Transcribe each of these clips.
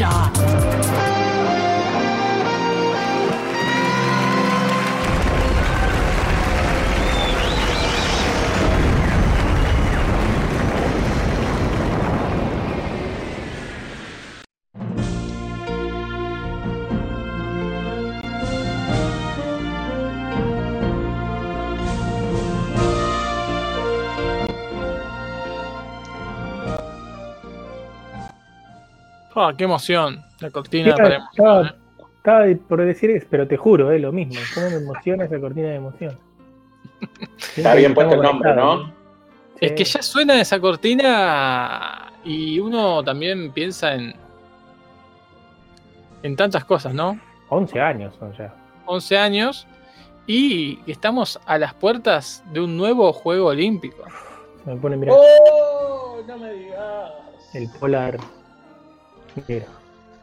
ya. Ah, qué emoción. La cortina Estaba, para emoción, estaba- estaba por decir eso, pero te juro, es lo mismo. ¿Cómo me emociona esa cortina de emoción? Está bien puesto el nombre, ¿no? Es que ya suena esa cortina y uno también piensa en, en tantas cosas, ¿no? 11 años son ya. 11 años y estamos a las puertas de un nuevo Juego Olímpico. Se me pone, mira, ¡Oh! No me digas. el polar. Mira.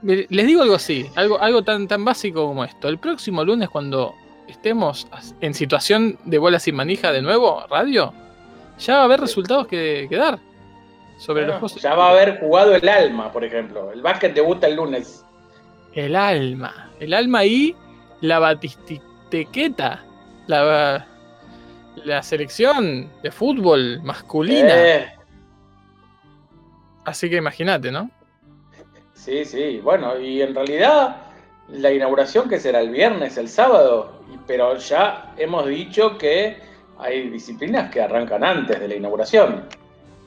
Les digo algo así, algo, algo tan, tan básico como esto. El próximo lunes, cuando estemos en situación de bola sin manija de nuevo, radio, ya va a haber resultados que, que dar sobre Bueno, los ya va a haber jugado el alma, por ejemplo. El básquet debuta el lunes. El alma. El alma y la batistiqueta. La, la selección de fútbol masculina. Eh, Así que imagínate, ¿no? Sí, sí. Bueno, y en realidad la inauguración que será el viernes, el sábado, pero ya hemos dicho que hay disciplinas que arrancan antes de la inauguración.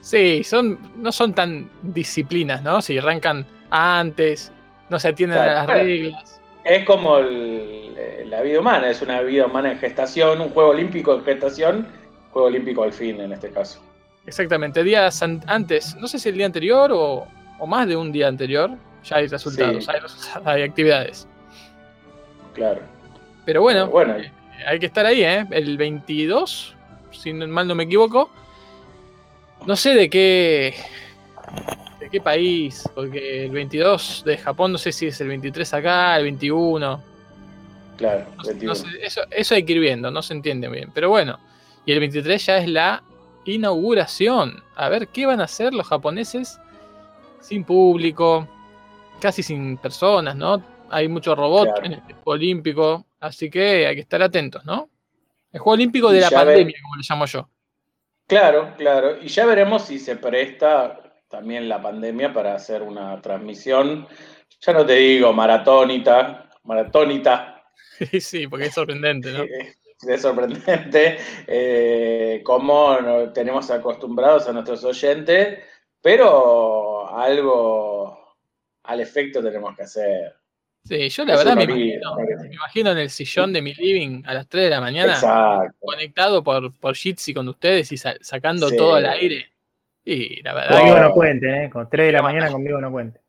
Sí, son, no son tan disciplinas, ¿no? Si arrancan antes, no se atienden a las reglas. Es como el- eh, la vida humana, es una vida humana en gestación, un juego olímpico en gestación, juego olímpico al fin en este caso. Exactamente, días an- antes, no sé si el día anterior o, o más de un día anterior, ya hay resultados, Sí. hay, resultados, hay actividades. Claro. Pero bueno, Bueno, eh, hay que estar ahí, ¿eh? El 22, si mal no me equivoco. No sé de qué de qué país, porque el 22 de Japón no sé si es el 23 acá, el 21. claro. No sé, 21. no sé, eso, eso hay que ir viendo, no se entiende bien. Pero bueno, y el 23 ya es la inauguración. A ver qué van a hacer los japoneses sin público, casi sin personas, ¿no? Hay mucho robot Claro. en el Juego Olímpico, así que hay que estar atentos, ¿no? El Juego Olímpico de la ve- pandemia, como le llamo yo. Claro, claro. Y ya veremos si se presta también la pandemia para hacer una transmisión, ya no te digo maratónita, maratónita, sí, porque es sorprendente, ¿no? es sorprendente, eh, como no- tenemos acostumbrados a nuestros oyentes, pero algo al efecto tenemos que hacer. Sí, yo la Es verdad me imagino, me imagino en el sillón de mi living a las 3 de la mañana. Exacto. conectado por, por Jitsi con ustedes y sa- sacando Sí. todo al aire. Y la verdad. Conmigo no cuenten, ¿eh? Con 3 de la mañana conmigo no cuenten.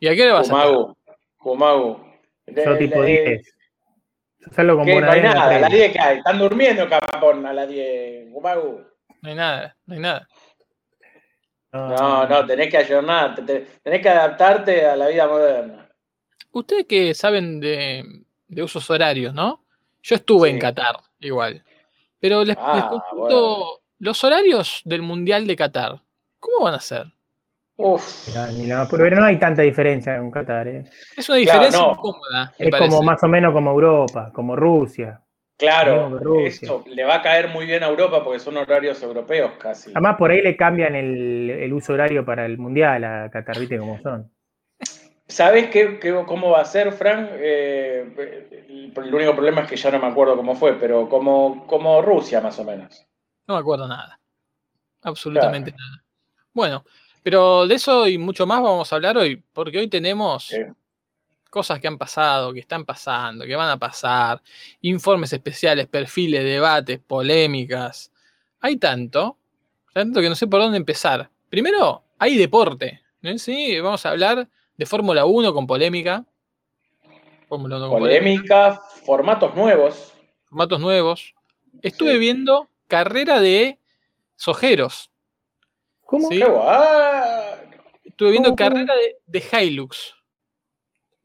¿Y a qué hora vas a estar? Kumagu, Kumagu. Yo De- tipo de- 10. Salgo con que buena no hay nada, a las tres. 10 que hay. Están durmiendo en Capón a las 10. Kumagu. No hay nada, no hay nada. No, no, tenés que ayornar, te- te- tenés que adaptarte a la vida moderna. Ustedes que saben de, de usos horarios, ¿no? Yo estuve Sí. en Qatar, igual. Pero les, les Ah, los horarios del Mundial de Qatar, ¿cómo van a ser? Uf. La- pero no hay tanta diferencia con Qatar, ¿eh? Es una Claro, diferencia no. incómoda, Es parece. como más o menos como Europa, como Rusia. Claro, eso le va a caer muy bien a Europa porque son horarios europeos casi. Además, por ahí le cambian el, el uso horario para el mundial a Qatar, viste cómo son. ¿Sabés qué, qué- cómo va a ser, Frank? Eh, el, el único problema es que ya no me acuerdo cómo fue, pero como, como Rusia más o menos. No me acuerdo nada. Absolutamente nada. Bueno, pero de eso y mucho más vamos a hablar hoy, porque hoy tenemos Sí. Cosas que han pasado, que están pasando, que van a pasar, informes especiales, perfiles, debates, polémicas. Hay tanto, tanto que no sé por dónde empezar. Primero, hay deporte. ¿no? Sí, vamos a hablar de Fórmula 1 con polémica. Fórmula 1 con Polémica, formatos nuevos. formatos nuevos. Estuve Sí. viendo carrera de sojeros. ¿Cómo? Sí. ¡Qué! Estuve viendo carrera de, de Hilux.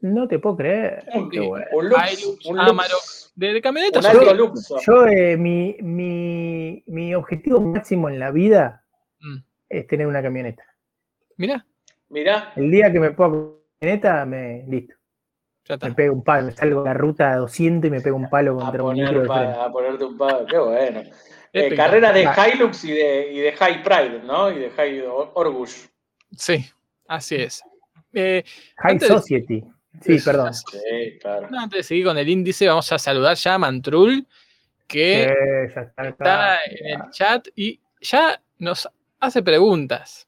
No te puedo creer. Un, Qué bueno. un Lux, Hilux, un Amarok. Lux, De, de camionetas. un Luxo. Yo, eh, mi, mi, mi objetivo máximo en la vida Mm. es tener una camioneta. Mirá, Mirá, El día que me una camioneta, me, listo. ya está. Me pego un palo, me salgo a la ruta a 200 y me pego un palo a, contra un poner micro de pa- frente. a ponerte un palo. Qué bueno. Eh, carrera de Ah. Hilux y de, y de High Pride, ¿no? Y de High Or- Orgush. Sí, así es. Eh, High antes de- Sí, perdón. Sí, claro. no, antes de seguir con el índice, vamos a saludar ya a Mantrul, que ya está, en el chat y ya nos hace preguntas.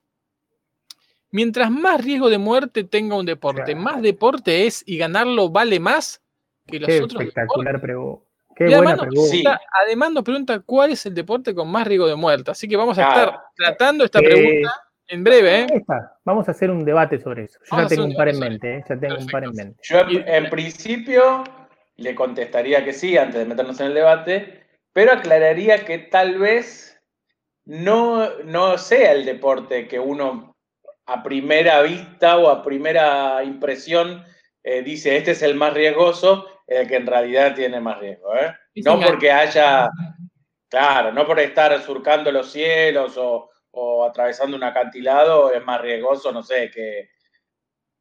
Mientras más riesgo de muerte tenga un deporte, Claro. más deporte es y ganarlo vale más que los Qué otros deportes. espectacular pregunta. Qué Y buena además, nos pregunta. Sí. además nos pregunta cuál es el deporte con más riesgo de muerte. Así que vamos a Claro. estar tratando esta Eh, pregunta en breve. ¿eh? Ahí está. Vamos a hacer un debate sobre eso. Yo ya tengo un par en mente, ¿eh? ya tengo un par en mente. Yo en, principio le contestaría que sí antes de meternos en el debate, pero aclararía que tal vez no, no sea el deporte que uno a primera vista o a primera impresión eh, dice este es el más riesgoso, el que en realidad tiene más riesgo. ¿eh? No que- porque haya, claro, no por estar surcando los cielos o, o atravesando un acantilado es más riesgoso, no sé, que,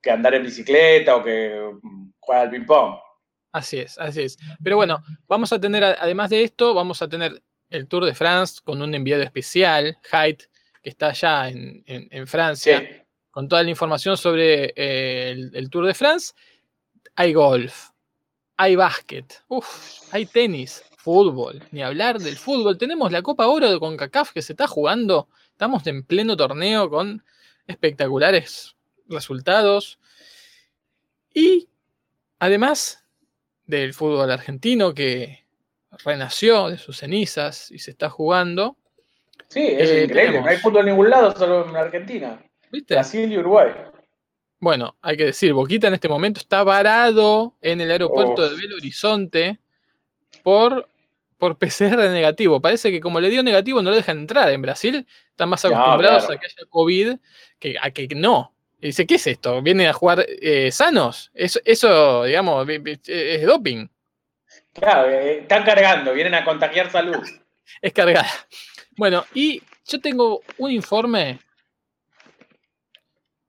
que andar en bicicleta o que mm, jugar al ping-pong. Así es, así es. Pero bueno, vamos a tener, además de esto, vamos a tener el Tour de France con un enviado especial, Height, que está allá en, en- en Francia, Sí, con toda la información sobre eh, el, el Tour de France. Hay golf, hay básquet, uf, hay tenis, fútbol, ni hablar del fútbol. Tenemos la Copa Oro de CONCACAF que se está jugando. Estamos en pleno torneo con espectaculares resultados. Y además del fútbol argentino que renació de sus cenizas y se está jugando, sí, es Eh, increíble. tenemos- No hay fútbol en ningún lado, solo en Argentina. ¿viste? Brasil y Uruguay. Bueno, hay que decir, Boquita en este momento está varado en el aeropuerto Oh. de Belo Horizonte por, por PCR negativo. Parece que como le dio negativo no lo dejan entrar en Brasil. Están más No, acostumbrados claro. a que haya COVID que a que no. Y dice, ¿qué es esto? ¿Vienen a jugar eh, sanos? Eso, eso, digamos, es doping. Claro, eh, están cargando, vienen a contagiar salud. Es cargada. Bueno, y yo tengo un informe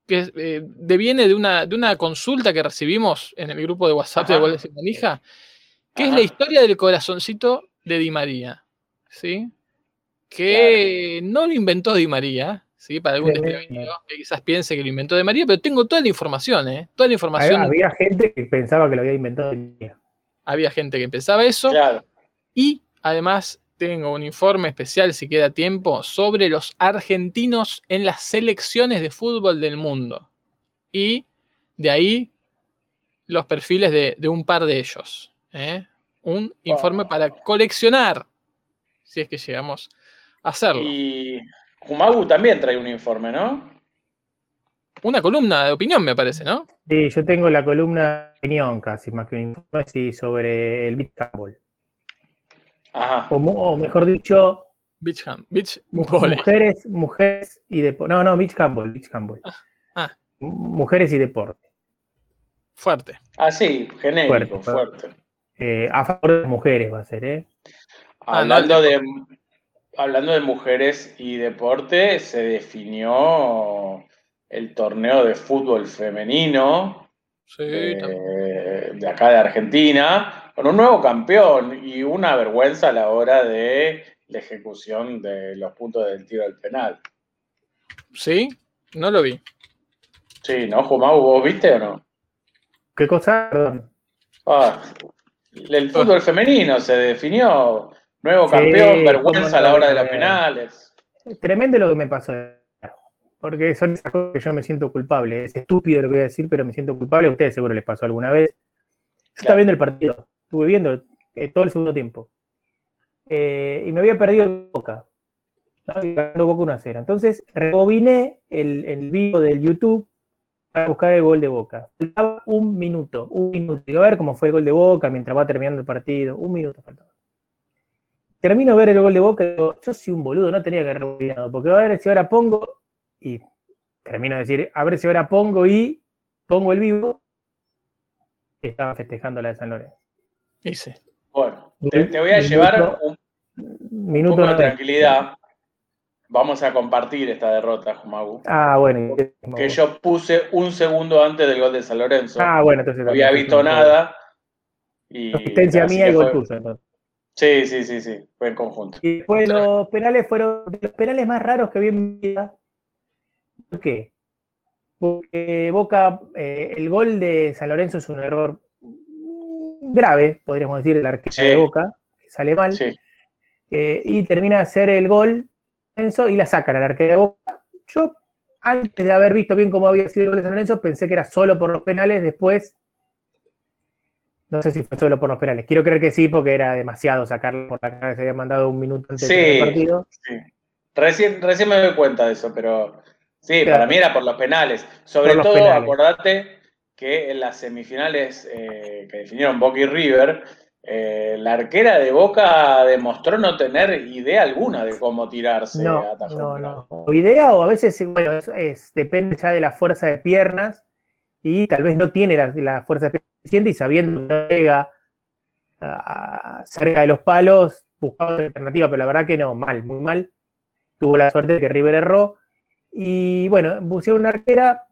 que eh, deviene de una, de una consulta que recibimos en el grupo de WhatsApp de Ajá. Goles y Manija, que es la historia del corazoncito de Di María. ¿Sí? Que no lo inventó Di María, ¿sí? Para algún que quizás piense que lo inventó Di María, pero tengo toda la información, ¿eh? Toda la información. Había gente que pensaba que lo había inventado. el día. Había gente que pensaba eso. Claro. Y además tengo un informe especial, si queda tiempo, sobre los argentinos en las selecciones de fútbol del mundo. Y de ahí los perfiles de, de un par de ellos. ¿eh? Un informe para coleccionar, si es que llegamos a hacerlo. Y Jumagu también trae un informe, ¿no? Una columna de opinión, me parece, ¿no? Sí, yo tengo la columna de opinión casi, más que un informe, sí, sobre el beach handball. Ajá. O, mejor dicho, Beach, volley. mujeres, mujeres y deporte. No, no, beach handball, beach handball. ah. M- Mujeres y deporte. Fuerte. Ah, sí, genérico, Fuerte, fuerte. Eh, a favor de las mujeres va a ser, ¿eh? Ah, Hablando de hablando de mujeres y deporte, se definió el torneo de fútbol femenino Sí, eh, de acá de Argentina, con un nuevo campeón y una vergüenza a la hora de la ejecución de los puntos del tiro del penal. sí, no lo vi. Sí, ¿no, Jumau? ¿Vos viste o no? ¿Qué cosa? Perdón. Ah, el fútbol femenino se definió. Nuevo Sí, campeón, vergüenza a la hora de eh. penales. Tremendo lo que me pasó. Porque son esas cosas que yo me siento culpable. Es estúpido lo que voy a decir, pero me siento culpable. A ustedes seguro les pasó alguna vez. Yo estaba viendo el partido. Estuve viendo eh, todo el segundo tiempo. Eh, y me había perdido Boca. ¿no? Boca 1 a 0. Entonces, rebobiné el, el video del YouTube para buscar el gol de Boca. Faltaba un minuto, un minuto. Digo, a ver cómo fue el gol de Boca mientras va terminando el partido. Un minuto faltaba. Termino de ver el gol de Boca y digo, yo soy un boludo, no tenía que haber porque a ver si ahora pongo y termino de decir, a ver si ahora pongo y pongo el vivo. Y estaba festejando la de San Lorenzo. Dice. Bueno, te, te voy a llevar un, un Minuto poco de 90. tranquilidad. Vamos a compartir esta derrota, Jumagu. Ah, bueno. Que yo puse un segundo antes del gol de San Lorenzo. Ah, bueno, entonces. no había visto nada. Y, Asistencia mía y gol tuyo. entonces. Sí, sí, sí, sí. Fue en conjunto. Y después los penales fueron de los penales más raros que vi en mi vida. ¿Por qué? Porque Boca, eh, el gol de San Lorenzo es un error grave, podríamos decir, del arquero Sí. de Boca, que sale mal, Sí. eh, y termina de hacer el gol Lorenzo y la sacan al arquero de Boca. Yo, antes de haber visto bien cómo había sido el gol de San Lorenzo, pensé que era solo por los penales, después no sé si fue solo por los penales. Quiero creer que sí, porque era demasiado sacarlo por la cara que se había mandado un minuto antes Sí. del partido. Sí. Recién, recién me doy cuenta de eso, pero sí, Claro. para mí era por los penales. Sobre los todo, penales. acordate que en las semifinales eh, que definieron Boca y River, eh, la arquera de Boca demostró no tener idea alguna de cómo tirarse a No, no, no. O idea, o a veces, bueno, es, es- depende ya de la fuerza de piernas y tal vez no tiene la, la fuerza suficiente y sabiendo que llega cerca de los palos, buscaba otra alternativa, pero la verdad que no, mal, muy mal. Tuvo la suerte de que River erró. Y bueno, pusieron una arquera,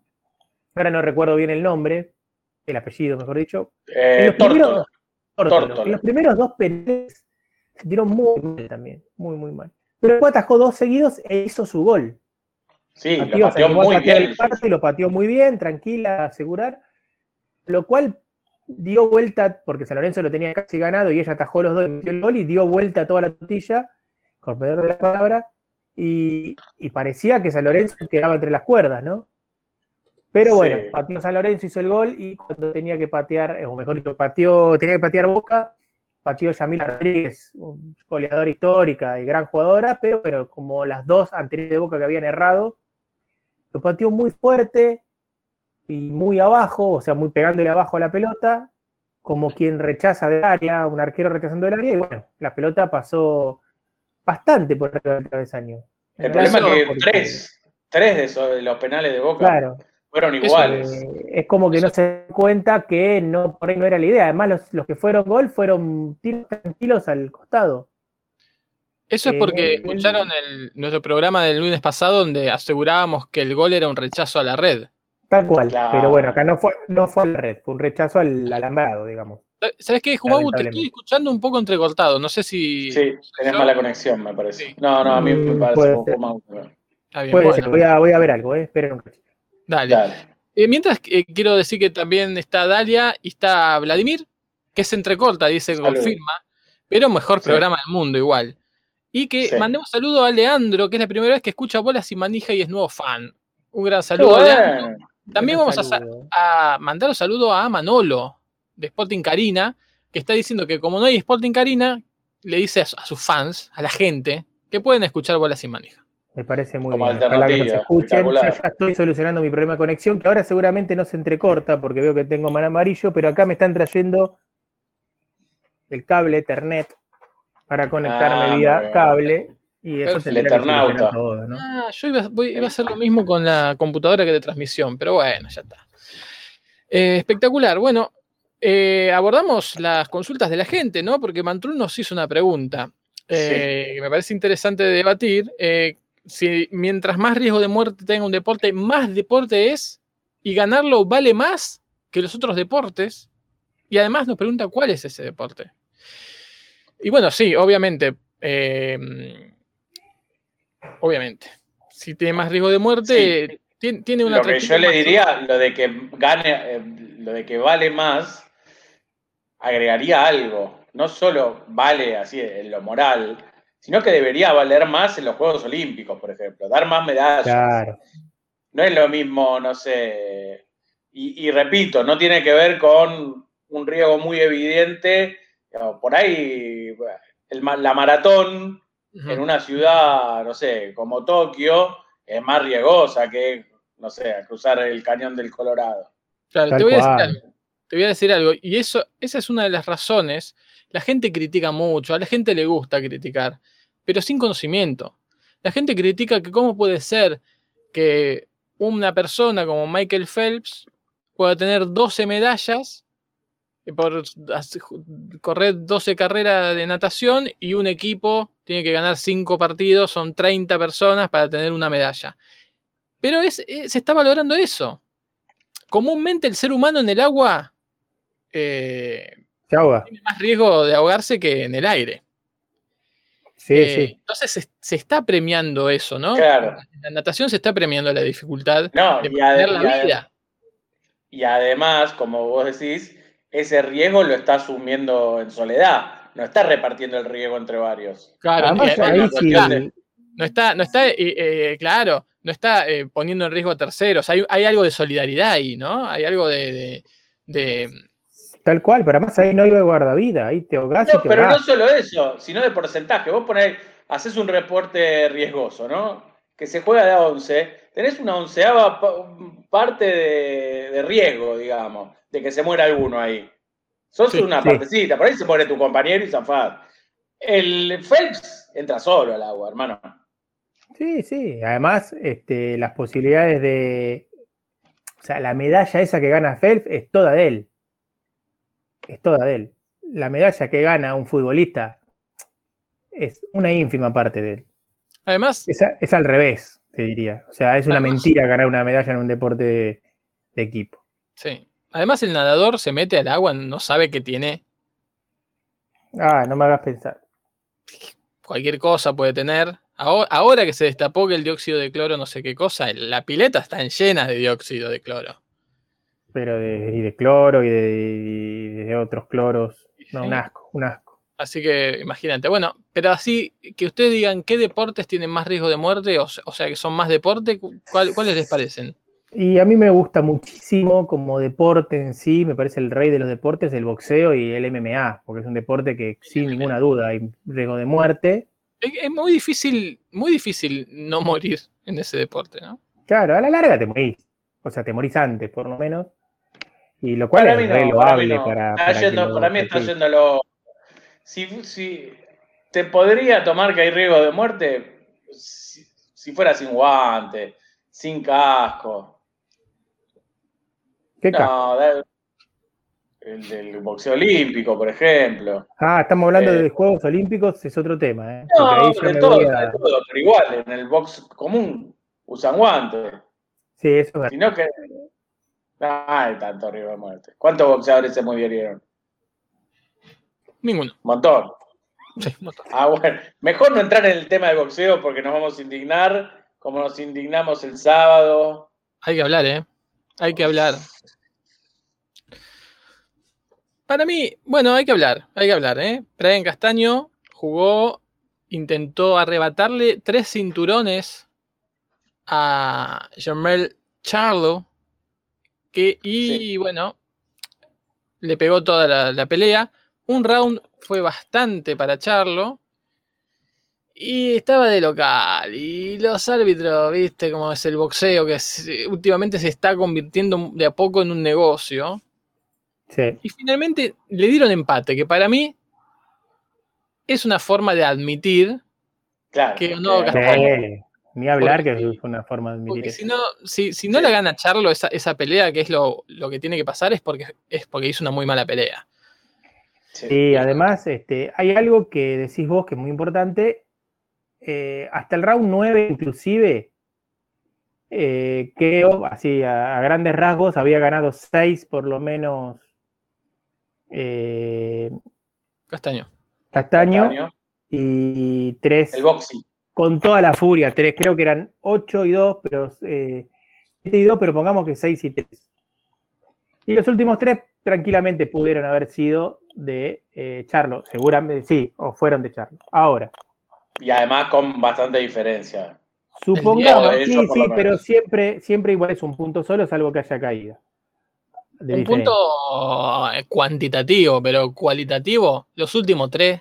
ahora no recuerdo bien el nombre, el apellido, mejor dicho, Eh, en los Tórtola. primeros, Los primeros dos penales se tiró muy mal también, muy, muy mal. Pero después atajó dos seguidos e hizo su gol. Sí, Pateó, lo pateó muy bien. el parte, lo pateó muy bien, tranquila, a asegurar. Lo cual dio vuelta, porque San Lorenzo lo tenía casi ganado y ella atajó los dos y metió el gol y dio vuelta a toda la tortilla, con perdón de la palabra, y, y parecía que San Lorenzo quedaba entre las cuerdas, ¿no? Pero Sí. bueno, pateó San Lorenzo, hizo el gol y cuando tenía que patear, eh, o mejor dicho, pateó, tenía que patear Boca, pateó Yamila Rodríguez, un goleadora histórica y gran jugadora, pero, pero como las dos anteriores de Boca que habían errado, lo pateó muy fuerte y muy abajo, o sea, muy pegándole abajo a la pelota, como quien rechaza del área, un arquero rechazando del área, y bueno, la pelota pasó bastante por del travesaño. El problema es que tres, tres de, esos, de los penales de Boca Claro, fueron iguales. eh, es como que no se da cuenta que no, por ahí no era la idea. Además, los, los que fueron gol fueron tiros tranquilos al costado. Eso es Eh, porque el- escucharon el- nuestro programa del lunes pasado donde asegurábamos que el gol era un rechazo a la red. Tal cual. Claro. Pero bueno, acá no fue, no fue a la red, fue un rechazo al alambrado, digamos. ¿Sabes qué, Jumagu? Te estoy escuchando un poco entrecortado. No sé si. Sí, tenés mala conexión, me parece. Sí. No, no, a mí me Mm, parece más. Está bien, Puede bueno, ser, voy a, voy a ver algo, ¿eh? Esperen un cachito. Dale. Dale. Eh, mientras eh, quiero decir que también está Dalia y está Vladimir, que se entrecorta, dice que Salud. confirma, pero mejor Sí. programa del mundo igual. Y que Sí. mandemos saludo a Leandro, que es la primera vez que escucha bolas y manija y es nuevo fan. Un gran saludo, Leandro. bueno. También vamos a, sa- saludo. a mandar un saludo a Manolo, de Sporting Karina, que está diciendo que como no hay Sporting Karina, le dice a, a sus fans, a la gente, que pueden escuchar bolas y manija. Me parece muy Como bien. Ojalá que nos escuchen. Ya, estoy solucionando mi problema de conexión, que ahora seguramente no se entrecorta porque veo que tengo mal amarillo, pero acá me están trayendo el cable Ethernet para conectarme Ah, vía cable. Y eso El Eternauta. todo, ¿no? Ah, yo iba, voy- iba a hacer lo mismo con la computadora que de transmisión, pero bueno, ya está. Eh, espectacular. Bueno, eh, abordamos las consultas de la gente, ¿no? Porque Mantrun nos hizo una pregunta eh, que me parece interesante de debatir. eh, si mientras más riesgo de muerte tenga un deporte, más deporte es y ganarlo vale más que los otros deportes. Y además nos pregunta cuál es ese deporte. Y bueno, sí, obviamente. eh, obviamente. Si tiene más riesgo de muerte, tiene, tiene una Lo que yo le más- diría, lo de que gane, eh, lo de que vale más, agregaría algo. No solo vale así en lo moral, sino que debería valer más en los Juegos Olímpicos, por ejemplo. Dar más medallas. Claro. No es lo mismo, no sé. Y, y repito, no tiene que ver con un riesgo muy evidente. Digamos, Por ahí, el la maratón en una ciudad, no sé, como Tokio, es más riesgosa que no sé, cruzar el cañón del Colorado. Claro, te voy a decir algo. Te voy a decir algo. Y eso, esa es una de las razones. La gente critica mucho, a la gente le gusta criticar, pero sin conocimiento. La gente critica que cómo puede ser que una persona como Michael Phelps pueda tener 12 medallas por correr 12 carreras de natación y un equipo tiene que ganar 5 partidos, son 30 personas para tener una medalla. Pero es, eh, se está valorando eso. Comúnmente el ser humano en el agua eh, Se ahoga. tiene más riesgo de ahogarse que en el aire. Sí, Eh, sí. Entonces se, se está premiando eso, ¿no? Claro. En la natación se está premiando la dificultad No, de mantener la y vida. y además, como vos decís, ese riesgo lo está asumiendo en soledad, no está repartiendo el riesgo entre varios. Claro, Además, ahí sí. de- no está, no está, eh, eh, claro, no está eh, poniendo en riesgo a terceros. Hay, hay algo de solidaridad ahí, ¿no? Hay algo de, de- de- Tal cual, pero además ahí no hay guardavida, ahí te ahogás No, y te pero no solo eso, sino de porcentaje. Vos ponés, haces un reporte riesgoso, ¿no? Que se juega de a 11, tenés una onceava pa- parte de, de riesgo, digamos, de que se muera alguno ahí. Sos Sí, una sí. partecita, por ahí se muere tu compañero y zafás. El Phelps entra solo al agua, hermano. Sí, sí. Además, este, las posibilidades de. O sea, la medalla esa que gana Phelps es toda de él. Es toda de él. La medalla que gana un futbolista es una ínfima parte de él. Además, Es, a- es al revés, te diría. O sea, es una Además- mentira ganar una medalla en un deporte de, de equipo. sí. Además, el nadador se mete al agua, no sabe que tiene Ah, no me hagas pensar. cualquier cosa, puede tener. Ahora, ahora que se destapó que el dióxido de cloro, no sé qué cosa, la pileta está llena de dióxido de cloro. Pero de, y de cloro y de, y de otros cloros. No, un asco, un asco. Así que imagínate. Bueno, pero así que ustedes digan qué deportes tienen más riesgo de muerte, o, se- o sea, que son más deporte, ¿cuál- ¿cuáles les parecen? Y a mí me gusta muchísimo como deporte en sí, me parece el rey de los deportes, el boxeo y el MMA, porque es un deporte que sin ninguna duda hay riesgo de muerte. Es, es muy difícil, muy difícil no morir en ese deporte, ¿no? Claro, a la larga te morís, o sea, te morís antes por lo menos, y lo cual Para es re no, para mí no. para, Está para yendo- lo para mí está. Si, si te podría tomar que hay riesgo de muerte si, si fuera sin guante, sin casco. ¿Qué No, da- el del boxeo olímpico, por ejemplo. Ah, estamos hablando eh, de Juegos Olímpicos, es otro tema, ¿eh? No, me todo, a- todo, pero igual, en el box común usan guantes. Sí, eso es verdad. Sino que no hay tanto riesgo de muerte. ¿Cuántos boxeadores se murieron? Ninguno. Un montón. Sí, montón. Ah, bueno, mejor no entrar en el tema del boxeo porque nos vamos a indignar, como nos indignamos el sábado. Hay que hablar, ¿eh? Hay que hablar. Para mí, bueno, hay que hablar, hay que hablar, ¿eh? Brian Castaño jugó, intentó arrebatarle tres cinturones a Jermel Charlo, que, y Sí. bueno, le pegó toda la, la pelea. Un round fue bastante para Charlo. Y estaba de local. Y los árbitros, viste, como es el boxeo, que últimamente se está convirtiendo de a poco en un negocio. Sí. Y finalmente le dieron empate, que para mí es una forma de admitir, Claro. Que no, Castaño. Ni hablar que es una forma de admitir eso. si no, si, si no Sí. la gana Charlo esa, esa pelea, que es lo, lo que tiene que pasar, es porque, es porque hizo una muy mala pelea. Sí. Y además, este, hay algo que decís vos que es muy importante. eh, hasta el round 9, inclusive, eh, Keo, así a, a grandes rasgos, había ganado 6 por lo menos eh, Castaño. Castaño, Castaño, y 3 El boxing. Con toda la furia. 3, creo que eran 8 y 2, pero eh, 7 y 2, pero pongamos que 6 y 3. Y los últimos 3 tranquilamente pudieron haber sido de eh, Charlo, seguramente sí, o fueron de Charlo. Ahora, Y además con bastante diferencia. supongamos, sí, sí, menos. pero siempre, siempre igual es un punto solo, salvo que haya caída. de Un diferencia. punto eh, cuantitativo, pero cualitativo, los últimos tres.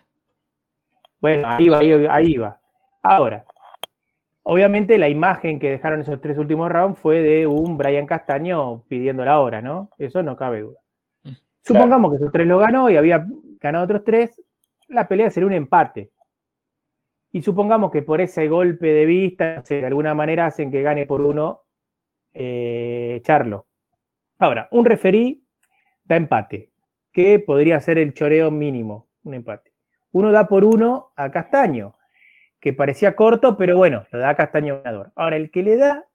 Bueno, ahí va, ahí, ahí va. Ahora, Obviamente la imagen que dejaron esos tres últimos rounds fue de un Brian Castaño pidiendo la hora, ¿no? Eso no cabe duda. Mm, Supongamos que esos tres lo ganó y había ganado otros tres, la pelea sería un empate. Y supongamos que por ese golpe de vista, de alguna manera hacen que gane por uno eh, Charlo. Ahora, un referí da empate, que podría ser el choreo mínimo, un empate. Uno da por uno a Castaño, que parecía corto, pero bueno, lo da a Castaño ganador. Ahora, el que le da,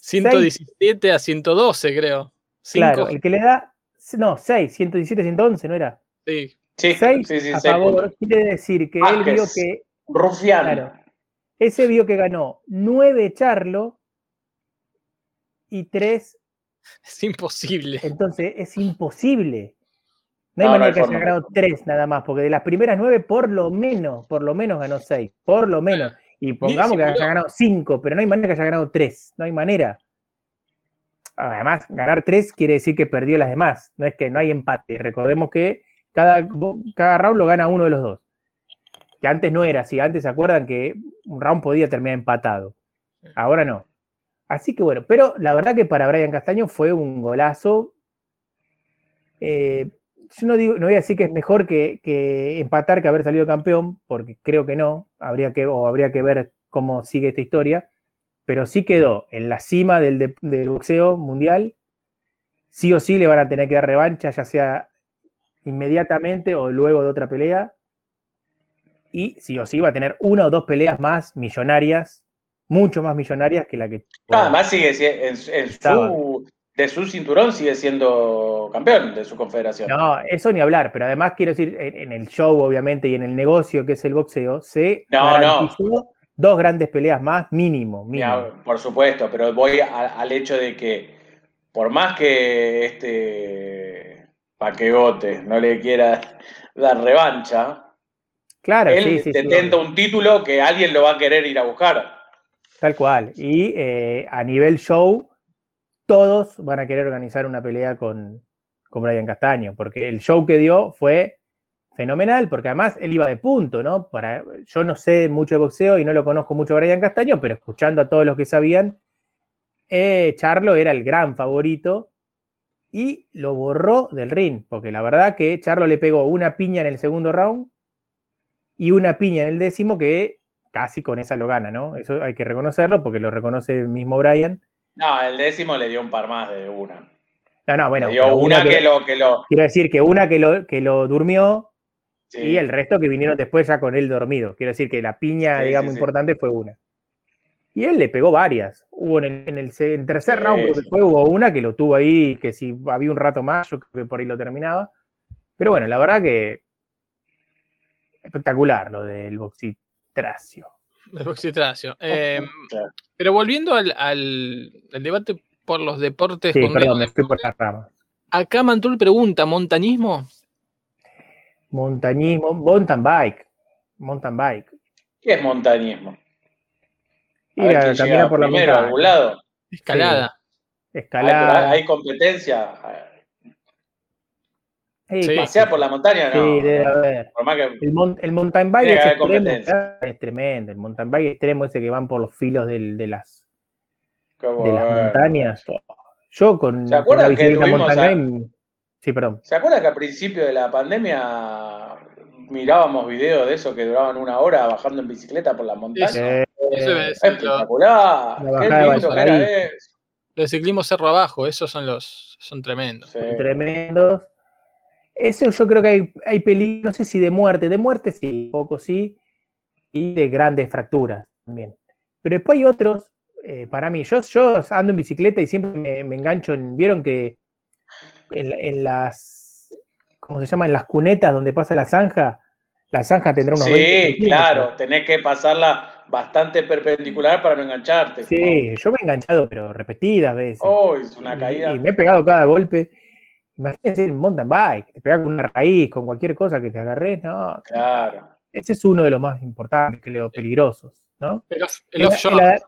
117 a 112, creo. claro, Cinco- el que le da, no, 6, 117, 111, ¿no era? sí. Sí, 6 sí, sí, a seis favor, puntos. quiere decir que él vio Vázquez. que, Rufián. claro, ese vio que ganó 9 Charlo y 3 Es imposible. Entonces es imposible. No hay no manera hay que haya ganado tres nada más, porque de las primeras nueve, por lo menos, por lo menos ganó seis. Por lo menos. Y pongamos que haya ganado cinco, pero no hay manera que haya ganado tres. No hay manera. Además, ganar tres quiere decir que perdió las demás. No es que no hay empate. Recordemos que cada, cada round lo gana uno de los dos. Que antes no era así. Antes se acuerdan que un round podía terminar empatado. Ahora no. Así que bueno, pero la verdad que para Brian Castaño fue un golazo. Eh, yo no, digo, no voy a decir que es mejor que, que empatar que haber salido campeón, porque creo que no. Habría que, o habría que ver cómo sigue esta historia. Pero sí quedó en la cima del, de- del boxeo mundial. Sí o sí le van a tener que dar revancha, ya sea inmediatamente o luego de otra pelea. Y sí o sí va a tener una o dos peleas más millonarias, mucho más millonarias que la que. Nada más sigue si- en, en su, de su cinturón sigue siendo campeón de su confederación. No, eso ni hablar, pero además quiero decir, en, en el show, obviamente, y en el negocio que es el boxeo, se No, no. dos grandes peleas más, mínimo, por supuesto, pero voy a- al hecho de que por más que este Paquegote no le quiera dar revancha, Claro, él sí, sí, un título que alguien lo va a querer ir a buscar. tal cual. Y eh, a nivel show, todos van a querer organizar una pelea con, con Brian Castaño, porque el show que dio fue fenomenal, porque además él iba de punto, ¿no? Para, yo no sé mucho de boxeo y no lo conozco mucho a Brian Castaño, pero escuchando a todos los que sabían, eh, Charlo era el gran favorito y lo borró del ring, porque la verdad que Charlo le pegó una piña en el segundo round y una piña en el décimo que casi con esa lo gana, ¿no? Eso hay que reconocerlo porque lo reconoce el mismo Brian. No, el décimo le dio un par más de una. No, no, bueno, le dio una que, lo que lo. quiero decir que una que lo, que lo durmió sí. y el resto que vinieron después ya con él dormido. Quiero decir que la piña, Sí, digamos, sí, importante fue una. Y él le pegó varias. Hubo en el, en el se- en tercer round, creo que sí. fue, hubo una que lo tuvo ahí, que si había un rato más, yo creo que por ahí lo terminaba. Pero bueno, la verdad que espectacular lo del boxitracio. El boxitracio. Eh, Claro. pero volviendo al, al- al debate por los deportes. Sí, con perdón, me fui por las ramas. Acá Mantul pregunta: ¿montañismo? Montañismo, mountain bike. Mountain bike. ¿Qué es montañismo? Ir a caminar por la montaña. algún lado. Escalada. Hay, Escalada. hay competencia. Sí, Sí. Pasear por la montaña, no. Sí, debe haber. Por más que. El, mon- el mountain bike es extremo, tremendo. El mountain bike extremo ese que van por los filos del- de las, de montañas. Yo con, ¿Se con acuerdan la bicicleta mountain bike. Sí, perdón. ¿Se acuerdan que al principio de la pandemia mirábamos videos de eso que duraban una hora bajando en bicicleta por las montañas? Eh, Eso es- Espectacular. La Qué bajada de lindo que Valparaíso. era eso. Los ciclismo cerro abajo, esos son los. son tremendos. Sí. tremendos. Eso yo creo que hay, hay peligro, no sé si de muerte, de muerte sí, poco sí, y de grandes fracturas también. Pero después hay otros, eh, para mí, yo, yo ando en bicicleta y siempre me, me engancho en, vieron que en, en las, ¿cómo se llama? En las cunetas donde pasa la zanja, la zanja tendrá unos 20 Sí, claro, tenés que pasarla bastante perpendicular para no engancharte. Sí, yo me he enganchado, pero repetidas veces. Oh, es una Y- caída. Y, me he pegado cada golpe. Imagínense en mountain bike, te pegas con una raíz, con cualquier cosa que te agarres, no. Claro. Ese es uno de los más importantes, creo, peligrosos, ¿no? El, off- el offshore.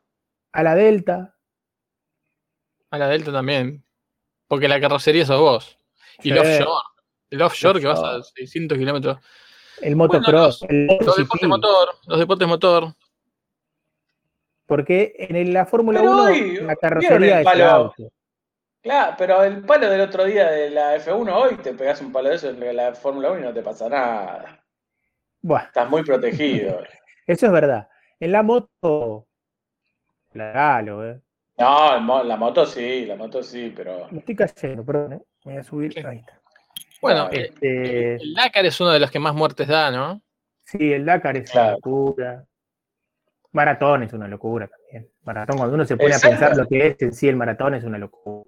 a la Delta. A la Delta también. Porque la carrocería sos vos. Y el Sí. offshore. El offshore que vas a Offshore. 600 kilómetros. El motocross, el Los deportes MotoGP. motor. Los deportes motor. Porque en el- la Fórmula Pero 1 hoy, la ¿vieron carrocería el es el auto. Claro, pero el palo del otro día de la F1 hoy te pegas un palo de eso en la Fórmula 1 y no te pasa nada. Bueno, Estás muy protegido. eso es verdad. En la moto, la regalo, ¿eh? No, el la moto sí, la moto sí, pero. Me estoy cayendo, perdón, ¿eh? Me voy a subir. Sí. Ahí está. Bueno, Este, el Dakar es uno de los que más muertes da, ¿no? sí, el Dakar es Claro. una locura. Maratón es una locura también. Maratón, cuando uno se pone a pensar lo que es en sí el maratón, es una locura.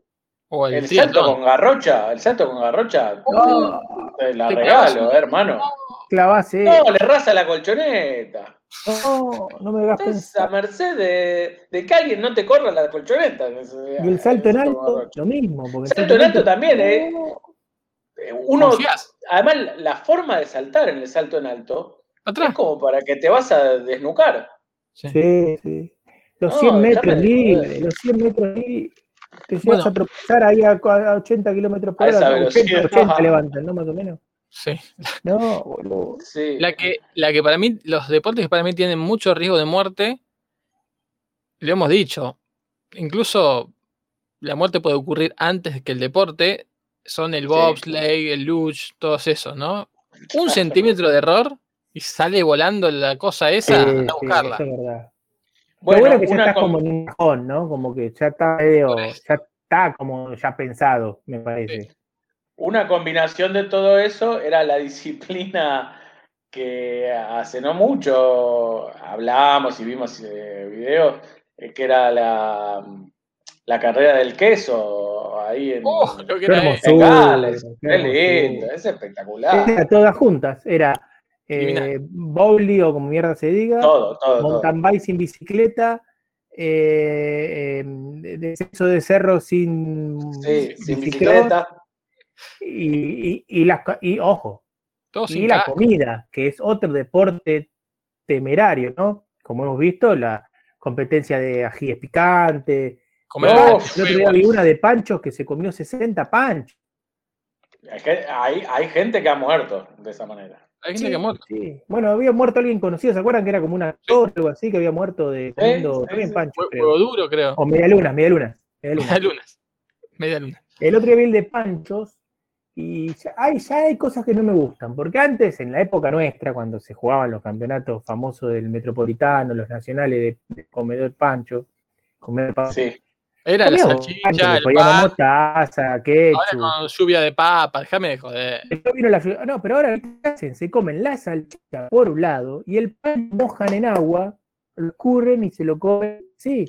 O el, El salto con garrocha, el salto con garrocha, No, te la te regalo, clavas eh, hermano. clavase. No, le raza la colchoneta. No, no me hagas Estás pensar. a merced de, de que alguien no te corra la colchoneta. Y el salto en alto, lo mismo. Porque el Salto en alto también, ¿eh? Eh, Uno, Confías. además, la forma de saltar en el salto en alto Atrás. es como para que te vas a desnucar. Sí. Sí, sí. Los No, 100 metros libres, los 100 metros libres. Te llegas Bueno. a tropezar ahí a, a 80 kilómetros por hora. 80, velocidad. 80 levantan, ¿no? Más o menos. Sí. No, boludo. Sí. La que, la que para mí, los deportes que para mí tienen mucho riesgo de muerte, lo hemos dicho, incluso la muerte puede ocurrir antes que el deporte, son el Sí. bobsleigh, el luge, todos esos, ¿no? Un centímetro de error y sale volando la cosa esa, Sí, a sí, buscarla. eso es verdad. Bueno, Lo bueno que ya com- como en un cajón, ¿no? Como que ya está medio, ya está como ya pensado, me parece. Una combinación de todo eso era la disciplina que hace no mucho hablamos y vimos eh, videos, eh, que era la, la carrera del queso ahí en, Oh, en hermosura, Gales. qué lindo, es espectacular. Era todas juntas, era eh, bowling o como mierda se diga, Todo, todo, todo. mountain bike sin bicicleta, eh, eh, descenso de cerro sin, Sí, sin bicicross, bicicleta. y, y, y las co- y ojo, Todo y sin la comida, que es otro deporte temerario, ¿no? Como hemos visto, la competencia de ajíes picantes. Comer No, vi una de panchos que se comió 60 panchos. Hay, hay gente que ha muerto de esa manera. Hay gente que muere. Sí. Bueno, había muerto alguien conocido, ¿se acuerdan que era como un actor o algo así que había muerto de comiendo Hue- creo? Huevo duro, creo. O media luna, media luna. media luna. Media luna. Media luna. El otro día vi el de panchos y ya hay, ya hay cosas que no me gustan, porque antes, en la época nuestra, cuando se jugaban los campeonatos famosos del Metropolitano, los nacionales de, de comedor pancho, comer pancho, Sí. Era la salchicha, el pan, mostaza, ahora con lluvia de papa, déjame de joder. Vino la No, pero ahora ¿qué hacen? Se comen la salchicha por un lado y el pan mojan en agua, lo escurren y se lo comen. Sí,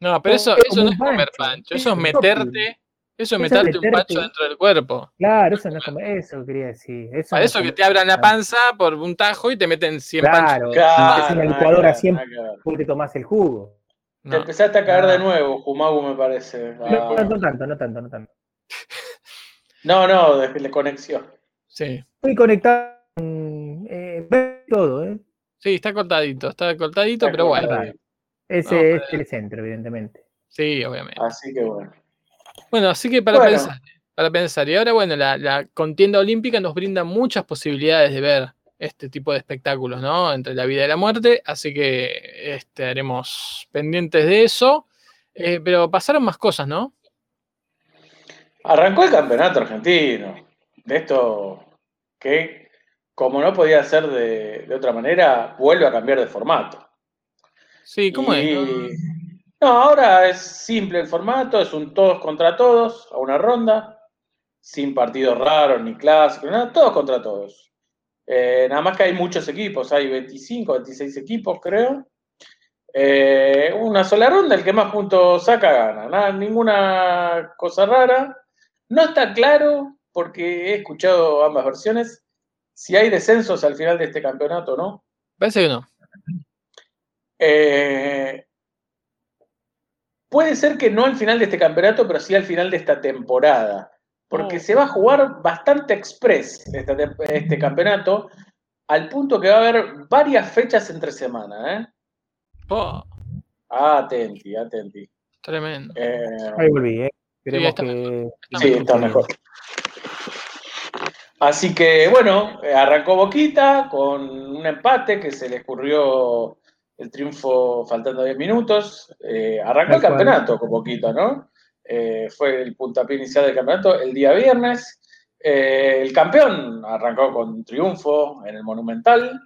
No, pero eso, Es eso no es comer pancho, pancho, es eso es meterte, eso es meterte un pancho dentro del cuerpo. claro, eso no es comer, eso quería decir. Eso Para no eso es que te abran la panza por un tajo y te meten 100 Claro, panchos. Claro, metes en la licuadora siempre porque te tomás el jugo. Te No. empezaste a caer de Ah. nuevo, Jumagu, me parece. No, Ah. no tanto, no tanto, no tanto. No, no, de la conexión. Sí. Estoy conectado con eh, todo, ¿eh? Sí, está cortadito, está cortadito, Está pero bueno. Ese No, es el centro, evidentemente. Sí, obviamente. Así que bueno. Bueno, así que para Bueno. pensar, para pensar. Y ahora, bueno, la, la contienda olímpica nos brinda muchas posibilidades de ver este tipo de espectáculos, ¿no? Entre la vida y la muerte. Así que este, haremos pendientes de eso. Eh, pero pasaron más cosas, ¿no? Arrancó el campeonato argentino. De esto que, como no podía ser de, de otra manera, vuelve a cambiar de formato. Sí, ¿cómo Y- es? No, ahora es simple el formato, es un todos contra todos, a una ronda, sin partidos raros ni clásicos, nada, todos contra todos. Eh, nada más que hay muchos equipos, hay 25, 26 equipos, creo. Eh, una sola ronda, el que más puntos saca gana, nada, ninguna cosa rara. No está claro, porque he escuchado ambas versiones, si hay descensos al final de este campeonato o no. Parece que no. Eh, puede ser que no al final de este campeonato, pero sí al final de esta temporada. Porque Oh. se va a jugar bastante express esta tem- este campeonato, al punto que va a haber varias fechas entre semana. ¿eh? Oh, Atenti, atenti. tremendo. Eh, Ahí volví, ¿eh? Esperemos está que. Está sí, está mejor. Así que bueno, eh, arrancó Boquita con un empate que se le escurrió el triunfo faltando 10 minutos. Eh, arrancó el campeonato con poquito, ¿no? Eh, fue el puntapié inicial del campeonato el día viernes. Eh, el campeón arrancó con triunfo en el Monumental.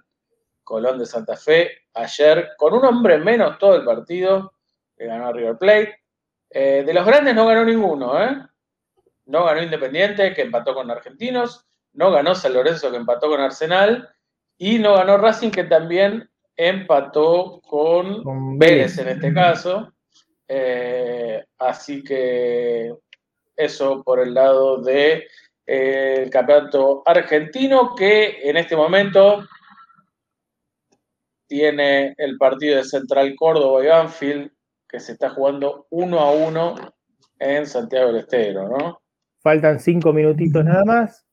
Colón de Santa Fe ayer con un hombre menos todo el partido que ganó a River Plate. Eh, de los grandes no ganó ninguno, ¿eh? No ganó Independiente, que empató con Argentinos. No ganó San Lorenzo, que empató con Arsenal. Y no ganó Racing, que también empató con, Con Vélez. en este caso. Eh, así que eso por el lado del campeonato argentino, que en este momento tiene el partido de Central Córdoba y Banfield, que se está jugando uno a uno en Santiago del Estero, ¿no? Faltan cinco minutitos nada más.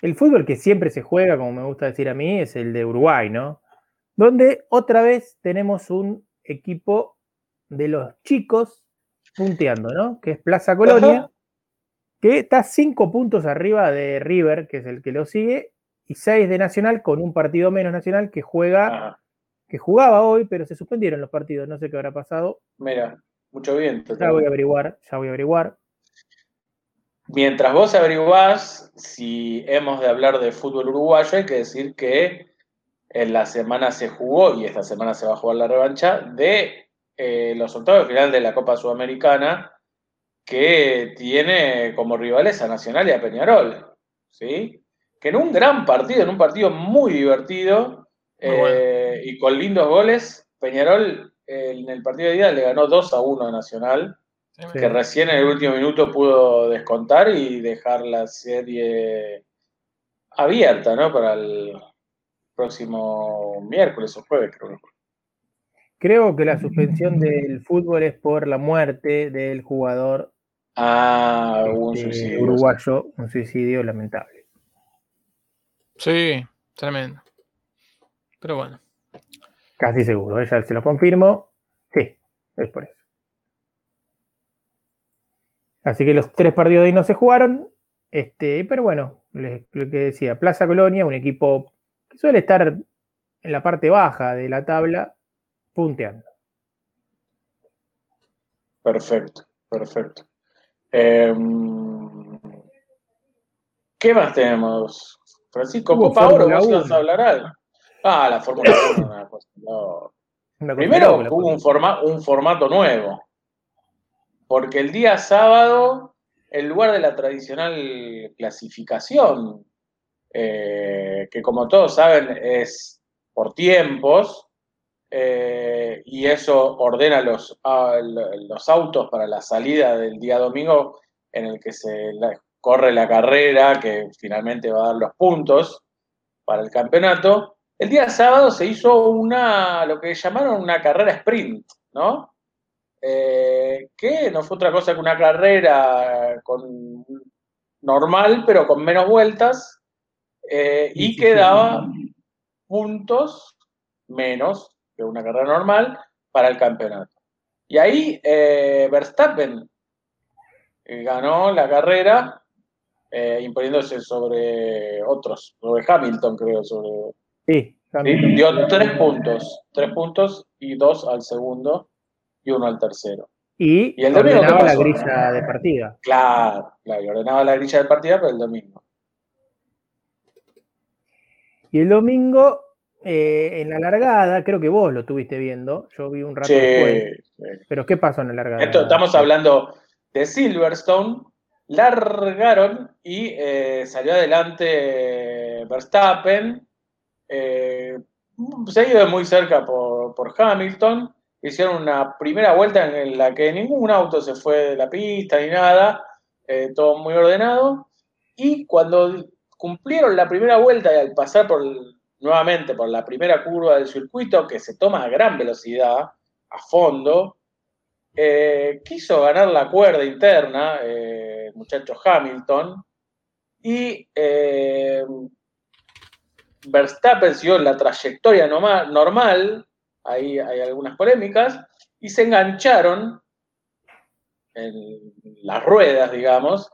El fútbol que siempre se juega, como me gusta decir a mí, es el de Uruguay, ¿no? Donde otra vez tenemos un equipo de los chicos punteando, ¿no? Que es Plaza Colonia, Ajá. que está cinco puntos arriba de River, que es el que lo sigue, y seis de Nacional, con un partido menos Nacional que juega, Ajá. que jugaba hoy, pero se suspendieron los partidos, no sé qué habrá pasado. Mira, mucho viento. Ya voy a averiguar, ya voy a averiguar. Mientras vos averiguás si hemos de hablar de fútbol uruguayo, hay que decir que en la semana se jugó, y esta semana se va a jugar la revancha, de eh, los octavos de final de la Copa Sudamericana, que tiene como rivales a Nacional y a Peñarol. ¿sí? Que en un gran partido, en un partido muy divertido Muy bueno. eh, y con lindos goles, Peñarol eh, en el partido de ida le ganó 2 a 1 a Nacional Sí, que recién en el último minuto pudo descontar y dejar la serie abierta, ¿no? Para el próximo miércoles o jueves, creo que. Creo que la suspensión del fútbol es por la muerte del jugador Ah, un este, suicidio. uruguayo, un suicidio lamentable. Sí, tremendo. Pero bueno. Casi seguro, ella se lo confirmo. Sí, es por eso. Así que los tres partidos de hoy no se jugaron. Este, pero bueno, les- lo que decía, Plaza Colonia, un equipo que suele estar en la parte baja de la tabla, punteando. Perfecto, perfecto. Eh, ¿Qué más tenemos? Francisco, Copa Oro, vos ibas 1. a hablar algo. Ah, la Fórmula 1, una cosa, no. Una cosa Primero hubo un, forma- un formato nuevo, porque el día sábado, en lugar de la tradicional clasificación, eh, que como todos saben es por tiempos, eh, y eso ordena los, a- los autos para la salida del día domingo en el que se la- corre la carrera que finalmente va a dar los puntos para el campeonato. El día sábado se hizo una, lo que llamaron una carrera sprint, ¿no? Eh, que no fue otra cosa que una carrera con, normal, pero con menos vueltas, eh, y que daba puntos menos que una carrera normal para el campeonato. Y ahí eh, Verstappen eh, ganó la carrera eh, imponiéndose sobre otros, sobre Hamilton, creo, sobre Sí, Hamilton. dio tres puntos, tres puntos y dos al segundo y uno al tercero. Y, ¿Y el domingo ordenaba la grilla de partida. Claro, claro, y ordenaba la grilla de partida para el domingo. Y el domingo, eh, en la largada, creo que vos lo estuviste viendo, yo vi un rato Sí, después. sí. Pero ¿qué pasó en la largada? Esto, estamos hablando de Silverstone, largaron y eh, salió adelante Verstappen, eh, se ha ido muy cerca por, por Hamilton, hicieron una primera vuelta en la que ningún auto se fue de la pista ni nada, eh, todo muy ordenado, y cuando cumplieron la primera vuelta y al pasar por nuevamente por la primera curva del circuito, que se toma a gran velocidad, a fondo, eh, quiso ganar la cuerda interna, eh, muchacho Hamilton, y eh, Verstappen siguió la trayectoria normal, ahí hay algunas polémicas, y se engancharon en las ruedas, digamos,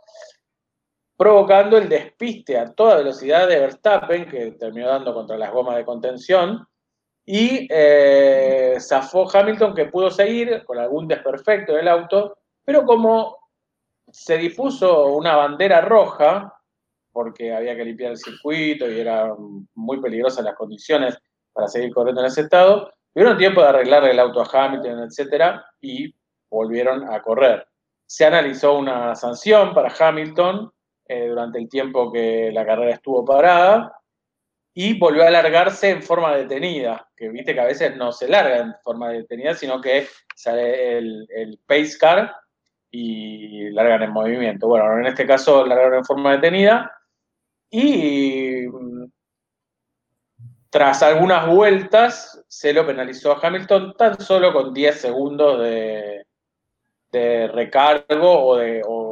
provocando el despiste a toda velocidad de Verstappen, que terminó dando contra las gomas de contención, y eh, zafó Hamilton que pudo seguir con algún desperfecto del auto, pero como se dipuso una bandera roja, porque había que limpiar el circuito y eran muy peligrosas las condiciones para seguir corriendo en ese estado, tuvieron tiempo de arreglar el auto a Hamilton, etcétera, y volvieron a correr. Se analizó una sanción para Hamilton eh, durante el tiempo que la carrera estuvo parada y volvió a alargarse en forma detenida, que viste que a veces no se larga en forma detenida, sino que sale el, pace car y largan en movimiento. Bueno, en este caso largaron en forma detenida y mm, tras algunas vueltas se lo penalizó a Hamilton tan solo con 10 segundos de, de recargo o de o,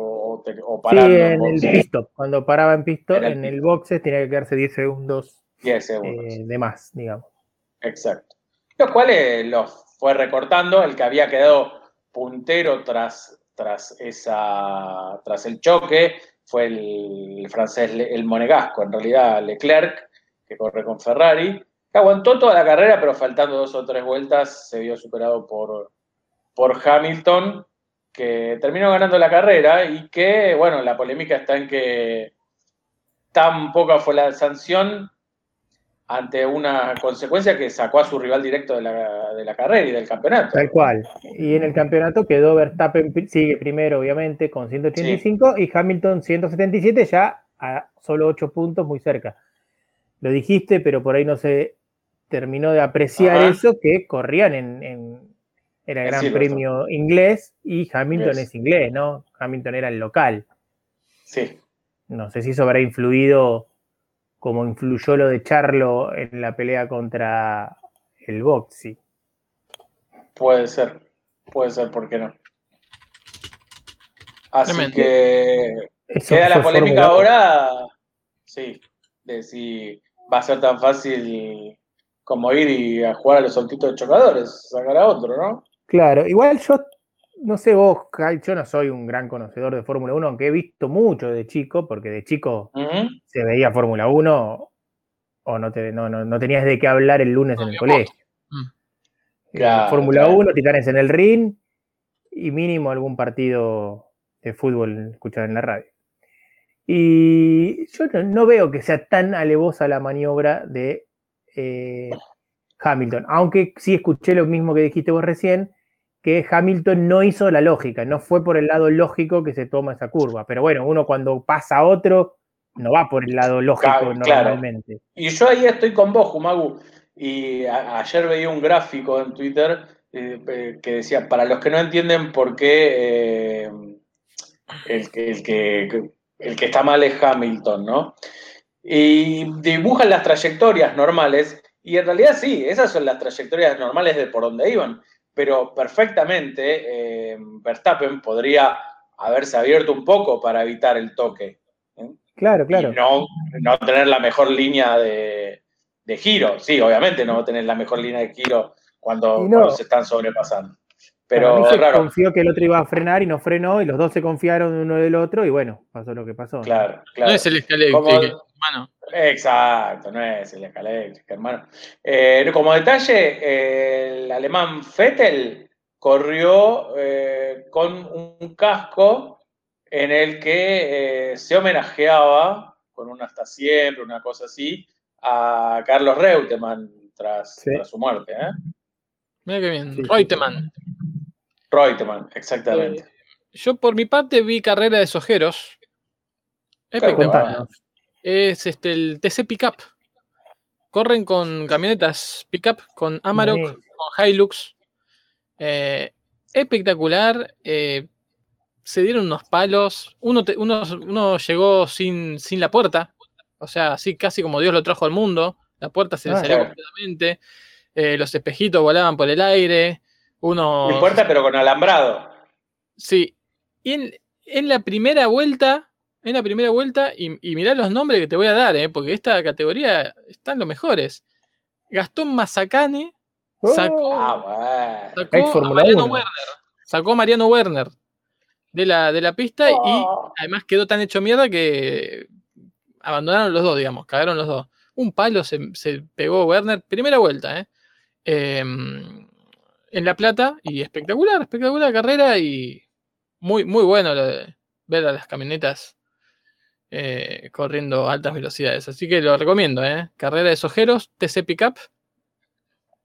o Sí, en el pit stop. Cuando paraba en pit stop, en el boxe tenía que quedarse 10 segundos, 10 segundos. eh, de más, digamos. Exacto. Los cuales los fue recortando, el que había quedado puntero tras, tras, esa, tras el choque fue el, francés, el monegasco, en realidad Leclerc, que corre con Ferrari, que aguantó toda la carrera, pero faltando dos o tres vueltas se vio superado por, por Hamilton, que terminó ganando la carrera y que, bueno, la polémica está en que tan poca fue la sanción ante una consecuencia que sacó a su rival directo de la, de la carrera y del campeonato. Tal cual. Y en el campeonato quedó Verstappen, sigue primero, obviamente, con 185 y Hamilton 177, ya a solo 8 puntos, muy cerca. Lo dijiste, pero por ahí no se terminó de apreciar Ajá. eso, que corrían en, en- era En Gran. Premio inglés y Hamilton Yes. es inglés, ¿no? Hamilton era el local. Sí, No sé si eso habrá influido como influyó lo de Charlo en la pelea contra el Boxy. puede ser. Puede ser, ¿por qué no? Así Tremendo. que Eso queda la polémica ahora, sí, de si va a ser tan fácil como ir y a jugar a los saltitos de chocadores, sacar a otro, ¿no? Claro, igual yo, no sé vos, Kai, yo no soy un gran conocedor de Fórmula 1, aunque he visto mucho de chico, porque de chico se veía Fórmula 1 o no, te, no, no, no tenías de qué hablar el lunes en el colegio. Mm. Eh, Claro, Fórmula claro. 1, Titanes en el ring y mínimo algún partido de fútbol escuchado en la radio. Y yo no, no veo que sea tan alevosa la maniobra de eh, Hamilton, aunque sí escuché lo mismo que dijiste vos recién, que Hamilton no hizo la lógica, no fue por el lado lógico que se toma esa curva. Pero bueno, uno cuando pasa a otro, no va por el lado lógico Claro, claro. normalmente. Y yo ahí estoy con vos, Jumagu. Y ayer veía un gráfico en Twitter eh, eh, que decía, para los que no entienden por qué eh, el, que, el, que, el que está mal es Hamilton, ¿no? Y dibujan las trayectorias normales, y en realidad sí, esas son las trayectorias normales de por donde iban, pero perfectamente eh, Verstappen podría haberse abierto un poco para evitar el toque. ¿eh? Claro, claro. Y no, no tener la mejor línea de, de giro. Sí, obviamente no tener la mejor línea de giro cuando, no. cuando se están sobrepasando. Pero se raro. confió que el otro iba a frenar y no frenó, y los dos se confiaron uno del otro, y bueno, pasó lo que pasó. ¿no? Claro, claro. No es el escalé Como- hermano. Exacto, no es el escala eléctrica, hermano. Eh, como detalle, el alemán Vettel corrió eh, con un casco en el que eh, se homenajeaba, con un hasta siempre, una cosa así, a Carlos Reutemann tras, Sí. tras su muerte. ¿eh? Mira qué bien. Sí, Reutemann. Reutemann, exactamente. Yo por mi parte vi carrera de sojeros. Espectacular. Es este el TC Pickup. Corren con camionetas Pickup, con Amarok, con Hilux. Eh, espectacular. eh, se dieron unos palos. Uno, te- uno, uno llegó sin, sin la puerta. O sea, así casi como Dios lo trajo al mundo. La puerta se le Ah, salió completamente. eh, los espejitos volaban por el aire. Uno. No importa, pero con alambrado. Sí. Y en, en la primera vuelta, en la primera vuelta, y, y mirá los nombres que te voy a dar, ¿eh? porque esta categoría están los mejores. Gastón Mazacane sacó, Ah, bueno. sacó a Mariano 1. Werner. Sacó a Mariano Werner de la, de la pista y Oh. además quedó tan hecho mierda que abandonaron los dos, digamos, cagaron los dos. Un palo se, se pegó Werner, primera vuelta, ¿eh? eh, en La Plata y espectacular, espectacular carrera y muy, muy bueno lo de ver a las camionetas eh, corriendo a altas velocidades. Así que lo recomiendo, ¿eh? Carrera de Sojeros, TC Pickup.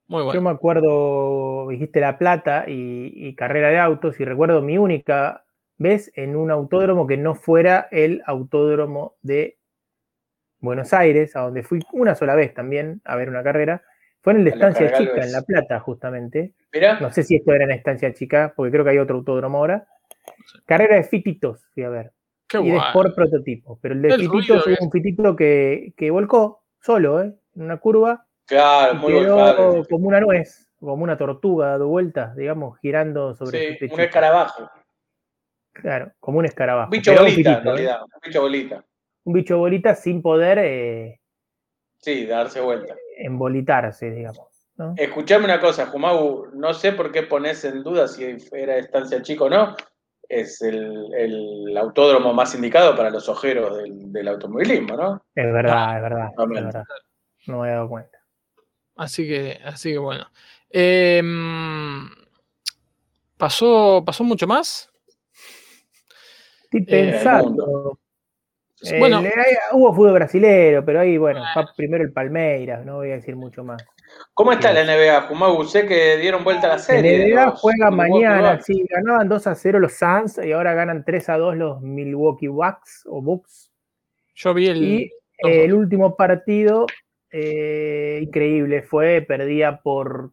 Muy Yo bueno. me acuerdo, dijiste La Plata y, y carrera de autos, y recuerdo mi única vez en un autódromo que no fuera el autódromo de Buenos Aires, a donde fui una sola vez también a ver una carrera. Fue en el de A la Estancia Chica, en La Plata, justamente. Mirá, No sé si esto era en Estancia Chica, porque creo que hay otro autódromo ahora. Carrera de fititos, fui a ver. Qué y de. Sport prototipo. Pero el de El fititos que- un fitito que, que volcó solo, ¿eh? En una curva claro, muy quedó volcado. como una nuez, como una tortuga dando vueltas, digamos, girando sobre su Sí, un escarabajo. Claro, como un escarabajo. Bicho pero un bolita, en ¿eh? realidad. Un bicho bolita. Un bicho bolita sin poder eh, Sí, darse vuelta. embolitarse, digamos. ¿no? Escuchame una cosa, Jumagu, no sé por qué pones en duda si era estancia chico o no. Es el, el autódromo más indicado para los ojeros del, del automovilismo, ¿no? Es verdad, es verdad, es Totalmente. verdad. No me he dado cuenta. Así que, así que bueno. Em, pasó, pasó mucho más. Estoy Eh, pensando. Eh, bueno, le- hay- hubo fútbol brasilero, pero ahí, bueno, va primero el Palmeiras, no voy a decir mucho más. ¿Cómo está la NBA, Jumagu? Sé que dieron vuelta a la La serie. de NBA juega mañana, sí, ganaban 2 a 0 los Suns y ahora ganan 3 a 2 los Milwaukee Bucks o Bucks. yo vi el. Y eh, el último partido, eh, increíble, fue, perdía por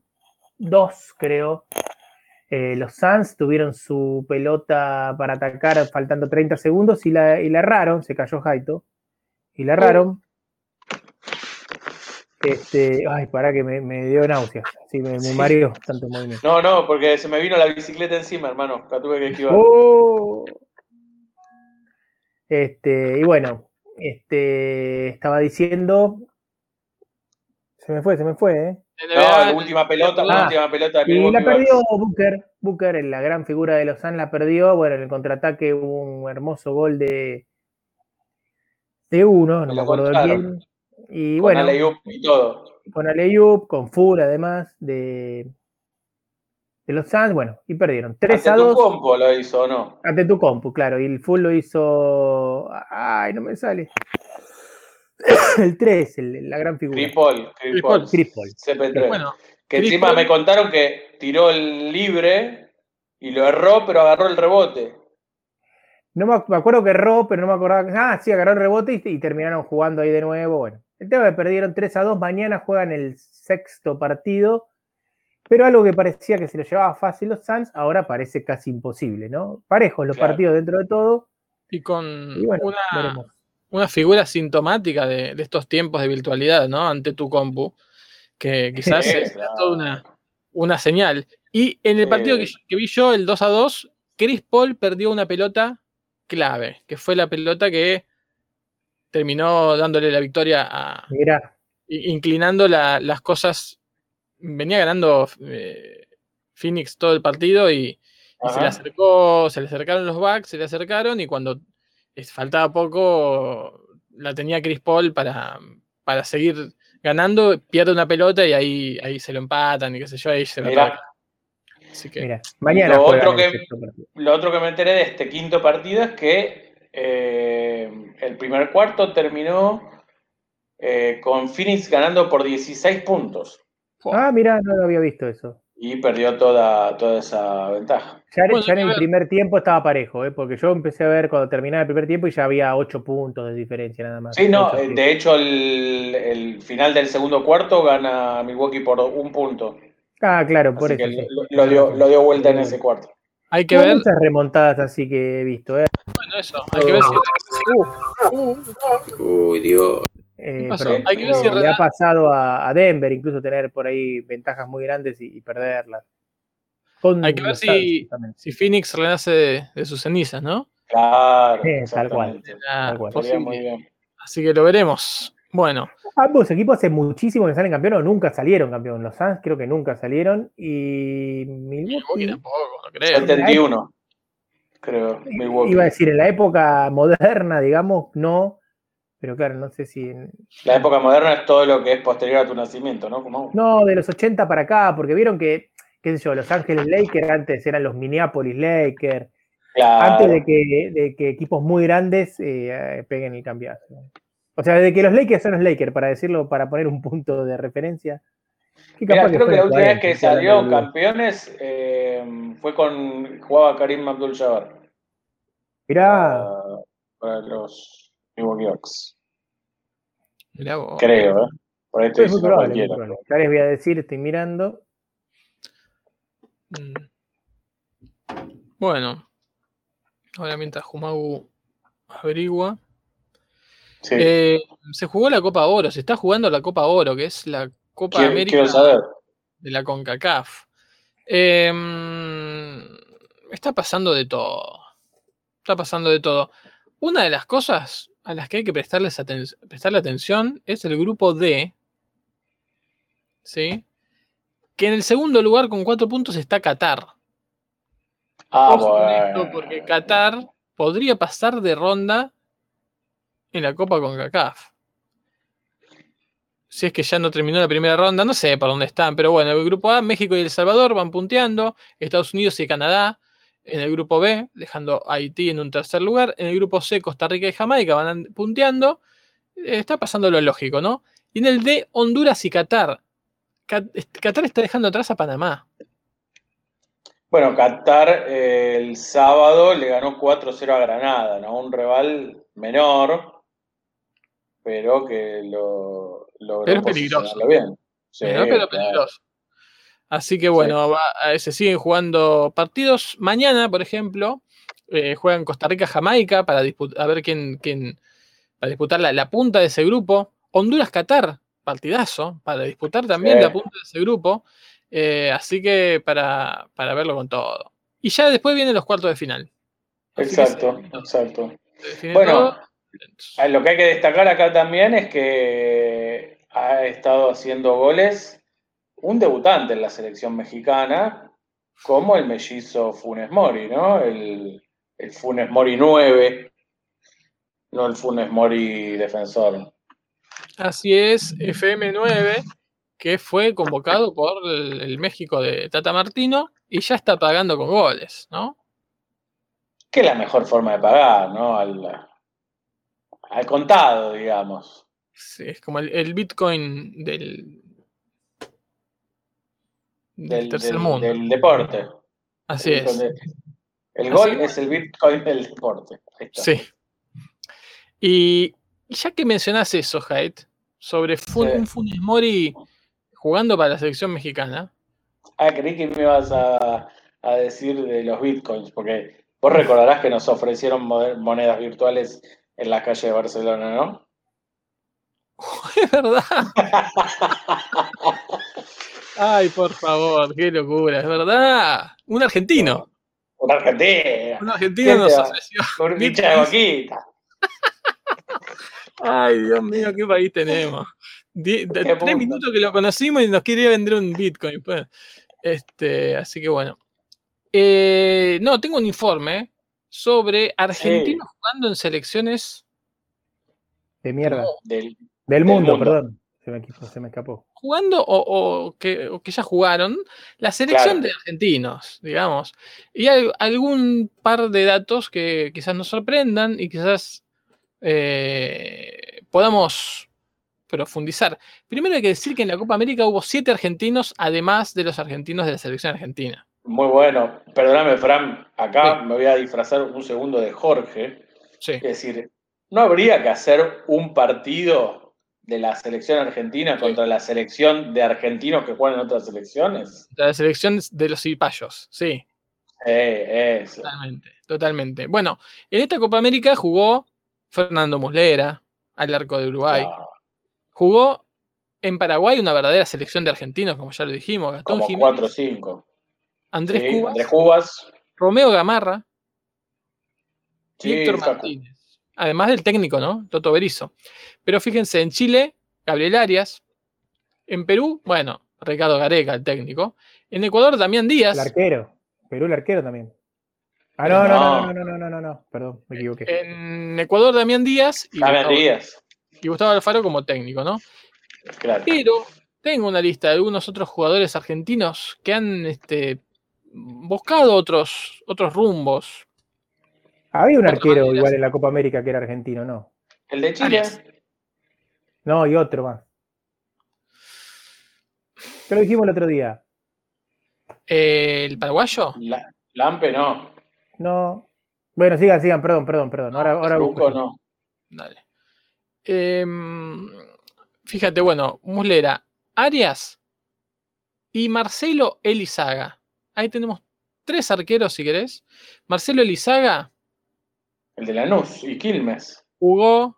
2, creo. Eh, los Suns tuvieron su pelota para atacar faltando 30 segundos y la, y la erraron, se cayó Jaito. Y la erraron. Este, ay, para que me, me dio náuseas. Sí, me, me Sí. mareó tanto movimiento. No, no, porque se me vino la bicicleta encima, hermano. La tuve que esquivar. Oh. Este, y bueno, este, estaba diciendo. Se me fue, se me fue, ¿eh? No, la última pelota, la Ah, última pelota de Y la perdió. Booker. Booker, la gran figura de los Suns, la perdió. Bueno, en el contraataque hubo un hermoso gol de, de uno, no Me acuerdo de quién. Y Con bueno, alley-oop y todo. con Aleyup, con Full además de, de los Suns, bueno, y perdieron. 3 a Ante tu 2 compo lo hizo, ¿o no? ante tu compu, claro, y el Full lo hizo. Ay, no me sale. El 3, el- la gran figura. Paul. CP3. Bueno, que Chris encima me contaron que tiró el libre y lo erró, pero agarró el rebote. No me, ac- me acuerdo que erró, pero no me acordaba. que- Ah, sí, agarró el rebote y, y terminaron jugando ahí de nuevo. Bueno, el tema es que perdieron 3 a 2. Mañana juegan el sexto partido. Pero algo que parecía que se lo llevaba fácil los Suns, ahora parece casi imposible, ¿no? Parejos los Claro. partidos dentro de todo. y con Y bueno, una, veremos. Una figura sintomática de, de estos tiempos de virtualidad, ¿no? Ante tu compu, que quizás es toda una, una señal. Y en el partido que, que vi yo, el 2 a 2, Chris Paul perdió una pelota clave, que fue la pelota que terminó dándole la victoria a, Mirá, i- inclinando la- las cosas. Venía ganando eh, Phoenix todo el partido y, y se le acercó, se le acercaron los Bucks, se le acercaron y cuando faltaba poco la tenía Chris Paul para, para seguir ganando, pierde una pelota y ahí, ahí se lo empatan y qué sé yo, ahí se lo. Así que mirá. Mañana Lo otro que-. Lo otro que me enteré de este quinto partido es que eh, el primer cuarto terminó eh, con Phoenix ganando por 16 puntos Ah, mirá, no lo había visto eso. Y perdió toda, toda esa ventaja. Ya, en- Bueno, ya en hay que el primer tiempo estaba parejo, ¿eh? porque yo empecé a ver cuando terminaba el primer tiempo y ya había 8 puntos de diferencia nada más. Sí, no, Ocho, eh, de hecho el, el final del segundo cuarto gana Milwaukee por un punto. Ah, claro, por Así eso. que sí. lo, lo dio, lo dio vuelta en ese cuarto. hay que Hubo ver. muchas remontadas así que he visto, ¿eh? Bueno, eso, hay que ver si. Uy, Dios. Eh, pero Hay que le ha pasado a, a Denver incluso tener por ahí ventajas muy grandes y, y perderlas. Con Hay que ver si- Phoenix renace de, de sus cenizas, ¿no? Claro, Sí, tal cual. Tal muy bien. Así que lo veremos. Bueno, Ambos equipos hace muchísimo que salen campeón o nunca salieron campeón. Los Suns creo que nunca salieron y Milwaukee Milwaukee tampoco, no creo. 71, creo, Milwaukee. Iba a decir, en la época moderna, digamos, no, Pero claro, no sé si. en- La época moderna es todo lo que es posterior a tu nacimiento, ¿no? Como... No, de los 80 para acá, porque vieron que, qué sé yo, Los Ángeles Lakers antes eran los Minneapolis Lakers, Claro. antes de que, de que equipos muy grandes eh, peguen el cambiazo. O sea, desde que los Lakers son los Lakers, para decirlo, para poner un punto de referencia. capaz creo que la última vez 40, que boludo. campeones eh, fue con. jugaba Karim Abdul Jabbar. Mirá, para los Milwaukee Bucks. Mirá vos. Creo, ¿eh? Por ahí estoy es muy diciendo cualquiera. Ya les voy a decir, estoy mirando. Mm. Bueno, ahora mientras Jumagu averigua. Sí. Eh, se jugó la Copa Oro, se está jugando la Copa Oro, que es la Copa quiero, América quiero saber. de la CONCACAF. Em, está pasando de todo. Está pasando de todo. Una de las cosas a las que hay que prestarles aten- prestarle atención es el grupo D. ¿Sí? Que en el segundo lugar con cuatro puntos está Qatar. Ah, Ojo con esto, bueno. porque Qatar podría pasar de ronda en la Copa CONCACAF. Si es que ya no terminó la primera ronda, no sé por dónde están, pero bueno, el grupo A, México y El Salvador van punteando, Estados Unidos y Canadá en el grupo B, dejando a Haití en un tercer lugar, en el grupo C, Costa Rica y Jamaica van an- punteando, Eh, está pasando lo lógico, ¿no? Y en el D, Honduras y Qatar. Qatar está dejando atrás a Panamá. Bueno, Qatar eh, el sábado le ganó 4-0 a Granada, ¿no? Un rival menor, pero que lo logró Pero peligroso. bien. Sí, Menor, pero peligroso. Así que bueno, va- eh, se siguen jugando partidos. Mañana, por ejemplo, eh, juegan Costa Rica-Jamaica para disputar, a ver quién, quién para disputar la, la punta de ese grupo. Honduras-Qatar, partidazo, para disputar también Sí. la punta de ese grupo. Eh, así que para, para verlo con todo. Y ya después vienen los cuartos de final. Así Exacto, se- exacto. se Bueno, todo. Lo que hay que destacar acá también es que ha estado haciendo goles un debutante en la selección mexicana, como el mellizo Funes Mori, ¿no? El, el Funes Mori 9, no el Funes Mori defensor. Así es, FM9, que fue convocado por el, el México de Tata Martino y ya está pagando con goles, ¿no? Que es la mejor forma de pagar, ¿no? Al, al contado, digamos. Sí, es como el, el Bitcoin del, del Del, tercer del- mundo. del deporte. Así El es. El Así gol es el Bitcoin del deporte. Ahí está. Sí. Y ya que mencionas eso, Haidt, sobre Fun- Sí. un Funes Mori jugando para la selección mexicana, Ah, creí que me ibas a, a decir de los bitcoins, porque vos recordarás que nos ofrecieron monedas virtuales en las calles de Barcelona, ¿no? es verdad. Ay, por favor, qué locura, es verdad. Un argentino. Una Argentina, Un argentino ¿Quién nos ofreció. un bicha de boquita. Ay, Dios mío, qué país tenemos. Die- de- Qué tres punto. minutos que lo conocimos y nos quería vender un Bitcoin. pues. Este, así que bueno. Eh, no, tengo un informe sobre argentinos jugando en selecciones, De mierda. No. Del, Del mundo, mundo. perdón. Se me, equipo- se me escapó. jugando o, o que, o que ya jugaron, la selección Claro. de argentinos, digamos. Y hay algún par de datos que quizás nos sorprendan y quizás eh, podamos profundizar. Primero hay que decir que en la Copa América hubo siete argentinos, además de los argentinos de la selección argentina. muy bueno. Perdóname, Fran, acá Sí. me voy a disfrazar un segundo de Jorge. Sí. Es decir, ¿no habría que hacer un partido de la selección argentina contra la selección de argentinos que juegan en otras selecciones? La selección de los cipayos, sí. Eh, eso. Totalmente, totalmente. Bueno, en esta Copa América jugó Fernando Muslera, al arco de Uruguay. Jugó en Paraguay una verdadera selección de argentinos, como ya lo dijimos. Gastón como Jiménez, 4 o 5. Andrés Sí, Cubas, Andrés Cubas. Romeo Gamarra, Sí, Víctor. Martínez. Además del técnico, ¿no? Toto Berizo. Pero fíjense, en Chile, Gabriel Arias. En Perú, bueno, Ricardo Gareca, el técnico. En Ecuador, Damián Díaz. El arquero. Perú, el arquero también. Ah, no, no, No. no, no, no, no, no, no, Perdón, me equivoqué. En Ecuador, Damián Díaz. Y Damián Gustavo- Díaz. y Gustavo Alfaro como técnico, ¿no? Claro. Pero tengo una lista de algunos otros jugadores argentinos que han este, buscado otros, otros rumbos. Había un arquero igual en la Copa América que era argentino, ¿no? El de Chile. Arias. No, y otro más. Te lo dijimos el otro día. ¿El paraguayo? La- Lampe no. No. Bueno, sigan, sigan, perdón, perdón, perdón. Ahora, ahora busco no. Dale. Em, fíjate, bueno, Muslera, Arias y Marcelo Elizaga. Ahí tenemos tres arqueros, si querés. Marcelo Elizaga El de Lanús y Quilmes. jugó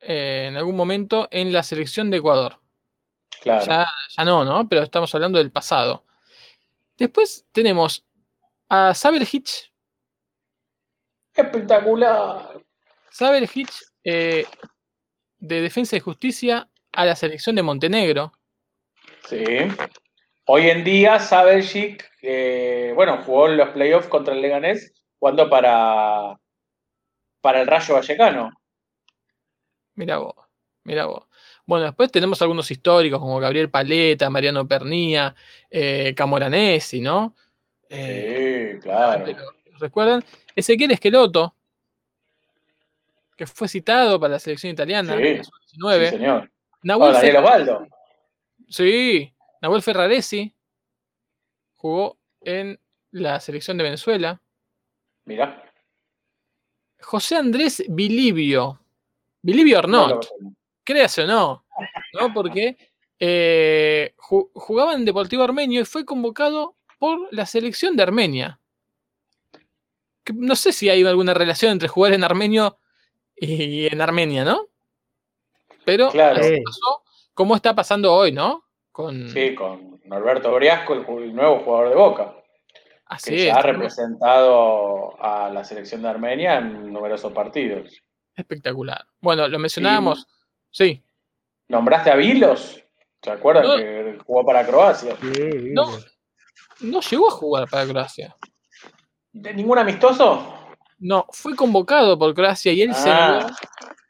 eh, en algún momento en la selección de Ecuador. Claro. Ya, ya no, ¿no? Pero estamos hablando del pasado. Después tenemos a Saber Hitch. Espectacular. Saber Hitch eh, de Defensa y Justicia a la selección de Montenegro. Sí. Hoy en día, Saberchik, eh, bueno, jugó en los playoffs contra el Leganés, jugando para, para el Rayo Vallecano. Mira vos, mira vos. Bueno, después tenemos algunos históricos como Gabriel Paleta, Mariano Pernía, eh, Camoranesi, ¿no? Eh, Sí, claro. ¿Recuerdan? Ezequiel Esqueloto, que fue citado para la selección italiana, Sí, en la Sí, sub-19. señor. Nahuel, Oh, Daniel Ferra- Osvaldo. sí, Nahuel Ferraresi jugó en la selección de Venezuela. Mira. José Andrés Bilibio. Bilibio Arnott. No lo- créase o no, ¿no? Porque eh, ju- jugaba en Deportivo Armenio y fue convocado por la selección de Armenia. Que no sé si hay alguna relación entre jugar en Armenio y en Armenia, ¿no? Pero Claro. así Sí. pasó, como está pasando hoy, ¿no? Con, Sí, con Norberto Briasco, el nuevo jugador de Boca, así que es, ya ha representado a la selección de Armenia en numerosos partidos. espectacular. Bueno, lo mencionábamos, sí, ¿Nombraste a Vilos? ¿Se acuerdan No. que jugó para Croacia? Sí, no, no llegó a jugar para Croacia. ¿De ningún amistoso? No, fue convocado por Croacia y él se Ah. negó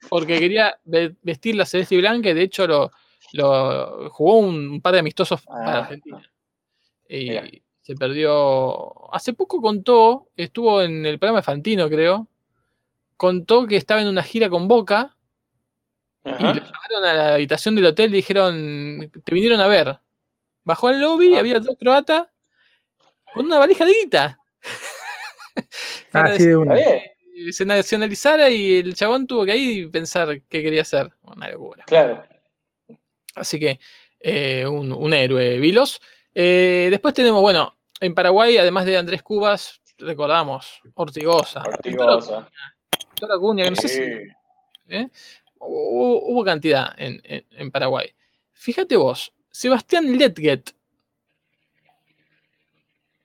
porque quería ve- vestir la celeste y blanca y de hecho lo, lo- jugó un par de amistosos para Ah. Argentina. Y. se perdió. Hace poco contó, estuvo en el programa de Fantino, creo. Contó que estaba en una gira con Boca y lo llamaron a la habitación del hotel y dijeron: Te vinieron a ver. Bajó al lobby, Ah. había dos croatas con una valija de guita. De Está una. y se nacionalizara y el chabón tuvo que ahí pensar qué quería hacer. Una locura. claro. Así que eh, un, un héroe, Vilos. Eh, después tenemos, bueno, en Paraguay, además de Andrés Cubas, recordamos Ortigosa, Ortigosa. Víctor Acuña, que no sé si Sí. ¿eh? hubo, hubo cantidad en, en- en Paraguay. Fíjate vos, Sebastián Letget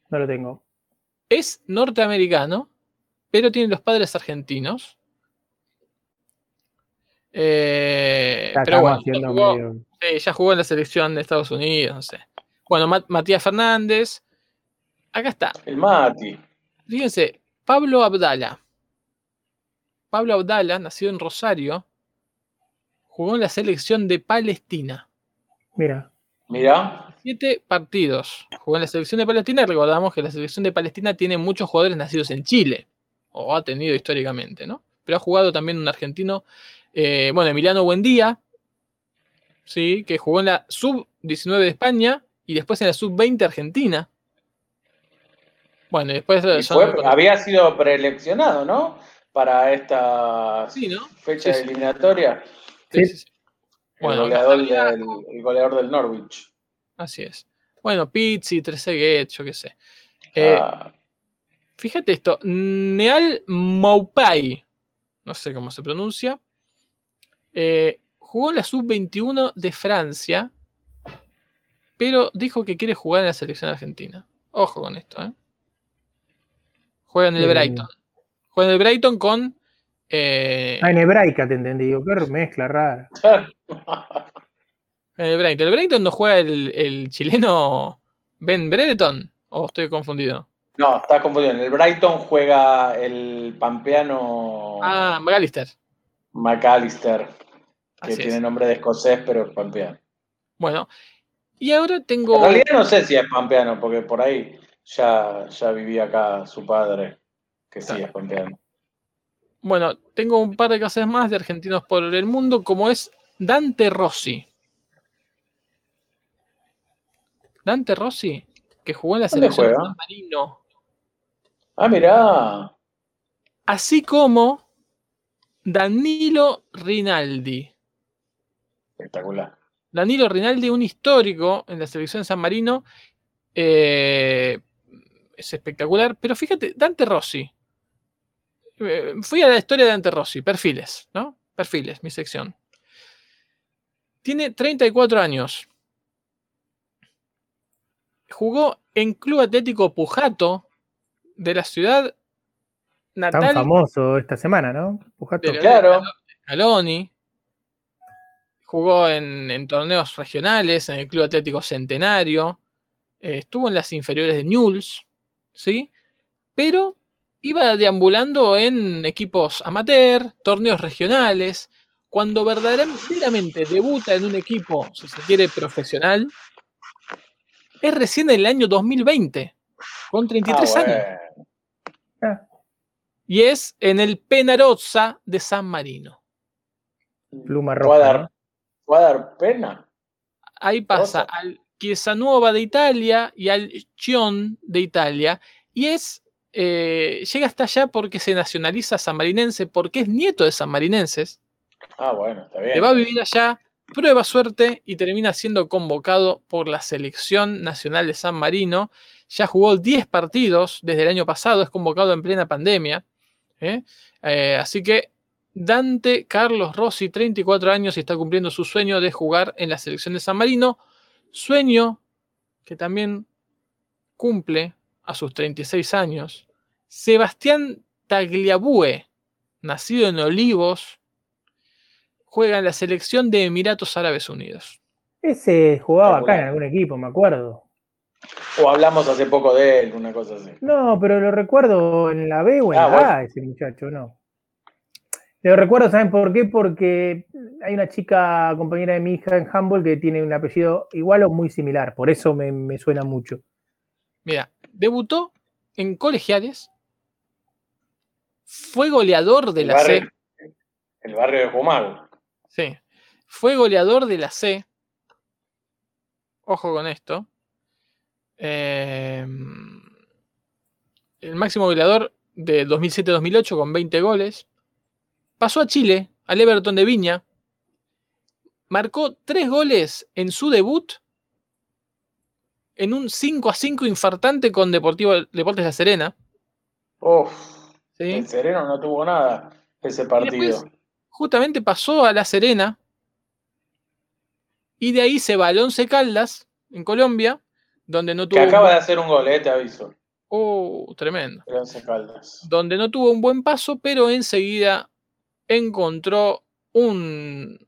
No lo tengo. es norteamericano, pero tiene los padres argentinos. Eh, Ya pero bueno, haciendo jugó- medio- ya jugó en la selección de Estados Unidos, no sé. Bueno, Ma- Matías Fernández. Acá está. El Mati. Fíjense, Pablo Abdala. Pablo Abdala, nacido en Rosario, jugó en la selección de Palestina. Mira, Mira. Siete partidos. Jugó en la selección de Palestina. Recordamos que la selección de Palestina tiene muchos jugadores nacidos en Chile. O ha tenido históricamente, ¿no? Pero ha jugado también un argentino. eh, bueno, Emiliano Buendía. Sí, que jugó en la sub-19 de España. Y después en la sub-20 argentina. Bueno, y después Y fue- había sido preeleccionado, ¿no? Para esta Sí, ¿no? fecha Sí, eliminatoria. Sí, Sí. sí, sí. El, Bueno, goleador había- del, el goleador del Norwich. Así es. Bueno, Pizzi, Trezeguet, yo qué sé. Eh, Ah, Fíjate esto, Neal Maupai, no sé cómo se pronuncia, eh, jugó en la sub-21 de Francia, pero dijo que quiere jugar en la selección argentina. Ojo con esto, ¿eh? Juega en el. Brighton. Juega en el Brighton con... eh, ah, en hebraica te entendí. Digo, qué mezcla rara. en el Brighton. ¿El Brighton no juega el, el chileno Ben Brereton? ¿O estoy confundido? no, estás confundido. En el Brighton juega el pampeano Ah, McAllister. McAllister. que Así tiene es. nombre de escocés, pero es pampeano. Bueno, y ahora tengo. En realidad no sé si es pampeano, porque por ahí ya, ya vivía acá su padre, que sí es pampeano. Bueno, tengo un par de casos más de argentinos por el mundo, como es Dante Rossi. Dante Rossi, que jugó en la ¿Dónde selección de? San Marino, Ah, mirá. así como Danilo Rinaldi. Espectacular. Danilo Rinaldi, un histórico en la selección de San Marino, eh, es espectacular, pero fíjate, Dante Rossi. Eh, fui a la historia de Dante Rossi, perfiles, ¿no? Perfiles, mi sección. Tiene 34 años. Jugó en Club Atlético Pujato de la ciudad Tan natal famoso esta semana, ¿no? Pujato. de Claro. Scaloni. Jugó en, en torneos regionales, en el Club Atlético Centenario. eh, estuvo en las inferiores de Newell's, ¿sí? Pero iba deambulando en equipos amateur, torneos regionales. Cuando verdaderamente debuta en un equipo, si se quiere, profesional, es recién en el año 2020, con 33 Ah, años. bueno. Ah, Y es en el Penarozza de San Marino. pluma ¿Fue a roja. dar, fue a dar pena? Ahí pasa al Chiesanuova de Italia y al Chion de Italia. Y es. eh, llega hasta allá porque se nacionaliza sanmarinense, porque es nieto de sanmarinenses. Ah, bueno, está bien. Se va a vivir allá, prueba suerte y termina siendo convocado por la selección nacional de San Marino. Ya jugó 10 partidos desde el año pasado, es convocado en plena pandemia. ¿eh? Eh, así que Dante Carlos Rossi, 34 años, y está cumpliendo su sueño de jugar en la selección de San Marino. Sueño que también cumple a sus 36 años. Sebastián Tagliabue, nacido en Olivos, juega en la selección de Emiratos Árabes Unidos. Ese jugaba acá en algún equipo, me acuerdo. O hablamos hace poco de él, una cosa así. No, pero lo recuerdo en la B o en Ah, la bueno. A, ese muchacho, no. Lo recuerdo, ¿saben por qué? Porque hay una chica compañera de mi hija en Humboldt que tiene un apellido igual o muy similar, por eso me, me suena mucho. Mira, debutó en colegiales, fue goleador de El la barrio, C. el barrio de Jumago. Sí, fue goleador de la C. Ojo con esto. Eh, el máximo goleador de 2007-2008 con 20 goles. Pasó a Chile, al Everton de Viña. Marcó 3 goles en su debut en un 5 a 5 infartante con Deportivo Deportes La Serena. Uf, ¿sí? el Sereno no tuvo nada ese partido. después- Justamente pasó a La Serena y de ahí se va al Once Caldas en Colombia, donde no que tuvo un acaba de hacer un gol, eh, te aviso. Oh, tremendo. El Once Caldas. donde no tuvo un buen paso, pero enseguida encontró un,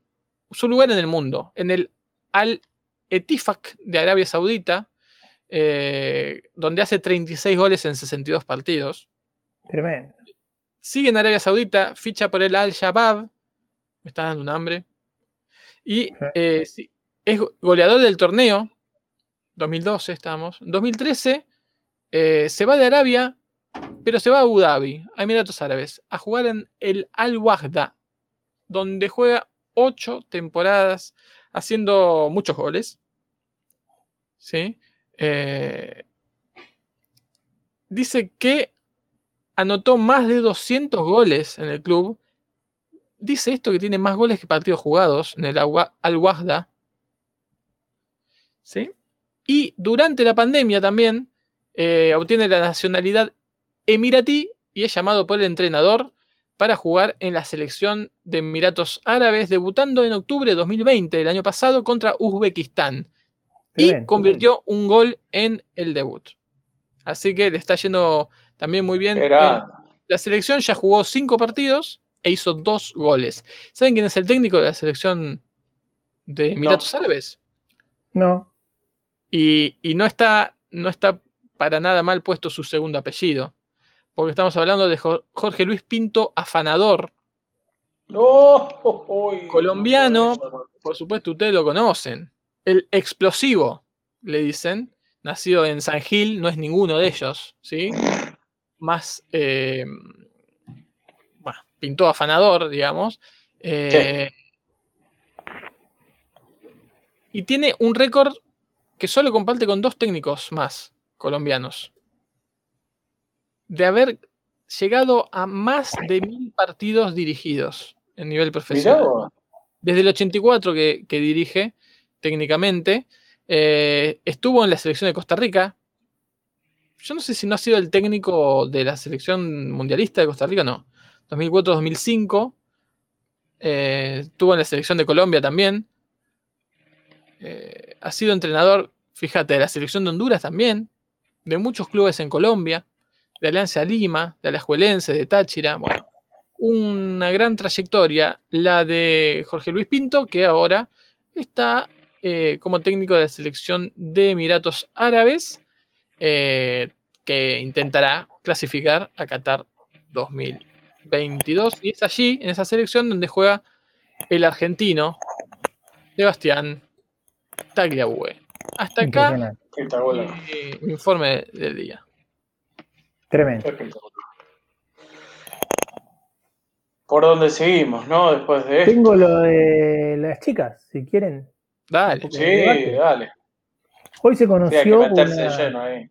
su lugar en el mundo, en el Al Etifak de Arabia Saudita, eh, donde hace 36 goles en 62 partidos. Tremendo. Sigue en Arabia Saudita, ficha por el Al Shabab, me está dando un hambre, y eh, es goleador del torneo, 2012 estamos, 2013 eh, se va de Arabia, pero se va a Abu Dhabi, a Emiratos Árabes, a jugar en el Al Wahda, donde juega ocho temporadas haciendo muchos goles. ¿Sí? Eh, dice que anotó más de 200 goles en el club. Dice esto que tiene más goles que partidos jugados en el Al Wahda. ¿Sí? Y durante la pandemia también eh, obtiene la nacionalidad emiratí y es llamado por el entrenador para jugar en la selección de Emiratos Árabes, debutando en octubre de 2020, el año pasado, contra Uzbekistán. Y Bien, convirtió un gol en el debut. Así que le está yendo también muy bien. Era, la selección ya jugó cinco partidos e hizo dos goles. ¿Saben quién es el técnico de la selección de Emiratos Árabes? No, Y, y no, está, no está para nada mal puesto su segundo apellido. Porque estamos hablando de Jo- Jorge Luis Pinto Afanador. No, uy, Colombiano. no, Por supuesto, ustedes lo conocen. El explosivo, le dicen. Nacido en San Gil, no es ninguno de ellos, ¿sí? Más eh, bueno, pintó afanador, digamos. Eh, Y tiene un récord que solo comparte con dos técnicos más colombianos. De haber llegado a más de mil partidos dirigidos en nivel profesional. Desde el 84 que, que dirige técnicamente. eh, estuvo en la selección de Costa Rica. Yo no sé si no ha sido el técnico de la selección mundialista de Costa Rica, no. 2004-2005. eh, estuvo en la selección de Colombia también. Eh, ha sido entrenador, fíjate, de la selección de Honduras también. De muchos clubes en Colombia. De Alianza Lima, de Alajuelense, de Táchira. Bueno, una gran trayectoria, la de Jorge Luis Pinto, que ahora está eh, como técnico de la selección de Emiratos Árabes, eh, que intentará clasificar a Qatar 2022. Y es allí, en esa selección, donde juega el argentino Sebastián Tagliabue. Hasta acá, eh, mi informe del día. Tremendo. ¿Por dónde seguimos, no? Después de esto. Tengo lo de las chicas, si quieren. Dale. Sí, debate. dale. Hoy se conoció meterse de una, lleno ahí.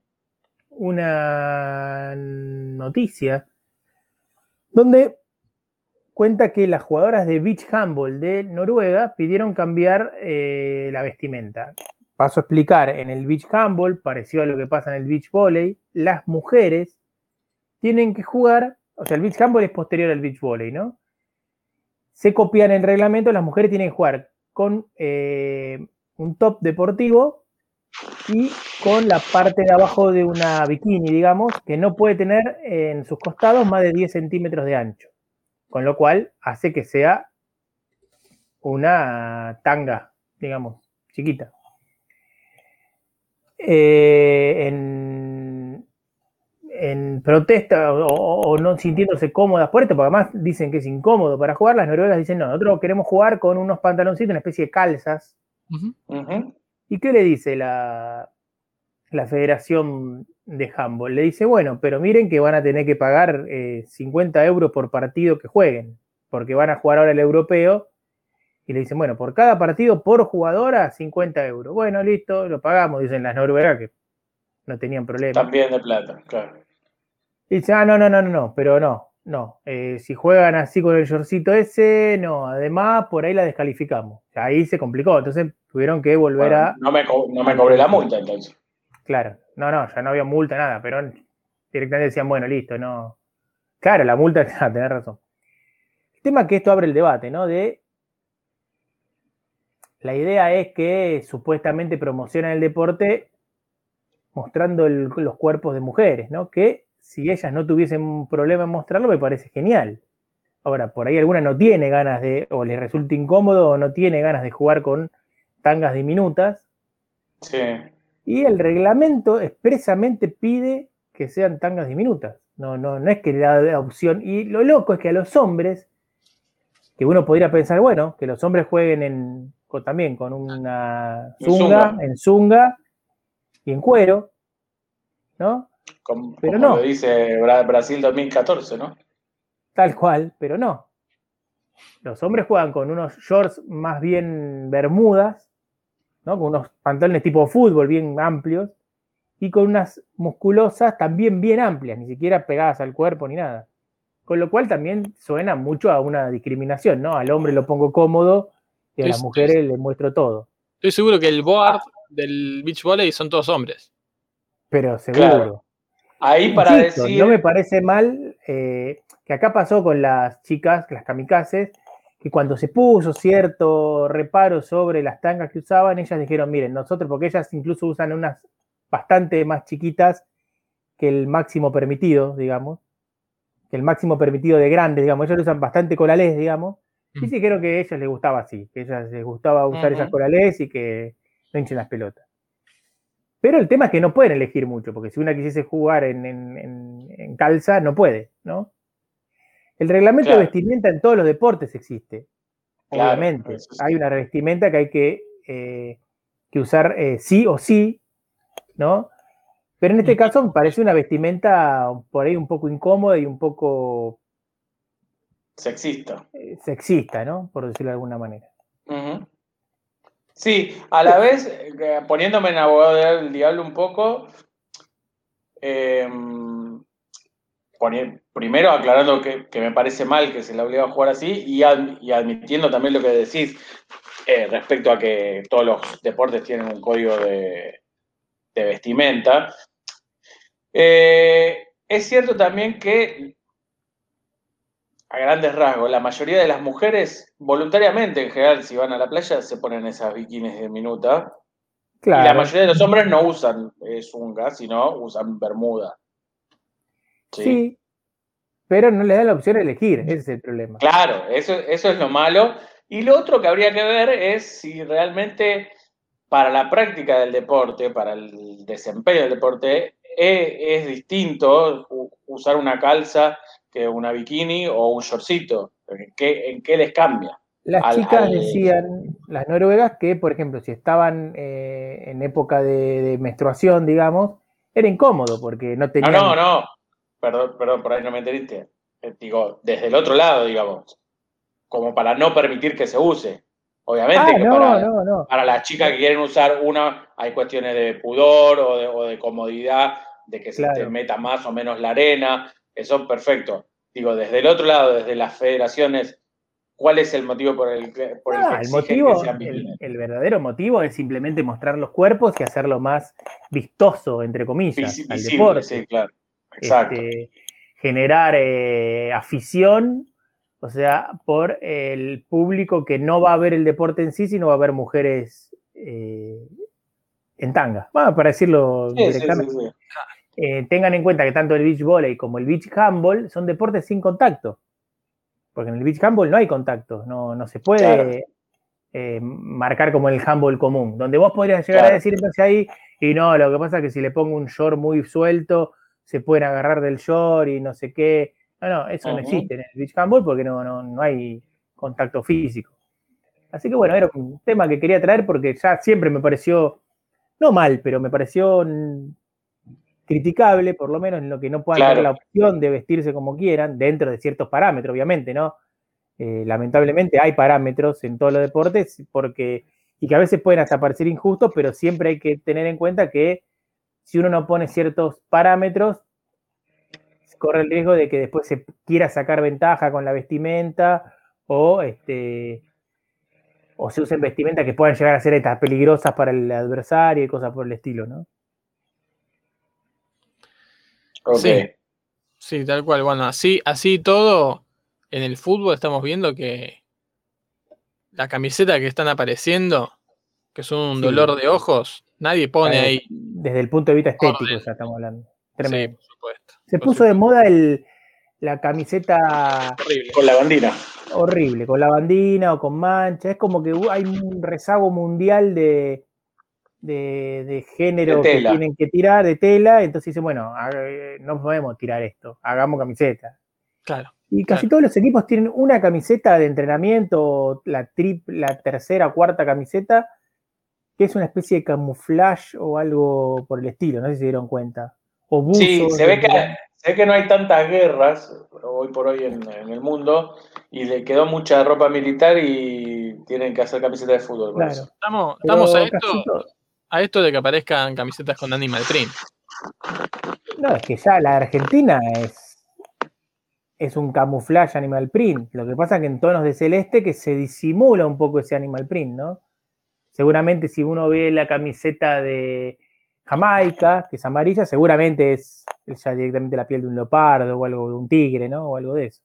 una noticia donde cuenta que las jugadoras de beach handball de Noruega pidieron cambiar eh, la vestimenta. Paso a explicar, en el beach handball, parecido a lo que pasa en el beach volley, las mujeres tienen que jugar, o sea, el beach handball es posterior al beach volley, ¿no? Se copian el reglamento, las mujeres tienen que jugar con eh, un top deportivo y con la parte de abajo de una bikini, digamos, que no puede tener en sus costados más de 10 centímetros de ancho, con lo cual hace que sea una tanga, digamos, chiquita. Eh, en, en protesta o, o no sintiéndose cómodas por esto, porque además dicen que es incómodo para jugar, las noruegas dicen, no, nosotros queremos jugar con unos pantaloncitos, una especie de calzas. ¿Y qué le dice la, la Federación de Handball? Le dice, bueno, pero miren que van a tener que pagar eh, 50 euros por partido que jueguen, porque van a jugar ahora el europeo. Y le dicen, bueno, por cada partido por jugadora, 50 euros. Bueno, listo, lo pagamos, dicen las noruegas que no tenían problema. También de plata, claro. Y dice, ah, no, no, no, no, no, pero no, no. eh, si juegan así con el shortcito ese, no. Además, por ahí la descalificamos. Ahí se complicó, entonces tuvieron que volver Bueno, a... no, me co- no me cobré la multa entonces. Claro, no, no, ya no había multa, nada, pero directamente decían, bueno, listo, no. Claro, la multa, ah, tenés razón. El tema es que esto abre el debate, ¿no? De. La idea es que supuestamente promocionan el deporte mostrando el- los cuerpos de mujeres, ¿no? Que si ellas no tuviesen un problema en mostrarlo, me parece genial. Ahora, por ahí alguna no tiene ganas de, o le resulta incómodo, o no tiene ganas de jugar con tangas diminutas, Sí. y el reglamento expresamente pide que sean tangas diminutas. No, no, no es que le da opción. Y lo loco es que a los hombres, que uno podría pensar, bueno, que los hombres jueguen en, con- también con una zunga. en zunga y en cuero, ¿no? Como, Pero como no. lo dice Bra- Brasil 2014, ¿no? Tal cual, pero no. Los hombres juegan con unos shorts más bien bermudas, ¿no? Con unos pantalones tipo fútbol bien amplios y con unas musculosas también bien amplias, ni siquiera pegadas al cuerpo ni nada. Con lo cual también suena mucho a una discriminación, ¿no? Al hombre lo pongo cómodo y a las mujeres les muestro todo. Estoy seguro que el board del beach volley son todos hombres. Pero seguro. Claro. Ahí para Insisto, decir. No me parece mal eh, que acá pasó con las chicas, las kamikazes, que cuando se puso cierto reparo sobre las tangas que usaban, ellas dijeron, miren, nosotros, porque ellas incluso usan unas bastante más chiquitas que el máximo permitido, digamos, que el máximo permitido de grandes, digamos, ellos lo usan bastante colales, digamos, y Mm. sí creo que a ellas les gustaba así, que a ellas les gustaba usar esas Ujú. colales y que no hinchen las pelotas. Pero el tema es que no pueden elegir mucho, porque si una quisiese jugar en, en- en- en calza, no puede, ¿no? El reglamento Claro. de vestimenta en todos los deportes existe. Claro, obviamente. sí. Hay una vestimenta que hay que, eh, que usar eh, sí o sí, ¿no? Pero en este caso me parece una vestimenta por ahí un poco incómoda y un poco Sexista. eh, sexista, ¿no? Por decirlo de alguna manera. Ujú. Sí, a la vez, eh, poniéndome en abogado del diablo un poco, poni- primero aclarando que, que me parece mal que se le obliga a jugar así y, y admitiendo también lo que decís eh, respecto a que todos los deportes tienen un código de, de vestimenta. Eh, es cierto también que a grandes rasgos, la mayoría de las mujeres, voluntariamente en general, si van a la playa, se ponen esas bikinis de minuta. Y la mayoría de los hombres no usan eh, zunga, sino usan bermuda. Sí. Sí. pero no le da la opción de elegir, ese es el problema. Claro, eso, eso es lo malo. Y lo otro que habría que ver es si realmente para la práctica del deporte, para el desempeño del deporte, e- es, distinto usar una calza que una bikini o un shortcito. ¿En qué, en qué les cambia? Las al- chicas al- decían, las noruegas, que por ejemplo, si estaban eh, en época de, de menstruación, digamos, era incómodo porque no No, tenían. no, no. Perdón, perdón, por ahí no me entendiste. Eh, Digo, desde el otro lado, digamos. Como para no permitir que se use. Obviamente Ah, que no, para, no, no. para las chicas que quieren usar una, hay cuestiones de pudor o de, o de comodidad, de que se te meta más o menos la arena. Eso perfecto. Digo, desde el otro lado, desde las federaciones, ¿cuál es el motivo por el que, por el Ah, que el motivo, que el, verdadero motivo es simplemente mostrar los cuerpos y hacerlo más vistoso, entre comillas, Visi- al visible, deporte. sí, claro. Exacto. Este, generar eh, afición, o sea, por el público que no va a ver el deporte en sí, sino va a ver mujeres eh, en tanga. Bueno, para decirlo Sí, sí, sí, directamente. sí. Eh, tengan en cuenta que tanto el beach volley como el beach handball son deportes sin contacto. Porque en el beach handball no hay contacto, no, no se puede Claro. eh, marcar como el handball común. Donde vos podrías llegar Claro. a decir entonces ahí, y no, lo que pasa es que si le pongo un short muy suelto, se pueden agarrar del short y no sé qué. No, no, eso no existe en el beach handball porque no, no, no hay contacto físico. Así que bueno, era un tema que quería traer porque ya siempre me pareció, no mal, pero me pareció criticable, por lo menos en lo que no puedan Claro. tener la opción de vestirse como quieran, dentro de ciertos parámetros, obviamente, ¿no? Eh, lamentablemente hay parámetros en todos los deportes porque, y que a veces pueden hasta parecer injustos, pero siempre hay que tener en cuenta que si uno no pone ciertos parámetros, corre el riesgo de que después se quiera sacar ventaja con la vestimenta o este o se usen vestimentas que puedan llegar a ser estas peligrosas para el adversario y cosas por el estilo, ¿no? Sí. Sí, tal cual. Bueno, así, así todo, en el fútbol estamos viendo que la camiseta que están apareciendo, que son un Sí. dolor de ojos, nadie pone ahí. Desde el punto de vista estético ya estamos hablando. Sí, por supuesto. Se por puso de moda el, la camiseta Horrible. Con la bandina. horrible, con la bandina o con mancha. Es como que hay un rezago mundial de, de, de género De que tienen que tirar, de tela. Entonces dicen, bueno, ha- eh, no podemos tirar esto, hagamos camiseta. Claro. Y casi Claro. todos los equipos tienen una camiseta de entrenamiento, la, trip, la tercera o cuarta camiseta, que es una especie de camuflaje o algo por el estilo, no sé si se dieron cuenta. O buzos, Sí, se ve, que, se ve que no hay tantas guerras hoy por hoy en, en el mundo y le quedó mucha ropa militar y tienen que hacer camisetas de fútbol. Claro. Estamos, estamos a casi esto, a esto de que aparezcan camisetas con Animal Print. No, es que ya la Argentina es, es un camuflaje animal print. Lo que pasa es que en tonos de celeste que se disimula un poco ese animal print, ¿no? Seguramente si uno ve la camiseta de Jamaica, que es amarilla, seguramente es ya directamente la piel de un leopardo o algo de un tigre, ¿no? O algo de eso.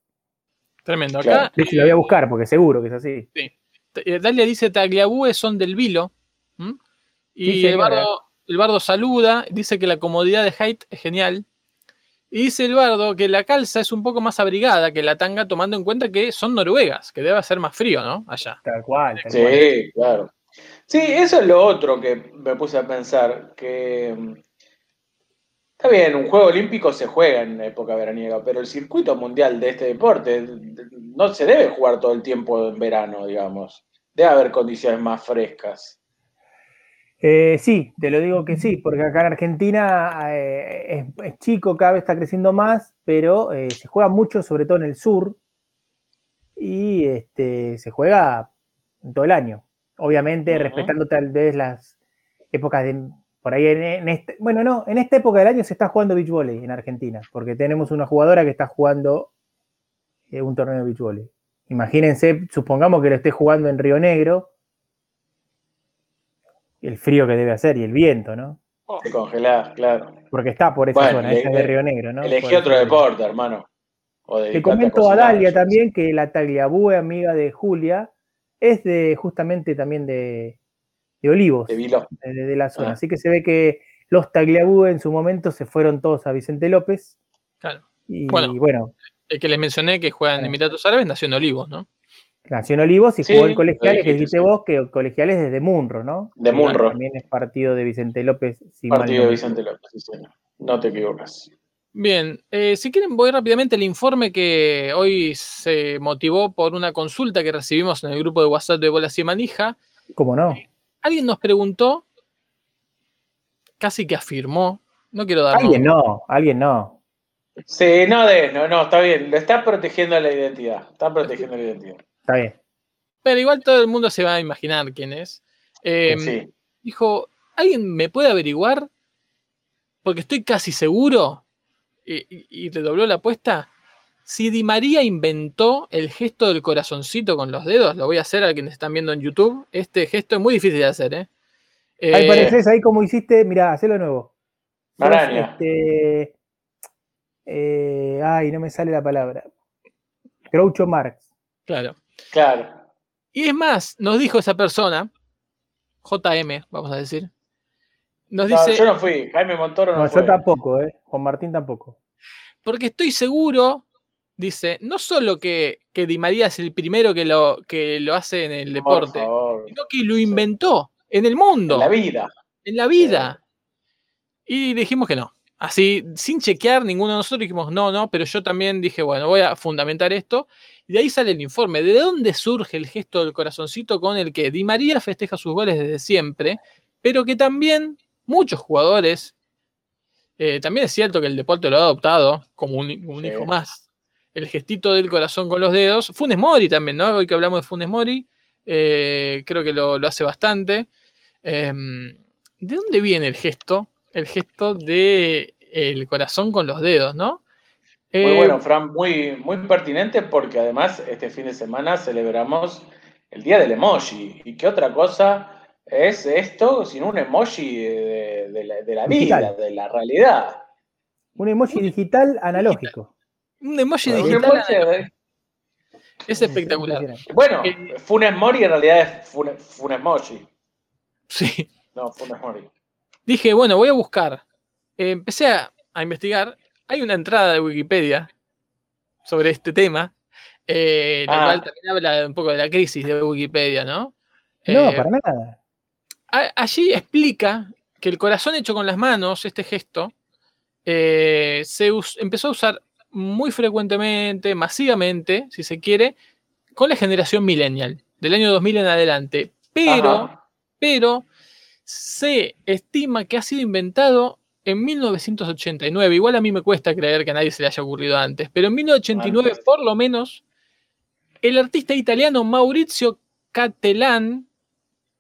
Tremendo. Acá, hecho, lo voy a buscar porque seguro que es así. eh, Dalia dice Tagliabue son del Vilo. ¿m? Y Sí, el, bardo, el bardo saluda, dice que la comodidad de Haidt es genial. Y dice el bardo que la calza es un poco más abrigada que la tanga, tomando en cuenta que son noruegas, que debe hacer más frío, ¿no? Allá. Tal cual. tal cual. Sí, claro. Sí, eso es lo otro que me puse a pensar, que mm, Está bien, un juego olímpico se juega en época veraniega, pero el circuito mundial de este deporte no se debe jugar todo el tiempo en verano, digamos. Debe haber condiciones más frescas. Eh, sí, te lo digo que sí, porque acá en Argentina eh, es, es chico, cada vez está creciendo más, pero eh, se juega mucho, sobre todo en el sur, y este, se juega todo el año. Obviamente, respetando tal vez las épocas de. Por ahí, en, en este, bueno, no, en esta época del año se está jugando beach volley en Argentina, porque tenemos una jugadora que está jugando eh, un torneo de beach volley. Imagínense, supongamos que lo esté jugando en Río Negro, el frío que debe hacer y el viento, ¿no? Se congelás, claro. Porque está por esa Bueno, zona, esa es de Río Negro, ¿no? Elegí Por otro eso- deporte, hermano. Dedicate comento a Dalia también que la Tagliabue, amiga de Julia, es de justamente también de, de Olivos. De de, de la zona. Ah. Así que se ve que los Tagliabue en su momento se fueron todos a Vicente López. Claro. Y Bueno. bueno, El que les mencioné que juega en. Emiratos Árabes nació en Olivos, ¿no? Nació en Olivos y Sí, jugó en colegiales, que dijiste, sí. vos, que colegiales desde Munro, ¿no? De Munro. También es partido de Vicente López. si Partido de Vicente López, sí, señor. No te equivocas. Bien, eh, si quieren voy rápidamente al informe que hoy se motivó por una consulta que recibimos en el grupo de WhatsApp de Bolas y Manija. ¿Cómo no? Alguien nos preguntó, casi que afirmó, no quiero dar Alguien no, alguien no. Sí, no de, no, no, está bien. Le está protegiendo la identidad. Está protegiendo la identidad. Está bien. pero igual todo el mundo se va a imaginar quién es. Eh, sí. Dijo, ¿alguien me puede averiguar? Porque estoy casi seguro, y, y redobló la apuesta, si Di María inventó el gesto del corazoncito con los dedos, lo voy a hacer a quienes están viendo en YouTube, este gesto es muy difícil de hacer, ¿eh? Ahí Eh, pareces, ahí como hiciste, mirá, hacelo de nuevo. Este, eh, ay, no me sale la palabra. Groucho Marx. Claro. Claro. Y es más, nos dijo esa persona, JM, vamos a decir, nos No, dice, yo no fui. Jaime Montoro no, No, fue. yo tampoco, ¿eh? Juan Martín tampoco. porque estoy seguro, dice, no solo que, que Di María es el primero que lo, que lo hace en el Por deporte, sino que lo inventó en el mundo, En la vida. en la vida. Y dijimos que no. Así, sin chequear, ninguno de nosotros dijimos no, no, pero yo también dije, bueno, voy a fundamentar esto. Y de ahí sale el informe. ¿De dónde surge el gesto del corazoncito con el que Di María festeja sus goles desde siempre? Pero que también muchos jugadores, eh, también es cierto que el deporte lo ha adoptado como un, un Sí. hijo más. El gestito del corazón con los dedos. Funes Mori también, ¿no? Hoy que hablamos de Funes Mori, eh, creo que lo, lo hace bastante. Em, ¿De dónde viene el gesto? El gesto de el corazón con los dedos, ¿no? Muy Eh, bueno, Fran, muy, muy pertinente porque además este fin de semana celebramos el Día del Emoji. ¿Y qué otra cosa es esto sino un emoji de, de la, de la vida, Digital. de la realidad? Un emoji digital analógico. Un emoji Un digital emoji de- es espectacular. Bueno, Eh, Funes Mori en realidad es Fune- Funes Moji. Sí. No, Funes Mori. Dije, bueno, voy a buscar. Eh, empecé a, a investigar. Hay una entrada de Wikipedia sobre este tema. Eh, la Ah. cual también habla un poco de la crisis de Wikipedia, ¿no? No, Eh, para nada. a- allí explica que el corazón hecho con las manos, este gesto, eh, se us- empezó a usar muy frecuentemente, masivamente, si se quiere, con la generación millennial, del año 2000 en adelante. Pero, Ajá. pero se estima que ha sido inventado en 1989. Igual a mí me cuesta creer que a nadie se le haya ocurrido antes, pero en 1989 Antes. por lo menos, el artista italiano Maurizio Cattelan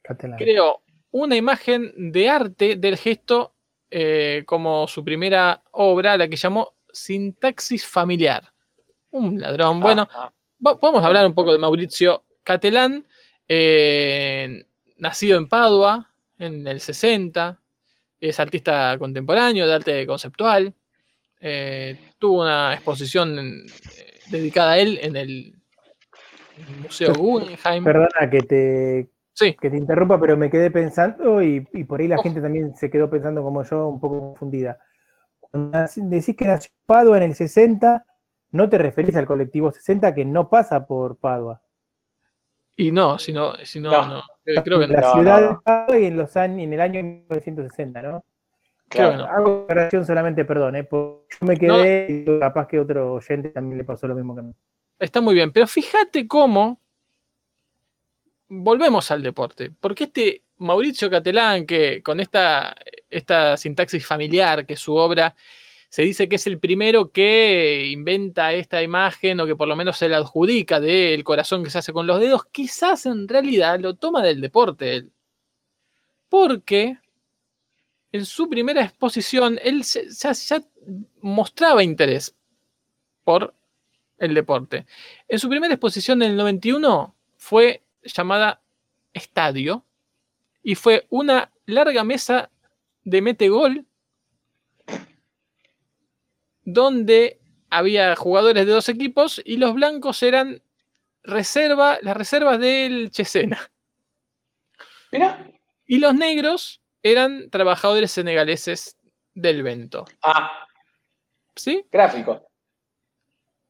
Catalán. creó una imagen de arte del gesto eh, como su primera obra, la que llamó Sintaxis Familiar. Un ladrón. Bueno, Ah, podemos hablar un poco de Maurizio Cattelan, eh, nacido en Padua en el 60, es artista contemporáneo de arte conceptual, eh, tuvo una exposición en- eh, dedicada a él en el Museo Guggenheim. Perdona que te, Sí, que te interrumpa, pero me quedé pensando y, y por ahí la Oh. gente también se quedó pensando como yo, un poco confundida. Cuando decís que nació en Padua en el 60, no te referís al colectivo 60 que no pasa por Padua. y no, si no, si no, No. no, creo que en la no, ciudad no, no. y en, los años, en el año 1960, ¿no? Claro. bueno. Hago aclaración solamente, perdón, ¿eh? porque yo me quedé y capaz que otro oyente también le pasó lo mismo que a mí. Está muy bien, pero fíjate cómo volvemos al deporte, porque este Mauricio Catelán, que con esta, esta sintaxis familiar, que es su obra, se dice que es el primero que inventa esta imagen o que por lo menos se la adjudica del corazón que se hace con los dedos, quizás en realidad lo toma del deporte él. Porque en su primera exposición él ya, ya mostraba interés por el deporte. En su primera exposición en el 91 fue llamada Estadio y fue una larga mesa de mete gol donde había jugadores de dos equipos y los blancos eran reserva, las reservas del Chesena Mira. y los negros eran trabajadores senegaleses del Vento. Ah, ¿Sí? gráfico.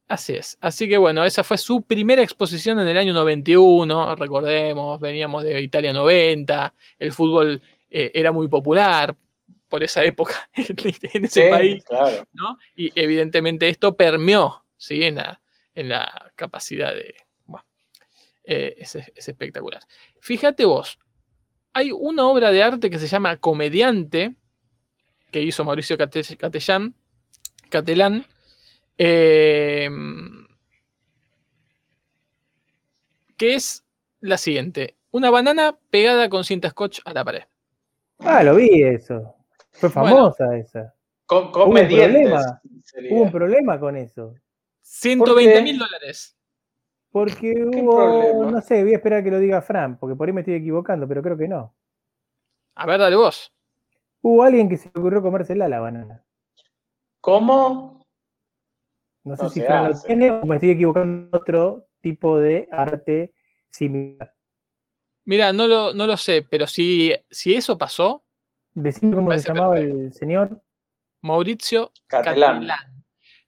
Así es. Así que bueno, esa fue su primera exposición en el año 91. Recordemos, veníamos de Italia 90. El fútbol eh, era muy popular por esa época en ese Sí, país. claro. ¿no? Y evidentemente esto permeó ¿sí? en, la, en la capacidad de... bueno, eh, es, es espectacular. Fíjate vos, hay una obra de arte que se llama Comediante, que hizo Mauricio Cate- Catellán, Catelán, eh, que es la siguiente. Una banana pegada con cinta scotch a la pared. Ah, lo vi eso. Fue Bueno. famosa esa. Con, un comediantes. problema. sería. Hubo un problema con eso. 120 mil dólares. Porque ¿Qué hubo, problema? no sé, voy a esperar a que lo diga Fran, porque por ahí me estoy equivocando, pero creo que no. A ver, dale vos. Hubo alguien que se le ocurrió comérsela la banana. ¿Cómo? No sé No si se Fran lo tiene o me estoy equivocando en otro tipo de arte similar. Mira, no lo, no lo sé, pero si, si eso pasó, Decime cómo se llamaba perfecto. el señor. Mauricio Catalán.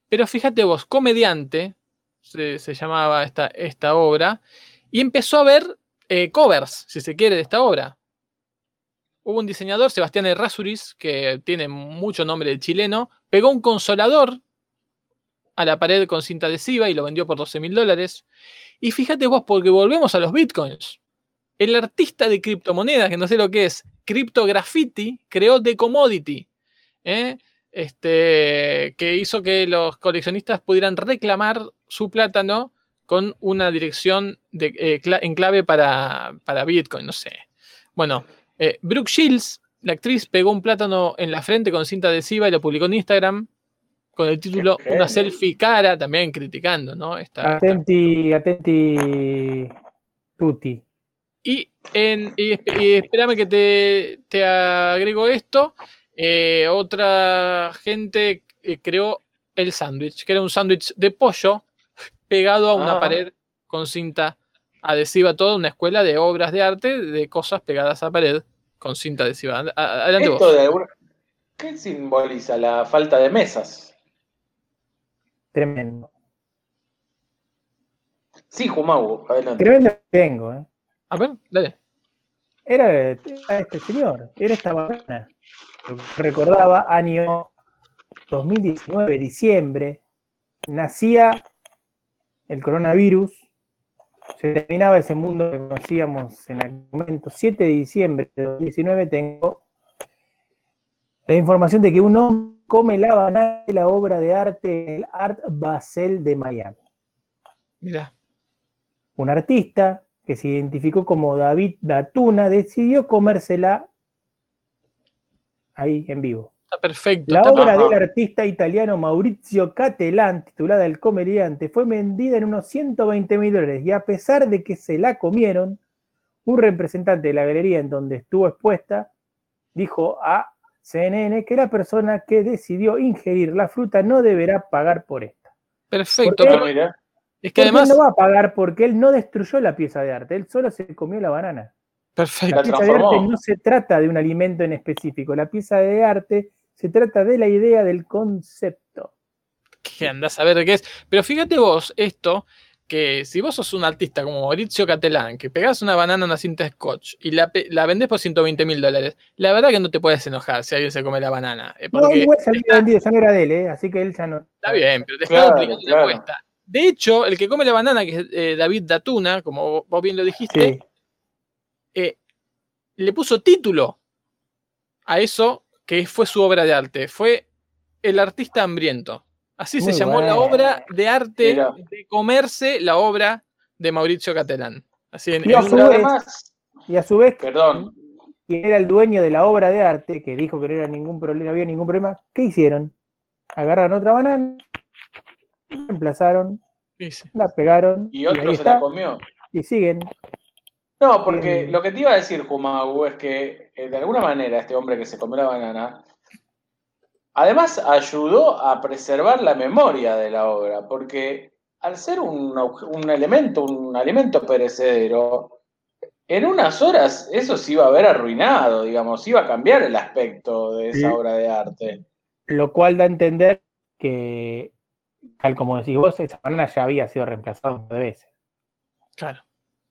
Pero fíjate vos, comediante, se, se llamaba esta, esta obra, y empezó a ver eh, covers, si se quiere, de esta obra. Hubo un diseñador, Sebastián Errázuriz, que tiene mucho nombre de chileno, pegó un consolador a la pared con cinta adhesiva y lo vendió por 12 mil dólares. Y fíjate vos, porque volvemos a los bitcoins. El artista de criptomonedas, que no sé lo que es, Crypto Graffiti, creó The Commodity. ¿eh? este, que hizo que los coleccionistas pudieran reclamar su plátano con una dirección de, eh, en clave para, para Bitcoin, no sé. Bueno, eh, Brooke Shields, la actriz, pegó un plátano en la frente con cinta adhesiva y lo publicó en Instagram con el título. Una selfie cara, también criticando, ¿no? Esta- esta- Atenti, atenti, tutti. Y, en, y, esp- y espérame que te, te agrego esto. eh, otra gente eh, creó el sándwich, que era un sándwich de pollo pegado a una Ah. pared con cinta adhesiva, toda una escuela de obras de arte de cosas pegadas a pared con cinta adhesiva. Adelante Esto vos. de alguna- ¿Qué simboliza la falta de mesas? Tremendo. Sí, Jumau, adelante. Tremendo que tengo, ¿eh? A ver, dale. Era, era este señor, era esta banana. Recordaba año 2019, diciembre, nacía el coronavirus, se terminaba ese mundo que conocíamos en aquel momento, 7 de diciembre de 2019, tengo la información de que un hombre come la banana de la obra de arte el Art Basel de Miami. Mira. Un artista que se identificó como David Datuna decidió comérsela ahí en vivo. Está perfecto. La está obra del artista italiano Maurizio Catelán, titulada El comediante, fue vendida en unos 120 mil dólares y a pesar de que se la comieron, un representante de la galería en donde estuvo expuesta dijo a CNN que la persona que decidió ingerir la fruta no deberá pagar por esta. perfecto. ¿Por qué? pero mira. Es que Porque además. él no va a pagar porque él no destruyó la pieza de arte, él solo se comió la banana. Perfecto. La La pieza de arte no se trata de un alimento en específico, la pieza de arte se trata de la idea del concepto. que andás a ver qué es. Pero fíjate vos, esto que si vos sos un artista como Maurizio Catelán, que pegás una banana a una cinta scotch y la, la vendés por 120 mil dólares, la verdad que no te puedes enojar si alguien se come la banana. eh, No, porque igual se había vendido, ya no era de él, ¿eh? así que él ya no. está bien, pero te está Claro, duplicando la apuesta. De hecho, el que come la banana, que es eh, David Datuna, como vos bien lo dijiste, Sí. eh, le puso título a eso que fue su obra de arte. Fue El artista hambriento. Así se llamó la obra de arte Mira. de comerse la obra de Mauricio Catelán. Así en, Y a en su vez- además, Y a su vez, perdón, quien era el dueño de la obra de arte, que dijo que no era ningún problema, no había ningún problema, ¿qué hicieron? Agarraron otra banana, la reemplazaron, dice, la pegaron y y, otro ahí se la comió. y siguen. No, porque Bien. lo que te iba a decir, Jumagu, es que eh, de alguna manera este hombre que se comió la banana, además ayudó a preservar la memoria de la obra, porque al ser un, un elemento, un alimento perecedero, en unas horas eso se iba a ver arruinado, digamos, iba a cambiar el aspecto de esa Sí. obra de arte. Lo cual da a entender que, tal como decís vos, esa banana ya había sido reemplazada un par de veces. claro,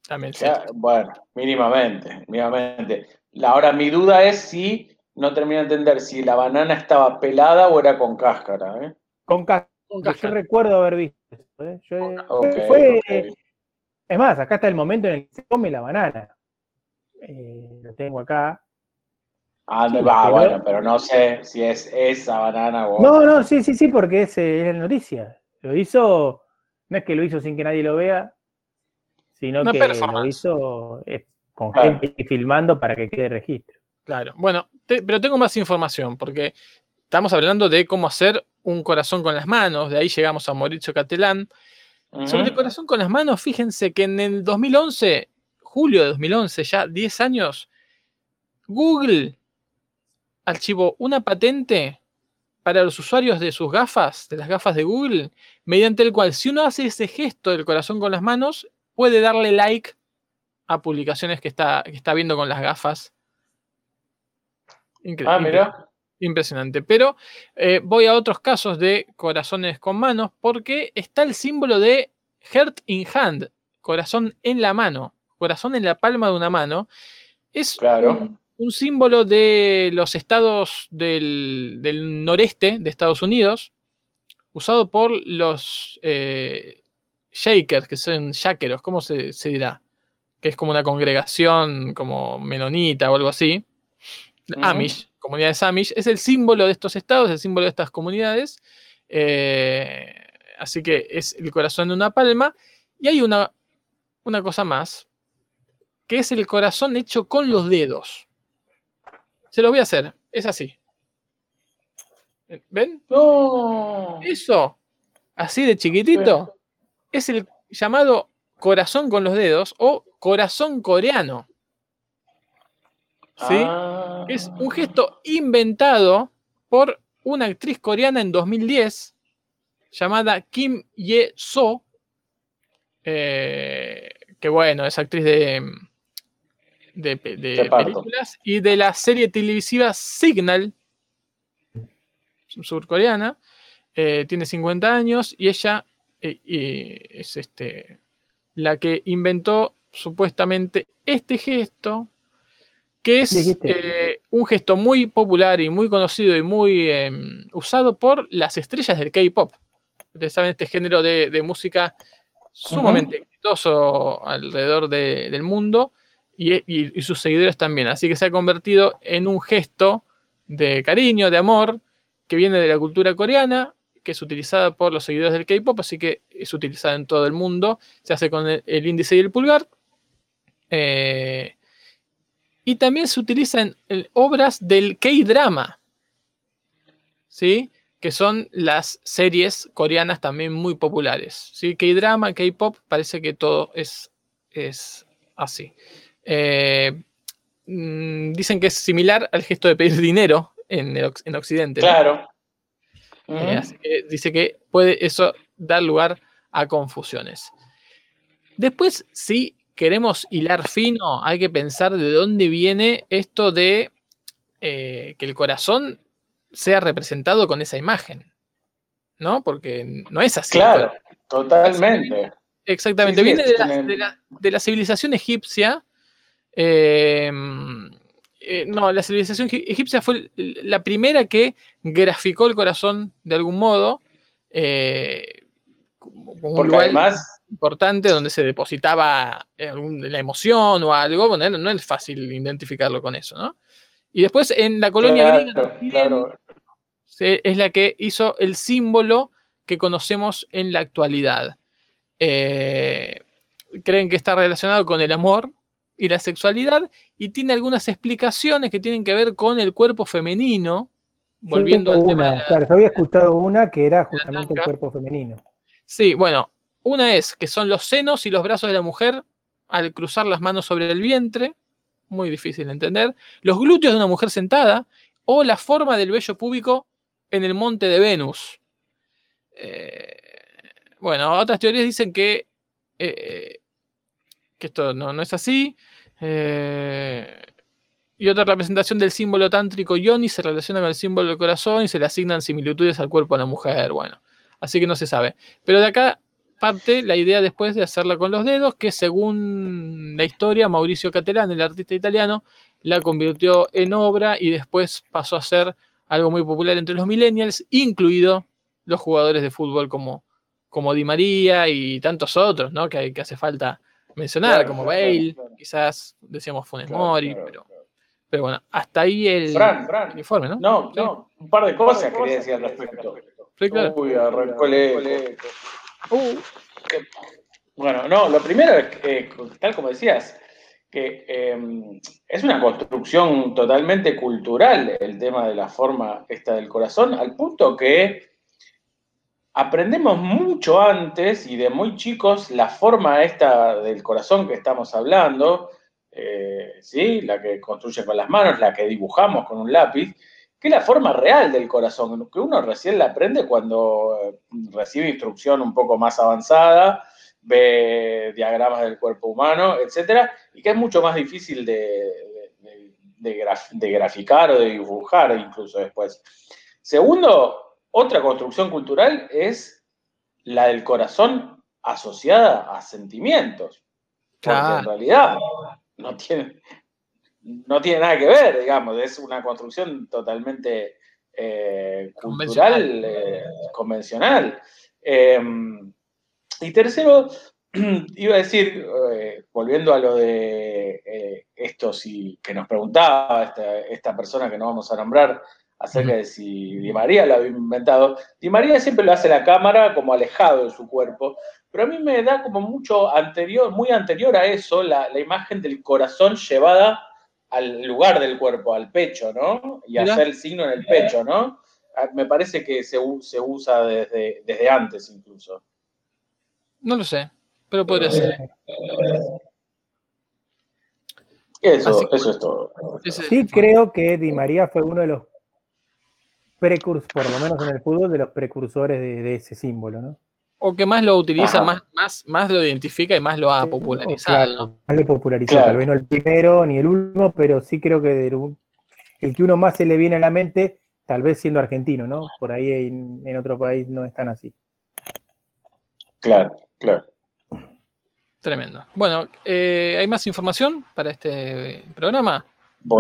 también. Ya, bueno, mínimamente, mínimamente. La- Ahora mi duda es si, no termino de entender, si la banana estaba pelada o era con cáscara. ¿eh? Con cáscara. Con Yo cáscara. recuerdo haber visto eso. ¿eh? Yo- fue. Es más, acá está el momento en el que se come la banana. Eh, lo tengo acá. Ah, no, Sí, va, pero- bueno, pero no sé si es esa banana o No, no, sí, sí, sí, porque es, eh, es la noticia. Lo hizo, no es que lo hizo sin que nadie lo vea, sino Una que lo hizo eh, con Claro. gente filmando para que quede registro. Claro. Bueno, te- pero tengo más información porque estamos hablando de cómo hacer un corazón con las manos. De ahí llegamos a Mauricio Catelán. Sobre el corazón con las manos, fíjense que en el 2011, julio de 2011, ya 10 años, Google archivó una patente para los usuarios de sus gafas, de las gafas de Google, mediante el cual si uno hace ese gesto del corazón con las manos, puede darle like a publicaciones que está, que está viendo con las gafas. Incre- Ah, mira. Impresionante. Pero eh, voy a otros casos de corazones con manos porque está el símbolo de Heart in Hand, corazón en la mano, corazón en la palma de una mano. Es Claro. un, un símbolo de los estados del, del noreste de Estados Unidos, usado por los eh, Shakers, que son shakeros, ¿cómo se, se dirá? Que es como una congregación como menonita o algo así. Ujú. Amish, comunidades Amish, es el símbolo de estos estados, el símbolo de estas comunidades. eh, así que es el corazón de una palma. Y hay una, una cosa más, que es el corazón hecho con los dedos. Se lo voy a hacer, es así. ¿Ven? No. Eso, así de chiquitito, es el llamado corazón con los dedos o corazón coreano. ¿Sí? Ah. Es un gesto inventado por una actriz coreana en 2010 llamada Kim Ye-so, eh, que bueno, es actriz de, de, películas y de la serie televisiva Signal, surcoreana. eh, tiene 50 años y ella eh, es este, la que inventó supuestamente este gesto, que es Dijiste. eh, un gesto muy popular y muy conocido y muy eh, usado por las estrellas del K-pop. Ustedes saben, este género de, de música sumamente exitoso alrededor de- del mundo y, sus seguidores también. Así que se ha convertido en un gesto de cariño, de amor, que viene de la cultura coreana, que es utilizada por los seguidores del K-pop, así que es utilizada en todo el mundo. Se hace con el, índice y el pulgar. Eh, y también se utiliza en, en obras del K-drama, ¿sí? que son las series coreanas también muy populares. ¿sí? K-drama, K-pop, parece que todo es, es así. Eh, mm, dicen que es similar al gesto de pedir dinero en, el oc- en Occidente. ¿no? Claro. Eh, así que dice que puede eso dar lugar a confusiones. Después, si queremos hilar fino, hay que pensar de dónde viene esto de eh, que el corazón sea representado con esa imagen. ¿No? Porque no es así. Claro, totalmente. Exactamente, Sí, sí, viene de la, tienen- de la- de la civilización egipcia. Eh, eh, no, la civilización egip- egipcia fue la primera que graficó el corazón de algún modo. eh, un Porque lugar además, importante donde se depositaba eh, algún- la emoción o algo. Bueno, no es fácil identificarlo con eso, ¿no? Y después en la colonia griega también, claro, es la que hizo el símbolo que conocemos en la actualidad. Eh, creen que está relacionado con el amor y la sexualidad y tiene algunas explicaciones que tienen que ver con el cuerpo femenino, volviendo Yo al tema la- claro, yo había escuchado una que era justamente el cuerpo femenino. Sí, bueno, una es que son los senos y los brazos de la mujer al cruzar las manos sobre el vientre, muy difícil de entender, los glúteos de una mujer sentada o la forma del vello púbico en el monte de Venus. Eh, bueno, otras teorías dicen que, eh, que esto no, no es así. eh, y otra representación del símbolo tántrico yoni se relaciona con el símbolo del corazón y se le asignan similitudes al cuerpo de la mujer. Bueno, así que no se sabe. Pero de acá parte la idea después de hacerla con los dedos, que según la historia, Mauricio Catalán, el artista italiano, la convirtió en obra y después pasó a ser algo muy popular entre los millennials, incluido los jugadores de fútbol como, como Di María y tantos otros, ¿no? Que, que hace falta mencionar, Claro, como claro, Bale, claro. quizás decíamos Funes Claro, Mori, claro, pero, claro. pero bueno, hasta ahí el, Fran, Fran. el informe, ¿no? No, Sí. no, un par de cosas quería decir al respecto. Sí, claro. Uy, arrancó el eco. Uh, Bueno, no, lo primero es que, eh, tal como decías, que eh, es una construcción totalmente cultural el tema de la forma esta del corazón, al punto que aprendemos mucho antes y de muy chicos la forma esta del corazón que estamos hablando, eh, ¿sí? la que construye con las manos, la que dibujamos con un lápiz, que es la forma real del corazón, que uno recién la aprende cuando eh, recibe instrucción un poco más avanzada, ve diagramas del cuerpo humano, etcétera, y que es mucho más difícil de, de- de graf- de graficar o de dibujar incluso después. Segundo, otra construcción cultural es la del corazón asociada a sentimientos. Porque en realidad no tiene, no tiene nada que ver, digamos, es una construcción totalmente eh, cultural, Convencional. eh, convencional. Eh, y tercero, iba a decir, eh, volviendo a lo de esto sí, que nos preguntaba esta, esta persona que no vamos a nombrar acerca de si Di María lo había inventado. Di María siempre lo hace la cámara como alejado de su cuerpo, pero a mí me da como mucho anterior, muy anterior a eso, la, la imagen del corazón llevada al lugar del cuerpo, al pecho, ¿no? Y Mirá. hacer el signo en el pecho, ¿no? Ah, Me parece que se, se usa desde, desde antes incluso. no lo sé, pero podría ser. Eso, que- eso es todo. Sí creo que Di María fue uno de los precursores, por lo menos en el fútbol, de los precursores de, de ese símbolo, ¿no? O que más lo utiliza, más, más, más lo identifica y más lo ha popularizado. más lo popularizó, Claro. tal vez no el primero ni el último, pero sí creo que del el que uno más se le viene a la mente, tal vez siendo argentino, ¿no? Por ahí en, en otro país no es tan así. Claro, claro. Tremendo. Bueno, eh, ¿hay más información para este programa?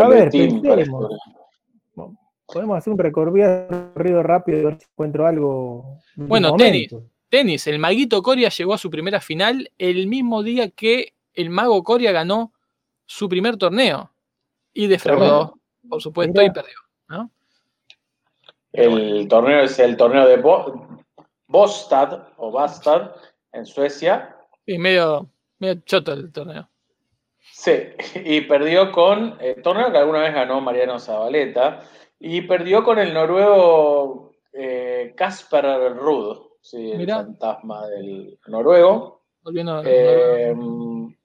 A ver, pensemos. Podemos hacer un recorrido rápido y ver si encuentro algo. Bueno, momento. Tenis, el maguito Coria llegó a su primera final el mismo día que el mago Coria ganó su primer torneo y defraudó, por supuesto, Mira. y perdió. ¿no? El torneo es el torneo de Bo- Bostad o Bastad en Suecia. Y medio, medio choto el torneo. Sí, y perdió con el torneo que alguna vez ganó Mariano Zabaleta y perdió con el noruego eh, Kasper Ruud, sí, el Mirá. fantasma del noruego. Volviendo a- Eh,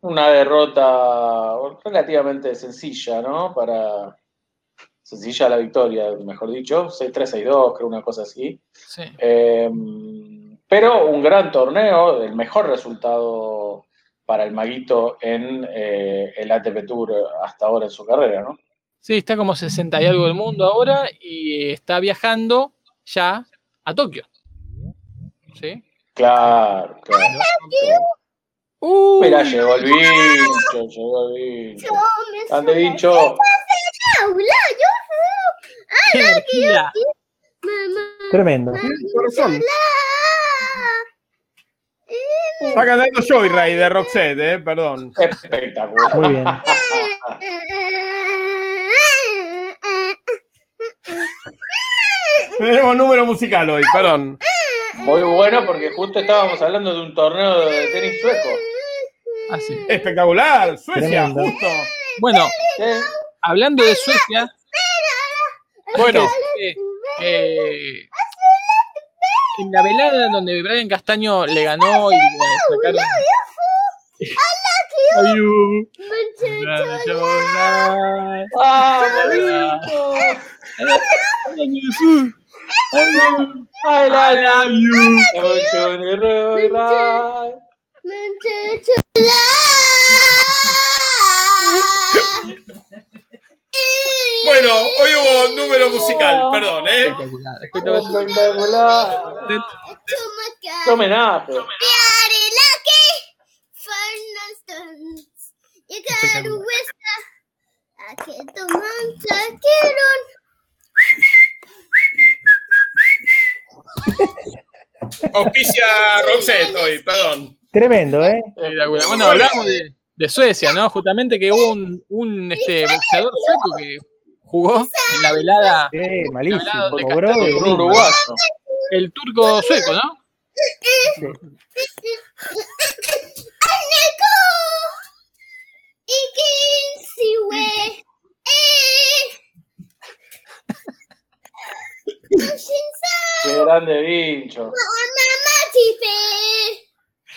una derrota relativamente sencilla, ¿no? Para sencilla la victoria, mejor dicho, 6-3-6-2, creo una cosa así. sí. Eh, pero un gran torneo, el mejor resultado para el Maguito en eh, el ATP Tour hasta ahora en su carrera, ¿no? Sí, está como 60 y algo del mundo ahora y está viajando ya a Tokio. ¿Sí? Claro, claro. Uy, Mira, llegó el bicho, llegó el bicho. Yo Ande bicho. aula, yo qué energía. mamá. Tremendo. Corazón. La. Está cantando Joyride de Roxette, eh, perdón. Espectacular. Muy bien. Tenemos número musical hoy, perdón. Muy bueno porque justo estábamos hablando de un torneo de tenis sueco. Así. Espectacular, Suecia, Tremendo. justo. Bueno, hablando de Suecia, Bueno, que, que en la velada donde Brian Castaño le ganó y le sacaron. Ayú. ¡Ah, bicho! I love you. Emotion right. bueno, hoy hubo número musical, perdón, eh. Espectacular, espectacular. Espectacular. Qué homenaje. Auspicia Roxette hoy, perdón. Tremendo, ¿eh? Bueno, hablamos de, de Suecia, ¿no? Justamente que hubo un, un este, boxeador sueco que jugó en la velada, Sí, malísimo. Cobró Castaño, de gringo. uruguayo. el turco sueco, ¿no? Sí. Qué grande bicho.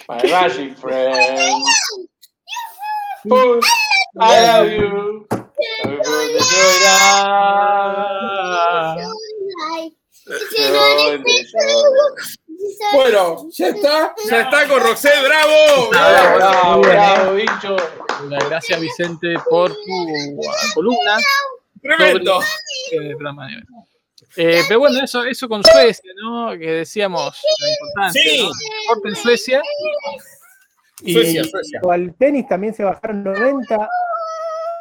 My magic friend. I love you. You. Bueno, ya está. Ya está con Roxette, bravo. Bravo, bravo, bravo, bicho. Gracias, Vicente, por tu columna. Tremendo. Eh. Eh, pero bueno, eso, eso con Suecia, ¿no? Que decíamos la importancia, Sí. ¿no? Deporte en Suecia. Y Suecia, Suecia. Al tenis también se bajaron 90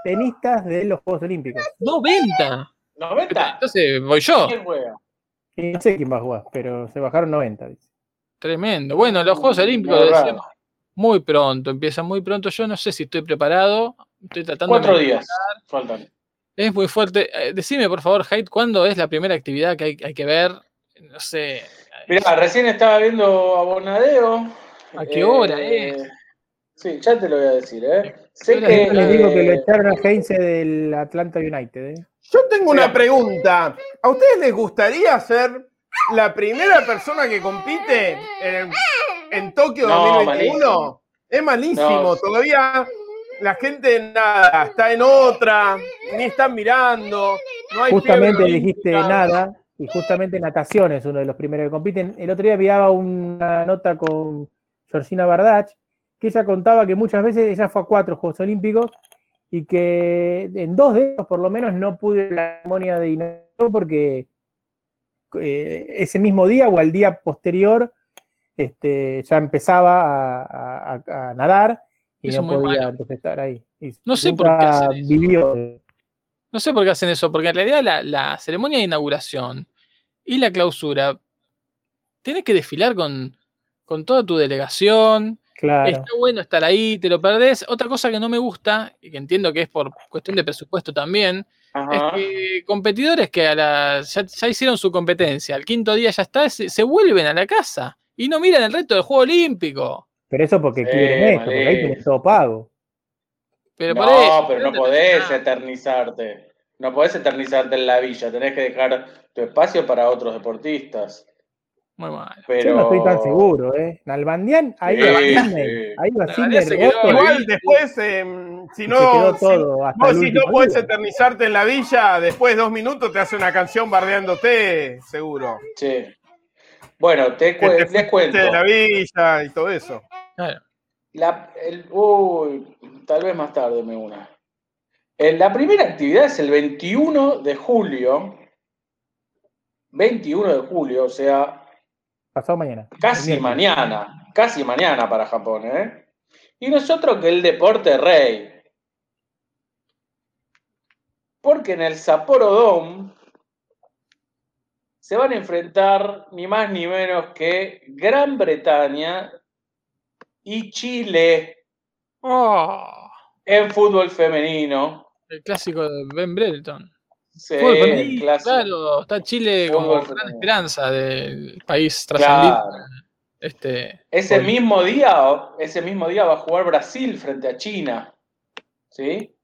tenistas de los Juegos Olímpicos. 90. 90. Entonces voy yo. ¿Quién juega? Y no sé quién va a jugar, pero se bajaron 90. dice. Tremendo. Bueno, los Juegos Olímpicos, decíamos, muy pronto, empiezan muy pronto. Yo no sé si estoy preparado. Estoy tratando Cuatro de- días faltan. Es muy fuerte. Eh, decime, por favor, Haidt, ¿cuándo es la primera actividad que hay, hay que ver? No sé. Mirá, recién estaba viendo a Bonadeo. ¿A qué hora es? Sí, ya te lo voy a decir, ¿eh? Sé que, es? Les digo que lo eh, echaron a Heinze del Atlanta United. ¿eh? Yo tengo una pregunta. ¿A ustedes les gustaría ser la primera persona que compite en, en Tokio No, 2021? Es malísimo. No. Todavía la gente nada, está en otra, ni están mirando. No hay Justamente dijiste nada, y justamente natación es uno de los primeros que compiten. El otro día enviaba una nota con Georgina Bardach, que ella contaba que muchas veces ella fue a cuatro Juegos Olímpicos y que en dos de ellos por lo menos no pude la ceremonia de inauguración porque eh, ese mismo día o al día posterior este, ya empezaba a, a- a- a nadar y Eso no podía estar ahí. Y No sé por qué hacen eso. vivió. No sé por qué hacen eso, porque en realidad la, la ceremonia de inauguración y la clausura tienes que desfilar con, con toda tu delegación. Claro. Está bueno estar ahí, te lo perdés. Otra cosa que no me gusta, y que entiendo que es por cuestión de presupuesto también, ajá. es que competidores que a la, ya, ya hicieron su competencia, al quinto día ya está, se, se vuelven a la casa y no miran el resto del Juego Olímpico. Pero eso porque Sí, quieren esto, porque ahí tenés todo pago. Pero no, eso, pero no ¿dónde podés está? eternizarte. No podés eternizarte en la villa. Tenés que dejar tu espacio para otros deportistas. Muy mal. Pero... Yo no estoy tan seguro, ¿eh? Nalbandián, ahí va sí. Ahí va. Igual después, eh, si no, si- todo hasta vos el si no puedes día. eternizarte en la villa, después de dos minutos te hace una canción bardeándote, seguro. Sí. Bueno, te cu- te les cuento. de la villa y todo eso. Claro. La, el- uy, tal vez más tarde me una. Eh, La primera actividad es el 21 de julio. 21 de julio, o sea, Pasado mañana. casi mañana. Casi mañana para Japón, ¿eh? Y nosotros que el deporte rey. Porque en el Sapporo Dome se van a enfrentar ni más ni menos que Gran Bretaña y Chile Oh, en fútbol femenino. el clásico de Ben Brereton. Sí, Fútbol femenino, claro, está Chile como Fútbol gran femenino. esperanza del país trascendente. Claro. Este, Ese Hoy. mismo día, ese mismo día va a jugar Brasil frente a China, ¿sí?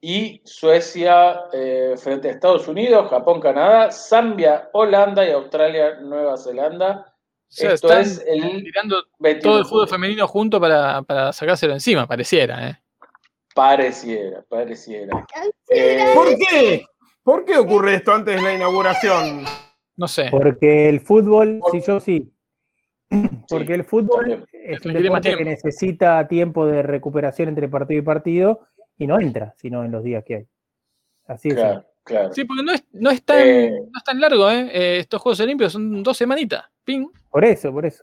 Y Suecia eh, frente a Estados Unidos, Japón, Canadá, Zambia, Holanda y Australia, Nueva Zelanda. O sea, Esto están es el tirando 21 todo el fútbol femenino junto para, para sacárselo encima, pareciera, ¿eh? Pareciera, pareciera. Eh, ¿Por qué? ¿Por qué ocurre esto antes de la inauguración? No sé. Porque el fútbol, sí, yo sí. Porque el fútbol es un deporte que necesita tiempo de recuperación entre partido y partido y no entra, sino en los días que hay. Así es. claro, claro. Sí, porque no es, no es, tan, Eh. no es tan largo, ¿eh? Eh, Estos Juegos Olímpicos son dos semanitas. Ping. Por eso, por eso.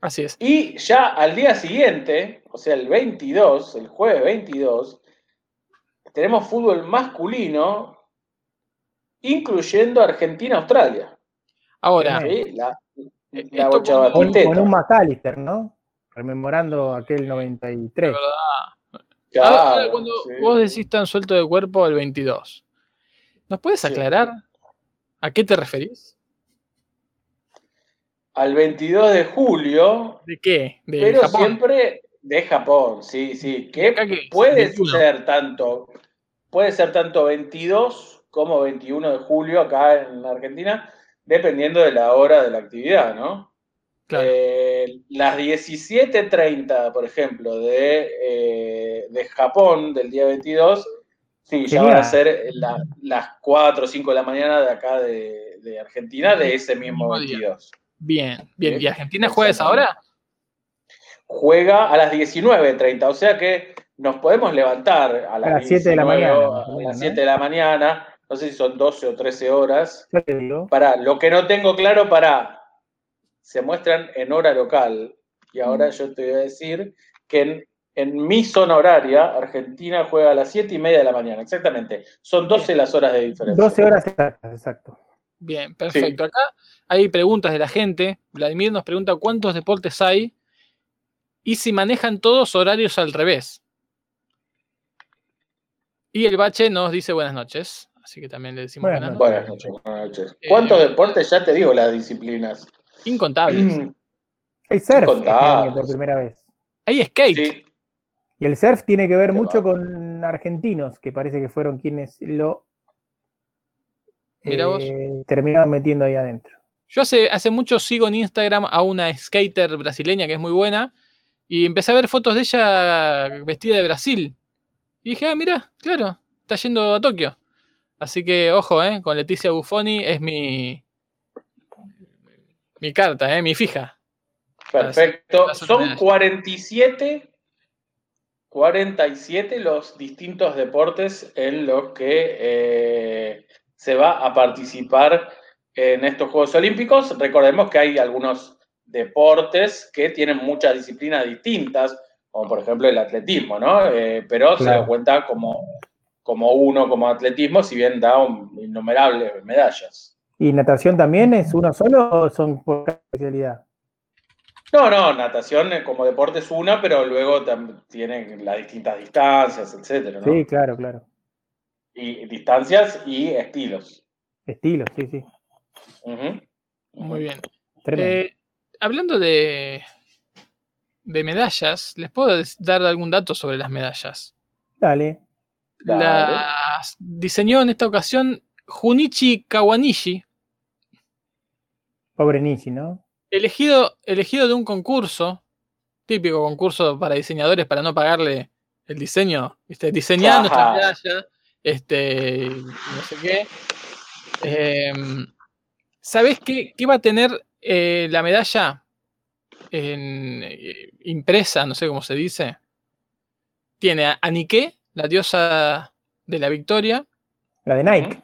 Así es. Y ya al día siguiente, o sea, el 22, el jueves 22, tenemos fútbol masculino, incluyendo Argentina-Australia. Ahora. La, Eh, la Con, un McAllister, ¿no? Rememorando aquel 93. de verdad. Claro, Ahora, cuando sí. vos decís tan suelto de cuerpo el 22, ¿nos puedes Sí. aclarar a qué te referís? Al 22 de julio, ¿De qué? ¿De pero Japón? siempre de Japón, sí, sí. Que puede 21. ser tanto, puede ser tanto 22 como 21 de julio acá en Argentina, dependiendo de la hora de la actividad, ¿no? Claro. Eh, las 17.30, por ejemplo, de, eh, de Japón, del día 22, sí, ya van a ser la- las 4 o 5 de la mañana de acá de, de Argentina, de ese mismo Mismo día. 22. Bien, bien. ¿Y Bien, Argentina juega a esa exactamente. hora? Juega a las 19.30, o sea que nos podemos levantar a las, A las 7 de la 19, mañana, A las ¿no? 7 de la mañana, no sé si son 12 o 13 horas. Para, lo que no tengo claro, para, se muestran en hora local. Y ahora yo te voy a decir que en, en mi zona horaria, Argentina juega a las 7 y media de la mañana, exactamente. Son 12 las horas de diferencia. 12 horas exactas, exacto. Bien, perfecto. Acá hay preguntas de la gente. Vladimir nos pregunta cuántos deportes hay y si manejan todos horarios al revés. Y el bache nos dice buenas noches. Así que también le decimos Buenas buenas, noches. noches. Buenas noches, buenas noches. Eh, ¿Cuántos deportes? Ya te digo las disciplinas. Incontables. El surf este Contables. año por primera vez. Hay skate. Sí, Y el surf tiene que ver Qué mucho va. con argentinos, que parece que fueron quienes lo. Eh, terminaron metiendo ahí adentro. Yo hace, hace mucho sigo en Instagram a una skater brasileña que es muy buena y empecé a ver fotos de ella vestida de Brasil. Y dije, ah, mira, claro, está yendo a Tokio. Así que, ojo, eh, con Leticia Buffoni es mi, mi carta, eh, mi fija. perfecto. Son tener- 47, 47 los distintos deportes en los que eh, se va a participar en estos Juegos Olímpicos. Recordemos que hay algunos deportes que tienen muchas disciplinas distintas, como por ejemplo el atletismo, ¿no? Eh, pero se lo cuenta como, como uno, como atletismo, si bien da un- innumerables medallas. ¿Y natación también es uno solo o son por cada especialidad? No, no, natación como deporte es una, pero luego tienen las distintas distancias, etcétera, ¿no? Sí, claro, claro. Y distancias y estilos. Estilo, sí, sí. Ujú. Muy bien. Eh, hablando de, de medallas, ¿les puedo dar algún dato sobre las medallas? Dale. Dale. Las diseñó en esta ocasión Junichi Kawanishi, Pobre Nishi, ¿no? elegido, elegido de un concurso, típico concurso para diseñadores para no pagarle el diseño, ¿viste? diseñar nuestra medalla, este, no sé qué. Em, ¿Sabés qué, qué va a tener eh, la medalla en, eh, impresa? No sé cómo se dice. Tiene a, Nike, la diosa de la victoria. La de Nike.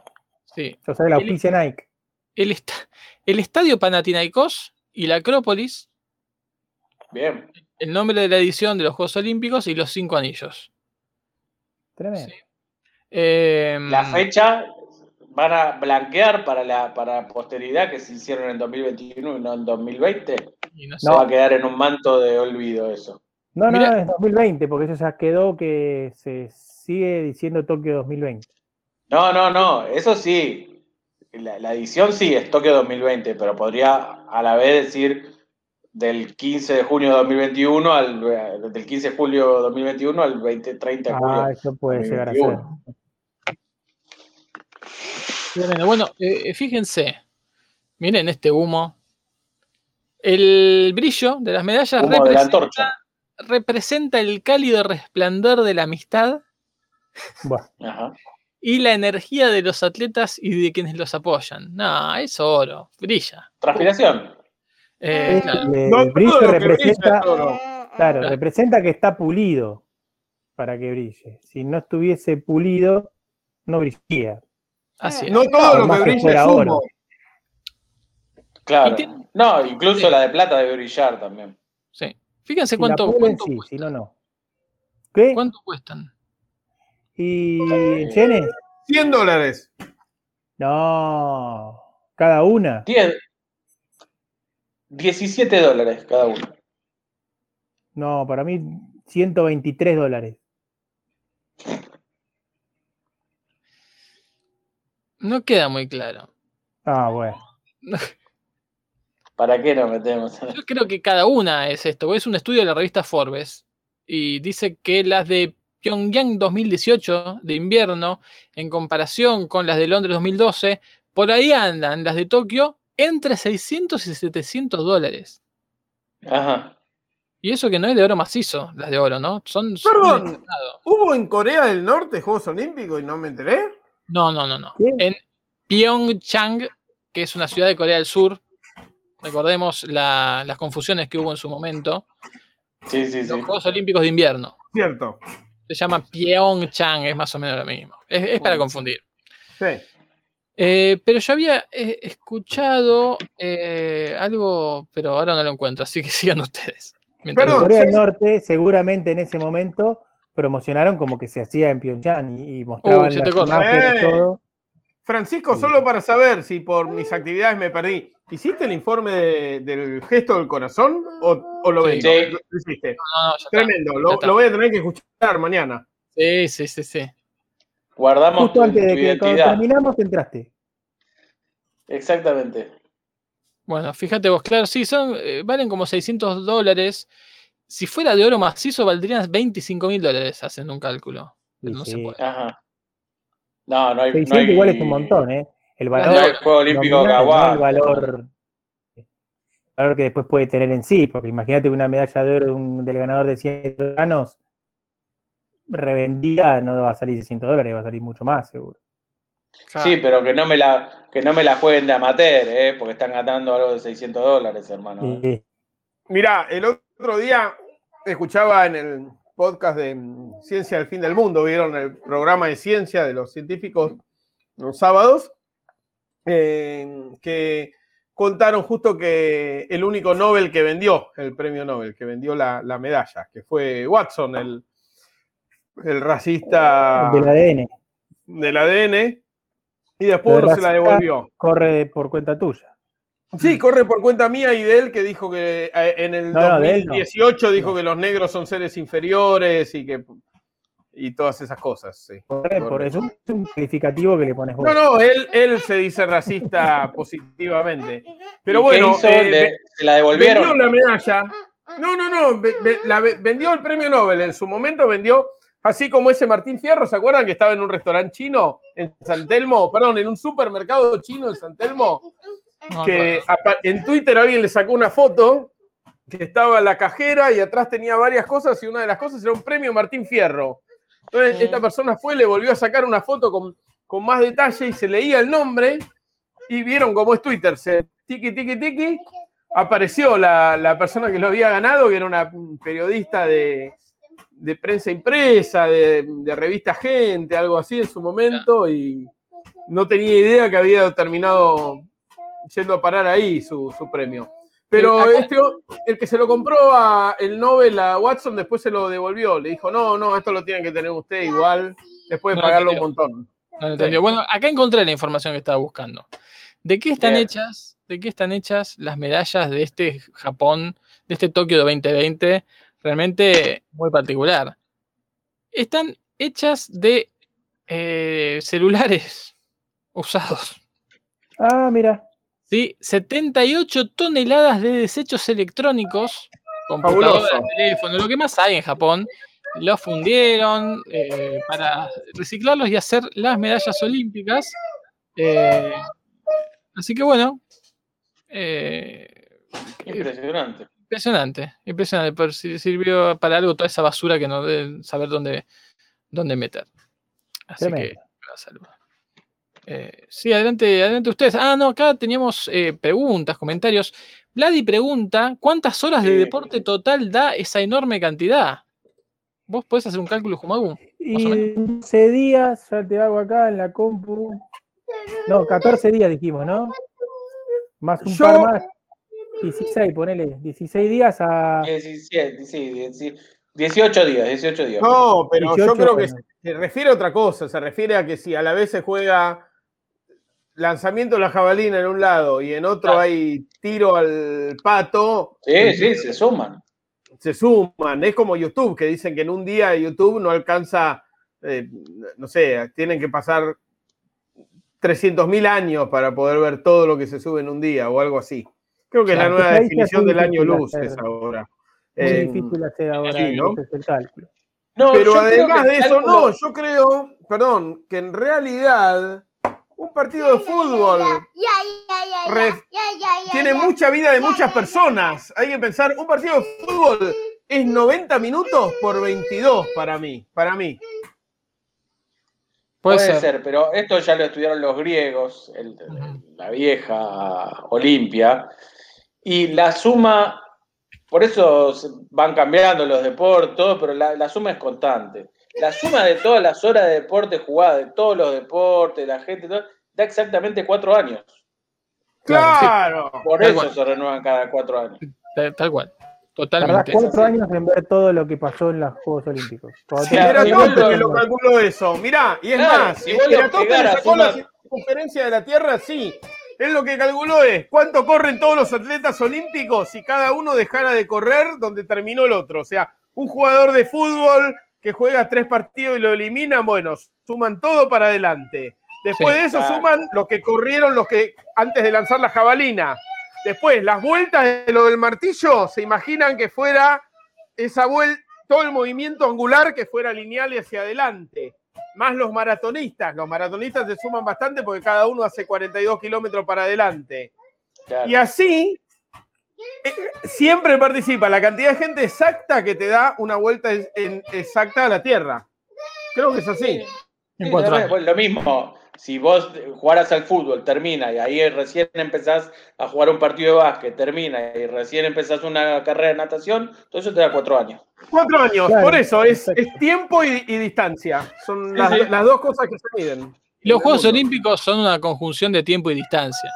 Sí. Yo soy la El- auspicia Nike. El, esta- el estadio Panathinaikos y la Acrópolis Bien. el nombre de la edición de los Juegos Olímpicos y los cinco anillos. Tremendo. Sí. Eh, La fecha van a blanquear para la para posteridad que se hicieron en 2021 y no en 2020. y no sé. va a quedar en un manto de olvido eso. No, no, Mira- no, es 2020, porque eso ya quedó que se sigue diciendo Tokio 2020. No, no, no, eso sí. La, la edición sí es Tokio 2020, pero podría a la vez decir del 15 de junio de 2021 al eh, del 15 de julio de 2021 al 20, 30 de julio. Ah, eso puede llegar a ser. 2021. Tremendo. Bueno, eh, fíjense. Miren este humo. El brillo de las medallas Humo de la representa, el cálido resplandor de la amistad Bueno, Ajá. y la energía de los atletas y de quienes los apoyan. No, es oro, brilla. Transpiración. Eh, claro. el, No brillo brilla representa, es oro. claro, Claro. representa que está pulido para que brille. Si no estuviese pulido, no brillaría. Así es. No todo lo que brilla es humo. Claro. No, incluso la de plata debe brillar también. Sí. Fíjense Si cuánto, la pulen, cuánto sí, cuestan. si no, no. ¿Qué? ¿Cuánto cuestan? ¿Y en yenes? 100 dólares. No. ¿Cada una? 10, 17 dólares cada uno. No, para mí 123 dólares. No queda muy claro. Ah, bueno. ¿Para qué nos metemos? Yo creo que cada una es esto. porque Es un estudio de la revista Forbes y dice que las de Pyongyang 2018 de invierno, en comparación con las de Londres 2012, por ahí andan las de Tokio entre 600 y 700 dólares. Ajá. Y eso que no es de oro macizo, las de oro, ¿no? Son. Perdón. ¿Hubo en Corea del Norte Juegos Olímpicos y no me enteré? No, no, no, no. En Pyeongchang, que es una ciudad de Corea del Sur, recordemos la- las confusiones que hubo en su momento, Sí, sí, sí. los Juegos Olímpicos de invierno. Cierto. Se llama Pyeongchang, es más o menos lo mismo. Es, es para confundir. Sí. Eh, pero yo había eh, escuchado eh, algo, pero ahora no lo encuentro, así que sigan ustedes. Mientras- Perdón. Corea del. Norte, seguramente en ese momento promocionaron como que se hacía en Pyongyang y, y mostraban las imágenes, Eh. todo. Francisco, solo para saber si por mis actividades me perdí, ¿hiciste el informe de- del gesto del corazón o, o lo Sí. ves? Sí. Lo hiciste. No, no, ya está. Tremendo, ya lo, está. lo voy a tener que escuchar mañana. Sí, sí, sí, sí. Guardamos Justo tu, antes de que cuando terminamos entraste. Exactamente. Bueno, fíjate vos, claro, sí, son, eh, valen como 600 dólares. Si fuera de oro macizo, valdrían 25 mil dólares, hacen un cálculo. Pero no sí. se puede. Ajá. No, no hay. 600 no hay- igual es un montón, ¿eh? El Las No valor, hay Juego Olímpico el valor, el valor que después puede tener en sí, porque imagínate una medalla de oro de un- del ganador de 100 ganos revendida no va a salir 600 dólares, va a salir mucho más, seguro. Sí, pero que no me la, que no me la jueguen de amateur, ¿eh? porque están ganando algo de 600 dólares, hermano. Y- Mirá, el otro día escuchaba en el podcast de mm, Ciencia del Fin del Mundo, vieron el programa de ciencia de los científicos los sábados, eh, que contaron justo que el único Nobel que vendió, el premio Nobel, que vendió la, la medalla, que fue Watson, el, el racista del ADN, del ADN, y después no se la devolvió. corre por cuenta tuya. Sí, corre por cuenta mía y de él que dijo que eh, en el No, no, de él no. 2018 dijo que los negros son seres inferiores y que y todas esas cosas. sí. Corre por eso es un calificativo que le pones vos. No, no, él, él se dice racista positivamente. Pero ¿Y qué bueno, eh, Le- ¿Se la vendió devolvieron? la medalla. No, no, no, ve- ve- la ve- vendió el premio Nobel. En su momento vendió, así como ese Martín Fierro, ¿se acuerdan que estaba en un restaurante chino en San Telmo? Perdón, en un supermercado chino en San Telmo. Que en Twitter alguien le sacó una foto que estaba la cajera y atrás tenía varias cosas y una de las cosas era un premio Martín Fierro. Entonces esta persona fue, le volvió a sacar una foto con, con más detalle y se leía el nombre y vieron cómo es Twitter, se tiki tiki tiki, apareció la, la persona que lo había ganado, que era una periodista de, de prensa impresa, de, de revista Gente, algo así en su momento, y no tenía idea que había terminado yendo a parar ahí su, su premio. Pero este, el que se lo compró a el Nobel a Watson después se lo devolvió. Le dijo, no, no, esto lo tienen que tener usted igual, después de No, pagarlo un montón. No. Bueno, acá encontré la información que estaba buscando. ¿De qué están Bien. hechas? ¿De qué están hechas las medallas de este Japón, de este Tokio de 2020? Realmente muy particular. Están hechas de eh, celulares usados. Ah, mira. ¿Sí? 78 toneladas de desechos electrónicos, computadoras, Fabuloso. teléfonos, lo que más hay en Japón, los fundieron eh, para reciclarlos y hacer las medallas olímpicas. Eh, así que bueno, eh, Impresionante. impresionante, impresionante, pero si- sirvió para algo toda esa basura que no deben saber dónde, dónde meter. Así que, Tremendo. la salud. Eh, sí, adelante, adelante ustedes. Ah, no, acá teníamos eh, preguntas, comentarios. Vladi pregunta, ¿cuántas horas de deporte total da esa enorme cantidad? ¿Vos podés hacer un cálculo, Jumagu? Y 12 días, ya te hago acá en la compu. No, 14 días dijimos, ¿no? Más un Yo- par más. 16, ponele. 16 días a. 17, sí, 18 18 días, 18 días. No, pero yo 18, creo que bueno. se refiere a otra cosa. Se refiere a que si a la vez se juega lanzamiento de la jabalina en un lado y en otro Claro. hay tiro al pato, Sí, sí, se suman. se suman. Es como YouTube, que dicen que en un día YouTube no alcanza, eh, no sé, tienen que pasar 300.000 años para poder ver todo lo que se sube en un día o algo así. Creo que es la nueva ahí ya es definición del año luz hacer. es ahora. Muy Eh, difícil hacer ahora sí, ¿no? ese es el cálculo. No, Pero además de eso, cálculo- no, yo creo, perdón, que en realidad un partido de fútbol tiene mucha vida de muchas personas. Hay que pensar, un partido de fútbol es 90 minutos por 22 para mí, para mí. Puede, Puede ser. ser. pero esto ya lo estudiaron los griegos, el- la vieja Olimpia, y la suma, por eso van cambiando los deportes, pero la, la suma es constante. La suma de todas las horas de deporte jugadas, de todos los deportes, la gente, todo, da exactamente cuatro años. Claro. Por Tal eso cual. se renuevan cada cuatro años. Tal, tal cual. Tardás Totalmente. cuatro años en ver todo lo que pasó en los Juegos Olímpicos. Sí, Era el que lo- calculó eso. Mirá, y es Claro, más, si Eratosthenes pegaras sacó la circunferencia de la Tierra, sí. Él lo que calculó es cuánto corren todos los atletas olímpicos si cada uno dejara de correr donde terminó el otro. O sea, un jugador de fútbol que juega tres partidos y lo eliminan, bueno, suman todo para adelante. Después Sí, de eso claro. suman los que corrieron los que antes de lanzar la jabalina. Después, las vueltas de lo del martillo, se imaginan que fuera esa vuelta, todo el movimiento angular que fuera lineal y hacia adelante. Más los maratonistas. Los maratonistas se suman bastante porque cada uno hace 42 kilómetros para adelante. Claro. Y así, siempre participa la cantidad de gente exacta que te da una vuelta en- exacta a la Tierra. Creo que es así. En Sí, cuatro lo- años. bueno, lo mismo, si vos jugaras al fútbol, termina, y ahí recién empezás a jugar un partido de básquet, termina, y recién empezás una carrera de natación, todo eso te da cuatro años. Cuatro años, Claro, por eso es, es tiempo y, y distancia. Son Sí, las, sí. las dos cosas que se miden. Los Juegos. Olímpicos son una conjunción de tiempo y distancia.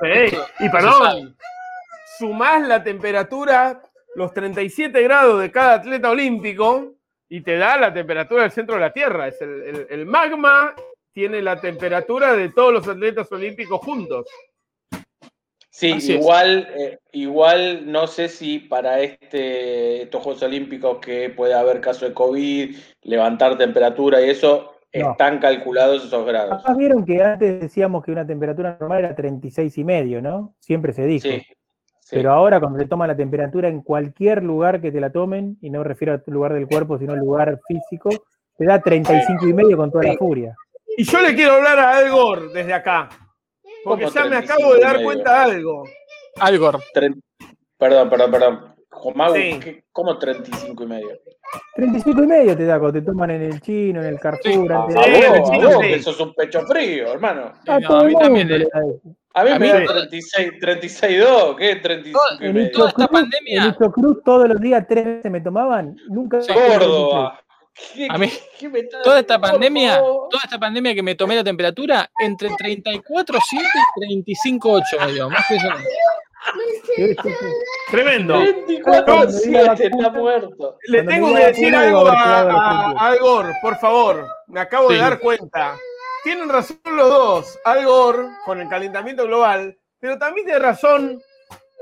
Sí, y perdón, sumás la temperatura, los 37 grados de cada atleta olímpico y te da la temperatura del centro de la Tierra. Es el, el- el magma tiene la temperatura de todos los atletas olímpicos juntos. Sí, Así igual, eh, igual no sé si para este, estos Juegos Olímpicos que puede haber caso de COVID, levantar temperatura y eso, No. están calculados esos grados. Además, vieron que antes decíamos que una temperatura normal era 36 y medio, ¿no? Siempre se dijo. Sí, sí. Pero ahora cuando se toma la temperatura en cualquier lugar que te la tomen, y no me refiero al lugar del cuerpo, sino al lugar físico, te da 35 y medio con toda la furia. Y yo le quiero hablar a Al Gore desde acá, porque ¿Cómo ya me 35 acabo de dar cuenta de algo. Algor. Perdón, perdón, perdón. Jomagu, Sí. ¿qué- ¿cómo 35 y medio? 35 y medio te da cuando te toman en el chino, en el Carrefour. Sí, de- el vos, chino vos, sí. que eso es un pecho frío, hermano. A No, todo a mí mundo también le. A mí A me mí da me- 36, 32, ¿qué? 35 y En medio. Toda esta Cruz, pandemia- en Cruz todos los días tres veces me tomaban, nunca. Sí. Córdoba. ¿Qué- A mí, qué me Toda esta pandemia, favor? toda esta pandemia que me tomé la temperatura entre 34.7 y 35.8 me dio, más que eso. Sí, sí, sí. Tremendo. 24-7, está muerto. Le tengo que decir algo a, claro, a- a Al Gore, por favor. Me acabo de dar cuenta. Tienen razón los dos, Al Gore con el calentamiento global, pero también tiene razón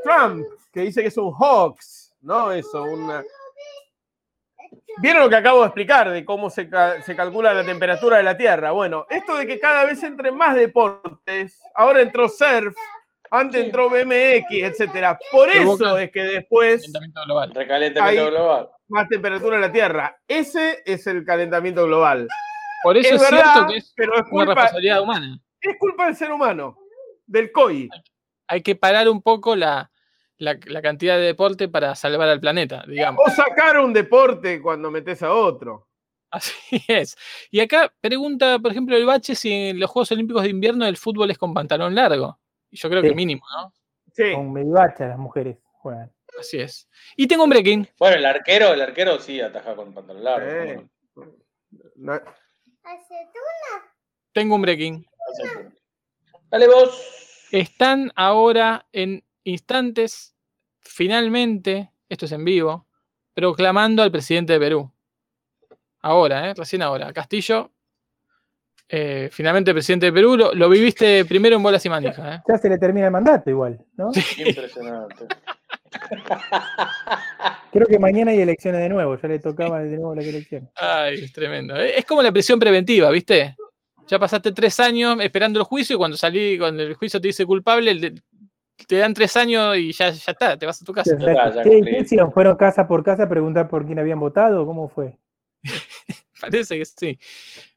Trump, que dice que es un hoax, ¿no? Eso, una... ¿Vieron lo que acabo de explicar de cómo se, ca- se calcula la temperatura de la Tierra? Bueno, esto de que cada vez entren más deportes, ahora entró surf, antes Sí. entró BMX, etcétera. Por eso es que después Calentamiento global. Recalentamiento global. más temperatura en la Tierra. Ese es el calentamiento global. Por eso es es, verdad, cierto que es pero es una culpa, responsabilidad humana. es culpa del ser humano, del COI. Hay que parar un poco la, la- la cantidad de deporte para salvar al planeta, digamos. O sacar un deporte cuando metes a otro. Así es. Y acá pregunta, por ejemplo, el Bache si en los Juegos Olímpicos de Invierno el fútbol es con pantalón largo. Y yo creo Sí. que mínimo, ¿no? Sí. Con medivacha las mujeres juegan. Así es. Y tengo un breaking. Bueno, el arquero, el arquero sí ataja con pantalón largo. Eh. Tengo un breaking. Dale vos. Están ahora en instantes, finalmente, esto es en vivo, proclamando al presidente de Perú. Ahora, ¿eh? recién ahora. Castillo, eh, finalmente presidente de Perú, lo, lo viviste primero en bolas y manijas. ¿eh? Ya se le termina el mandato igual, ¿no? Impresionante. Creo que mañana hay elecciones de nuevo, ya le tocaba de nuevo las elecciones. Ay, es tremendo. ¿eh? Es como la prisión preventiva, ¿viste? Ya pasaste tres años esperando el juicio y cuando salí, cuando el juicio te dice culpable, el de- te dan tres años y ya, ya está, te vas a tu casa. está, ya ¿Qué, cumplí. qué hicieron? ¿Fueron casa por casa a preguntar por quién habían votado? ¿Cómo fue? Parece que sí.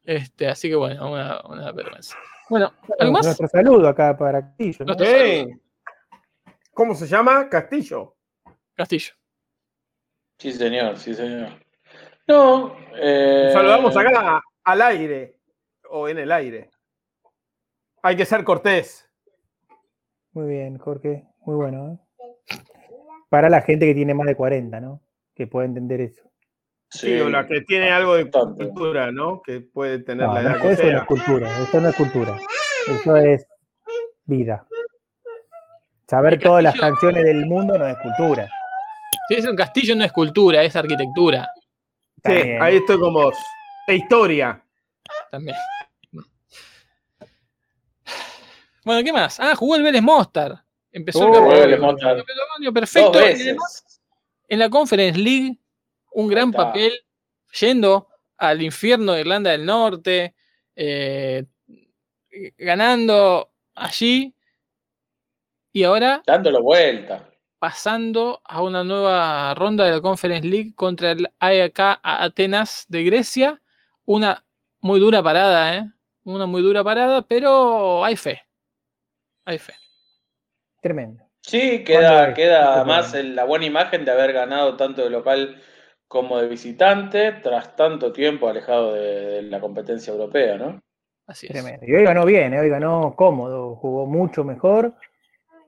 Este, así que bueno, una, una vergüenza. Bueno, ¿algo más? Nuestro saludo acá para Castillo. ¿Cómo se llama? Castillo. Castillo. Sí, señor, sí, señor. No. Eh, Saludamos acá al aire o en el aire. Hay que ser cortés. Muy bien, Jorge. Muy bueno. ¿eh? Para la gente que tiene más de 40, ¿no? Que puede entender eso. Sí, o la que tiene algo de Bastante. cultura, ¿no? Que puede tener No, la no, edad que eso no es cultura. Eso no es cultura. Eso es vida. Saber El todas las canciones del mundo no es cultura. Si es un castillo, no es cultura, es arquitectura Sí, ahí estoy con vos. E historia. también. Bueno, ¿qué más? Ah, jugó el Vélez Mostar. Empezó el Oh, campeonato. El perfecto. En la Conference League, un gran papel yendo al infierno de Irlanda del Norte, eh, ganando allí y ahora Dándolo vuelta. pasando a una nueva ronda de la Conference League contra el AEK Atenas de Grecia. Una muy dura parada, ¿eh? Una muy dura parada, pero hay fe. Hay fe. Tremendo. Sí, ¿Cuándo queda, queda ¿Cuándo más en la buena imagen de haber ganado tanto de local como de visitante tras tanto tiempo alejado de, de la competencia europea, ¿no? Así es. Tremendo. Y hoy ganó bien, ¿eh? hoy ganó cómodo, jugó mucho mejor.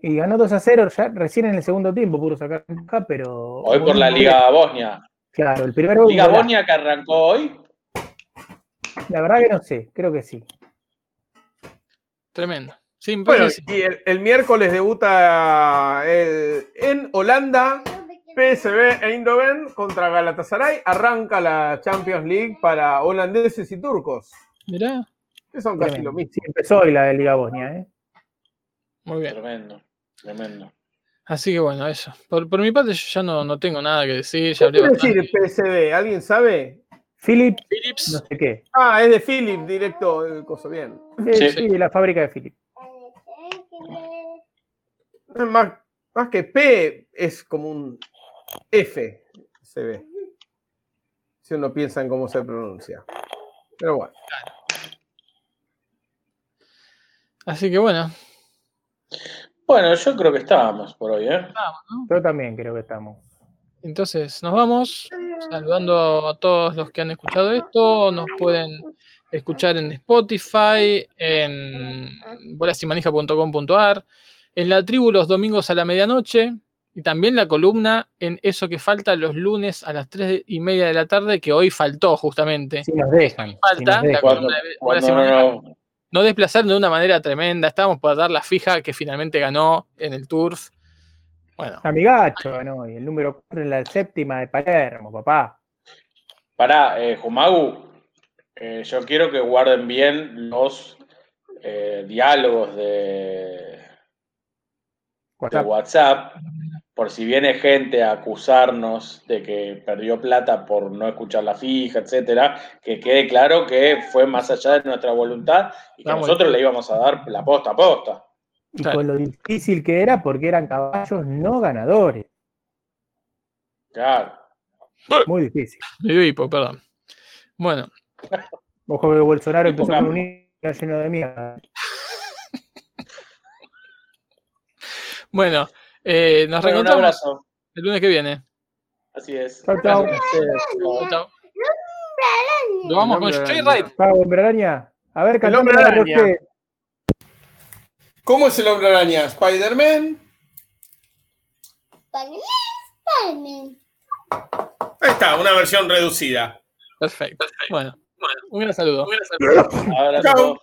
Y ganó 2 a 0 ya recién en el segundo tiempo, pudo sacar acá, pero. Hoy por la Liga Bosnia. Claro, el primer. Liga. Bosnia que arrancó hoy. La verdad que no sé, creo que sí. Tremendo. Sí, Bueno, y el, el miércoles debuta el- en Holanda PSV Eindhoven contra Galatasaray. Arranca la Champions League para holandeses y turcos, Mirá, que son casi Tremendo. lo mismo. Sí, empezó hoy la de Liga Bosnia, ¿eh? muy bien. Tremendo, tremendo. Así que bueno, eso. Por, por mi parte, yo ya no, no tengo nada que decir. Ya ¿Qué quiere decir. PSV? ¿Alguien sabe? Philip, no Philips, sé qué. Ah, es de Philip, directo el coso, bien. De, Sí. sí, de la fábrica de Philip. Más, más que P, es como un F, se ve. Si uno piensa en cómo se pronuncia. Pero bueno. así que bueno. Bueno, yo creo que estábamos por hoy, ¿eh? Yo también creo que estamos. Entonces nos vamos saludando a todos los que han escuchado esto. Nos pueden escuchar en Spotify, en bolasimanija.com.ar, en la tribu los domingos a la medianoche y también la columna en eso que falta los lunes a las 3 y media de la tarde, que hoy faltó justamente. Si nos dejan. si Falta nos la columna de no, no- no desplazaron de una manera tremenda. Estábamos por dar la fija que finalmente ganó en el Turf. Bueno, Amigacho ganó y el número 4 en la séptima de Palermo, papá. Pará, eh, Jumagu, eh, yo quiero que guarden bien los eh, diálogos de, de WhatsApp. Por si viene gente a acusarnos de que perdió plata por no escuchar la fija, etcétera, que quede claro que fue más allá de nuestra voluntad y que Vamos. nosotros le íbamos a dar la posta a posta. Y Claro. con lo difícil que era porque eran caballos no ganadores. Claro. Muy difícil. dio hipo, perdón. Bueno, Ojo que Bolsonaro Tipo empezó con un lleno de mierda. bueno, eh, nos Bueno, un reencontramos abrazo. el lunes que viene. Así es. Chau. Chau, chau. Lo vamos con hombre araña. A ver, El hombre araña. ¿Cómo es el hombre araña? ¿Spider-Man? Spider-Man, Spider-Man. Ahí está, una versión reducida. Perfecto. Bueno, un gran saludo. Abrazo. Chau.